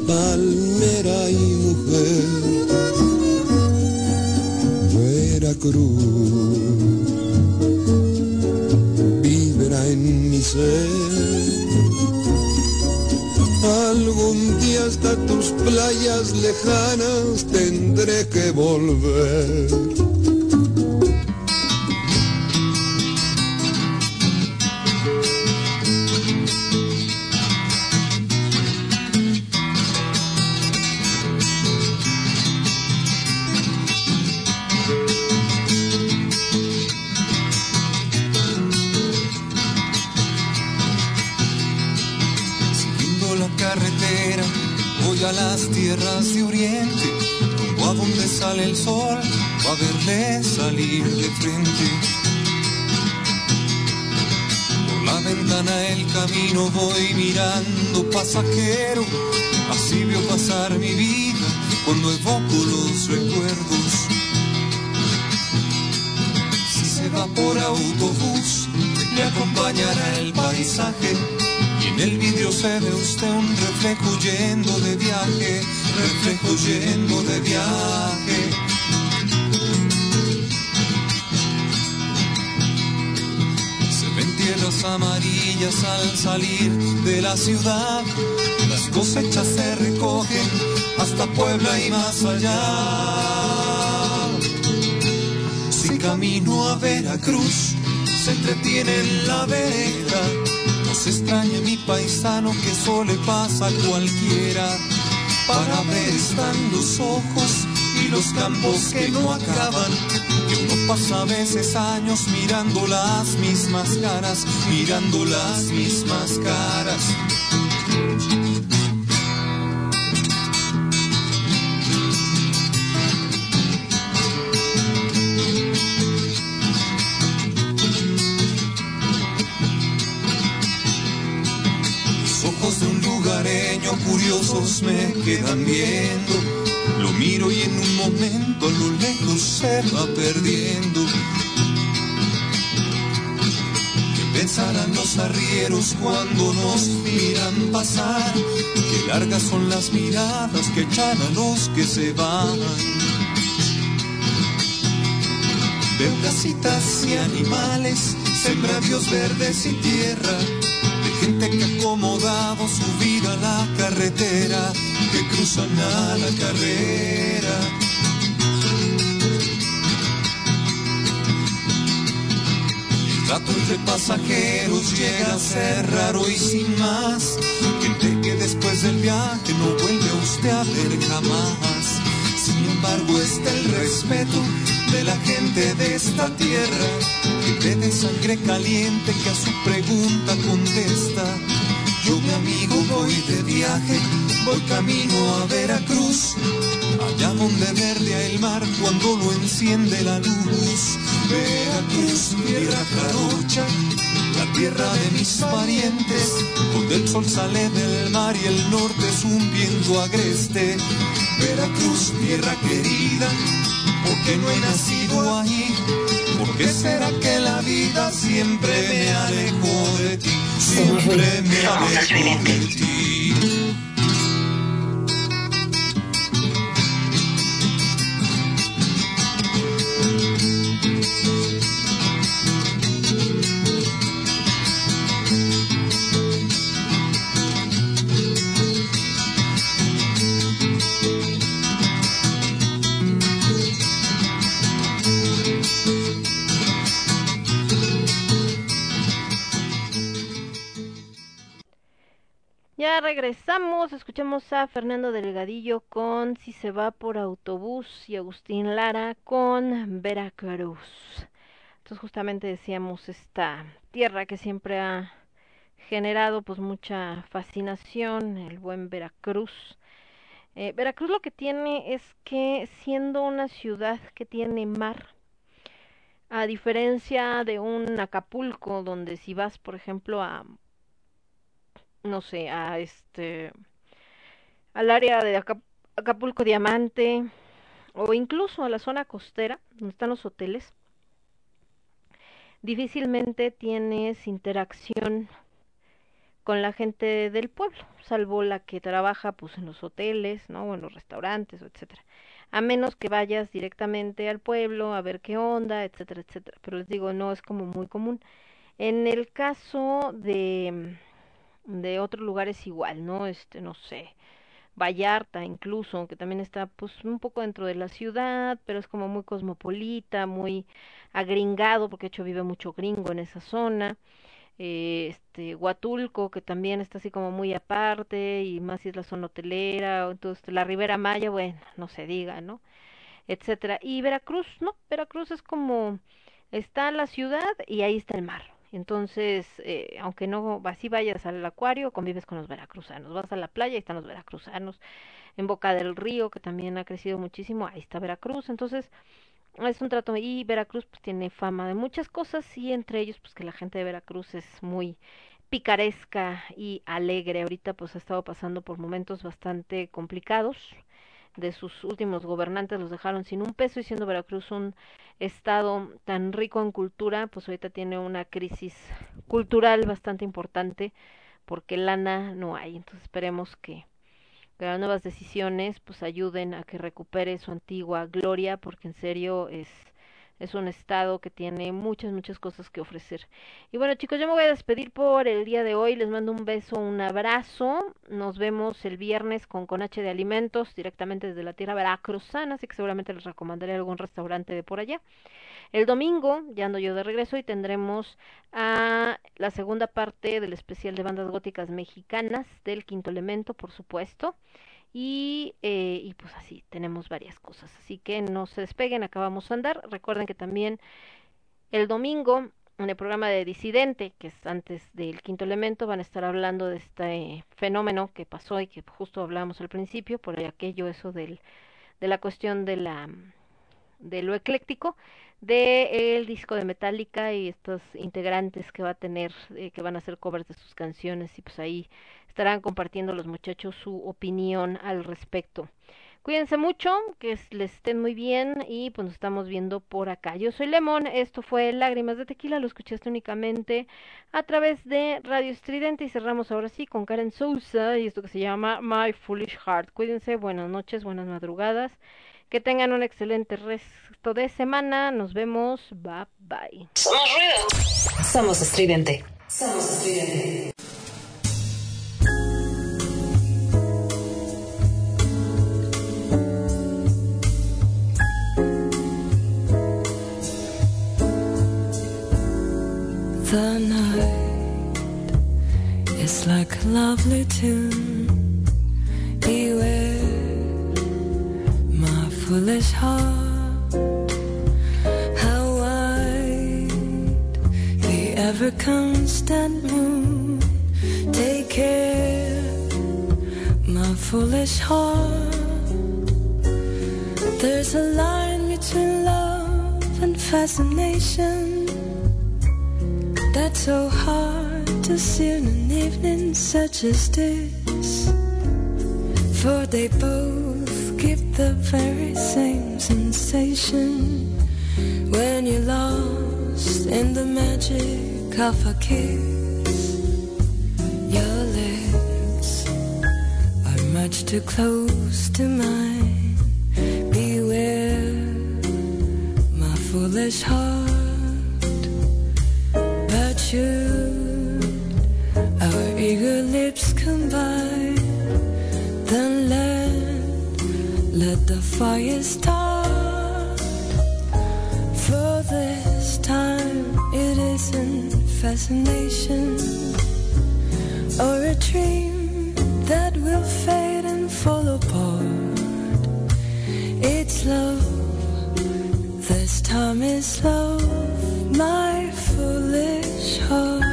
ojos y los campos que no acaban. Que uno pasa a veces años mirando las mismas caras, mirando las mismas caras. Los ojos de un lugareño curiosos me quedan viendo Miro y en un momento lo lejos se va perdiendo. ¿Qué pensarán los arrieros cuando nos miran pasar? Qué largas son las miradas que echan a los que se van. Veo casitas y animales, sembradíos verdes y tierra, de gente que acomodado su vida la carretera, que cruzan a la carrera. El trato entre pasajeros llega a ser raro y sin más, gente que después del viaje no vuelve usted a ver jamás. Sin embargo está el respeto de la gente de esta tierra que ve de sangre caliente que a su pregunta contesta. Yo mi amigo voy de viaje, voy camino a Veracruz, allá donde verde el mar cuando lo enciende la luz. Veracruz, tierra jarocha, la tierra de mis parientes, donde el sol sale del mar y el norte es un viento agreste. Veracruz, tierra querida, porque no he nacido ahí. ¿Por qué será que la vida siempre me alejó de ti? Siempre me alejó de ti. Escuchamos a Fernando Delgadillo con Si se va por autobús y Agustín Lara con Veracruz. Entonces justamente decíamos esta tierra que siempre ha generado pues mucha fascinación, el buen Veracruz. Eh, Veracruz lo que tiene es que siendo una ciudad que tiene mar, a diferencia de un Acapulco donde si vas por ejemplo a no sé, a este al área de Acap- Acapulco Diamante o incluso a la zona costera donde están los hoteles, difícilmente tienes interacción con la gente del pueblo, salvo la que trabaja pues en los hoteles, ¿no? o en los restaurantes, etcétera. A menos que vayas directamente al pueblo a ver qué onda, etcétera, etcétera. Pero les digo, no es como muy común. En el caso de de otros lugares igual, ¿no? Este, no sé, Vallarta incluso, que también está pues un poco dentro de la ciudad, pero es como muy cosmopolita, muy agringado, porque de hecho vive mucho gringo en esa zona. Eh, este Huatulco, que también está así como muy aparte, y más si es la zona hotelera, o entonces la Ribera Maya, bueno, no se diga, ¿no? etcétera. Y Veracruz, no, Veracruz es como está la ciudad y ahí está el mar. Entonces, eh, aunque no así vayas al acuario, convives con los veracruzanos. Vas a la playa y están los veracruzanos. En Boca del Río, que también ha crecido muchísimo, ahí está Veracruz. Entonces, es un trato. Y Veracruz pues tiene fama de muchas cosas y entre ellos pues que la gente de Veracruz es muy picaresca y alegre. Ahorita pues ha estado pasando por momentos bastante complicados de sus últimos gobernantes los dejaron sin un peso y siendo Veracruz un estado tan rico en cultura, pues ahorita tiene una crisis cultural bastante importante porque lana no hay. Entonces esperemos que, que las nuevas decisiones pues ayuden a que recupere su antigua gloria porque en serio es es un estado que tiene muchas, muchas cosas que ofrecer. Y bueno, chicos, yo me voy a despedir por el día de hoy. Les mando un beso, un abrazo. Nos vemos el viernes con Con H de Alimentos, directamente desde la tierra veracruzana, así que seguramente les recomendaré algún restaurante de por allá. El domingo, ya ando yo de regreso, y tendremos a la segunda parte del especial de bandas góticas mexicanas del quinto elemento, por supuesto y, eh, y pues así tenemos varias cosas. Así que no se despeguen acabamos a andar. Recuerden que también el domingo en el programa de Disidente que es antes del quinto elemento van a estar hablando de este fenómeno que pasó y que justo hablábamos al principio por aquello eso del de la cuestión de la de lo ecléctico de el disco de Metallica y estos integrantes que va a tener eh, que van a hacer covers de sus canciones y pues ahí estarán compartiendo los muchachos su opinión al respecto. Cuídense mucho, que es- les estén muy bien y pues nos estamos viendo por acá. Yo soy Lemon, esto fue Lágrimas de Tequila, lo escuchaste únicamente a través de Radio Estridente y cerramos ahora sí con Karen Sousa y esto que se llama My Foolish Heart. Cuídense, buenas noches, buenas madrugadas, que tengan un excelente resto de semana, nos vemos, bye bye. Somos ruido. Somos estridente. Somos estridente. The night is like a lovely tune. Beware, foolish heart. How wide the ever constant moon. Take care, my foolish heart. There's a line between love and fascination. That's so hard to see in an evening such as this. For they both give the very same sensation when you're lost in the magic of a kiss. Your lips are much too close to mine. Beware, my foolish heart. But should our eager lips combine, then let let the fire start. For this time it isn't fascination or a dream that will fade and fall apart. It's love. This time is love, my foolish heart.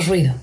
Ruido.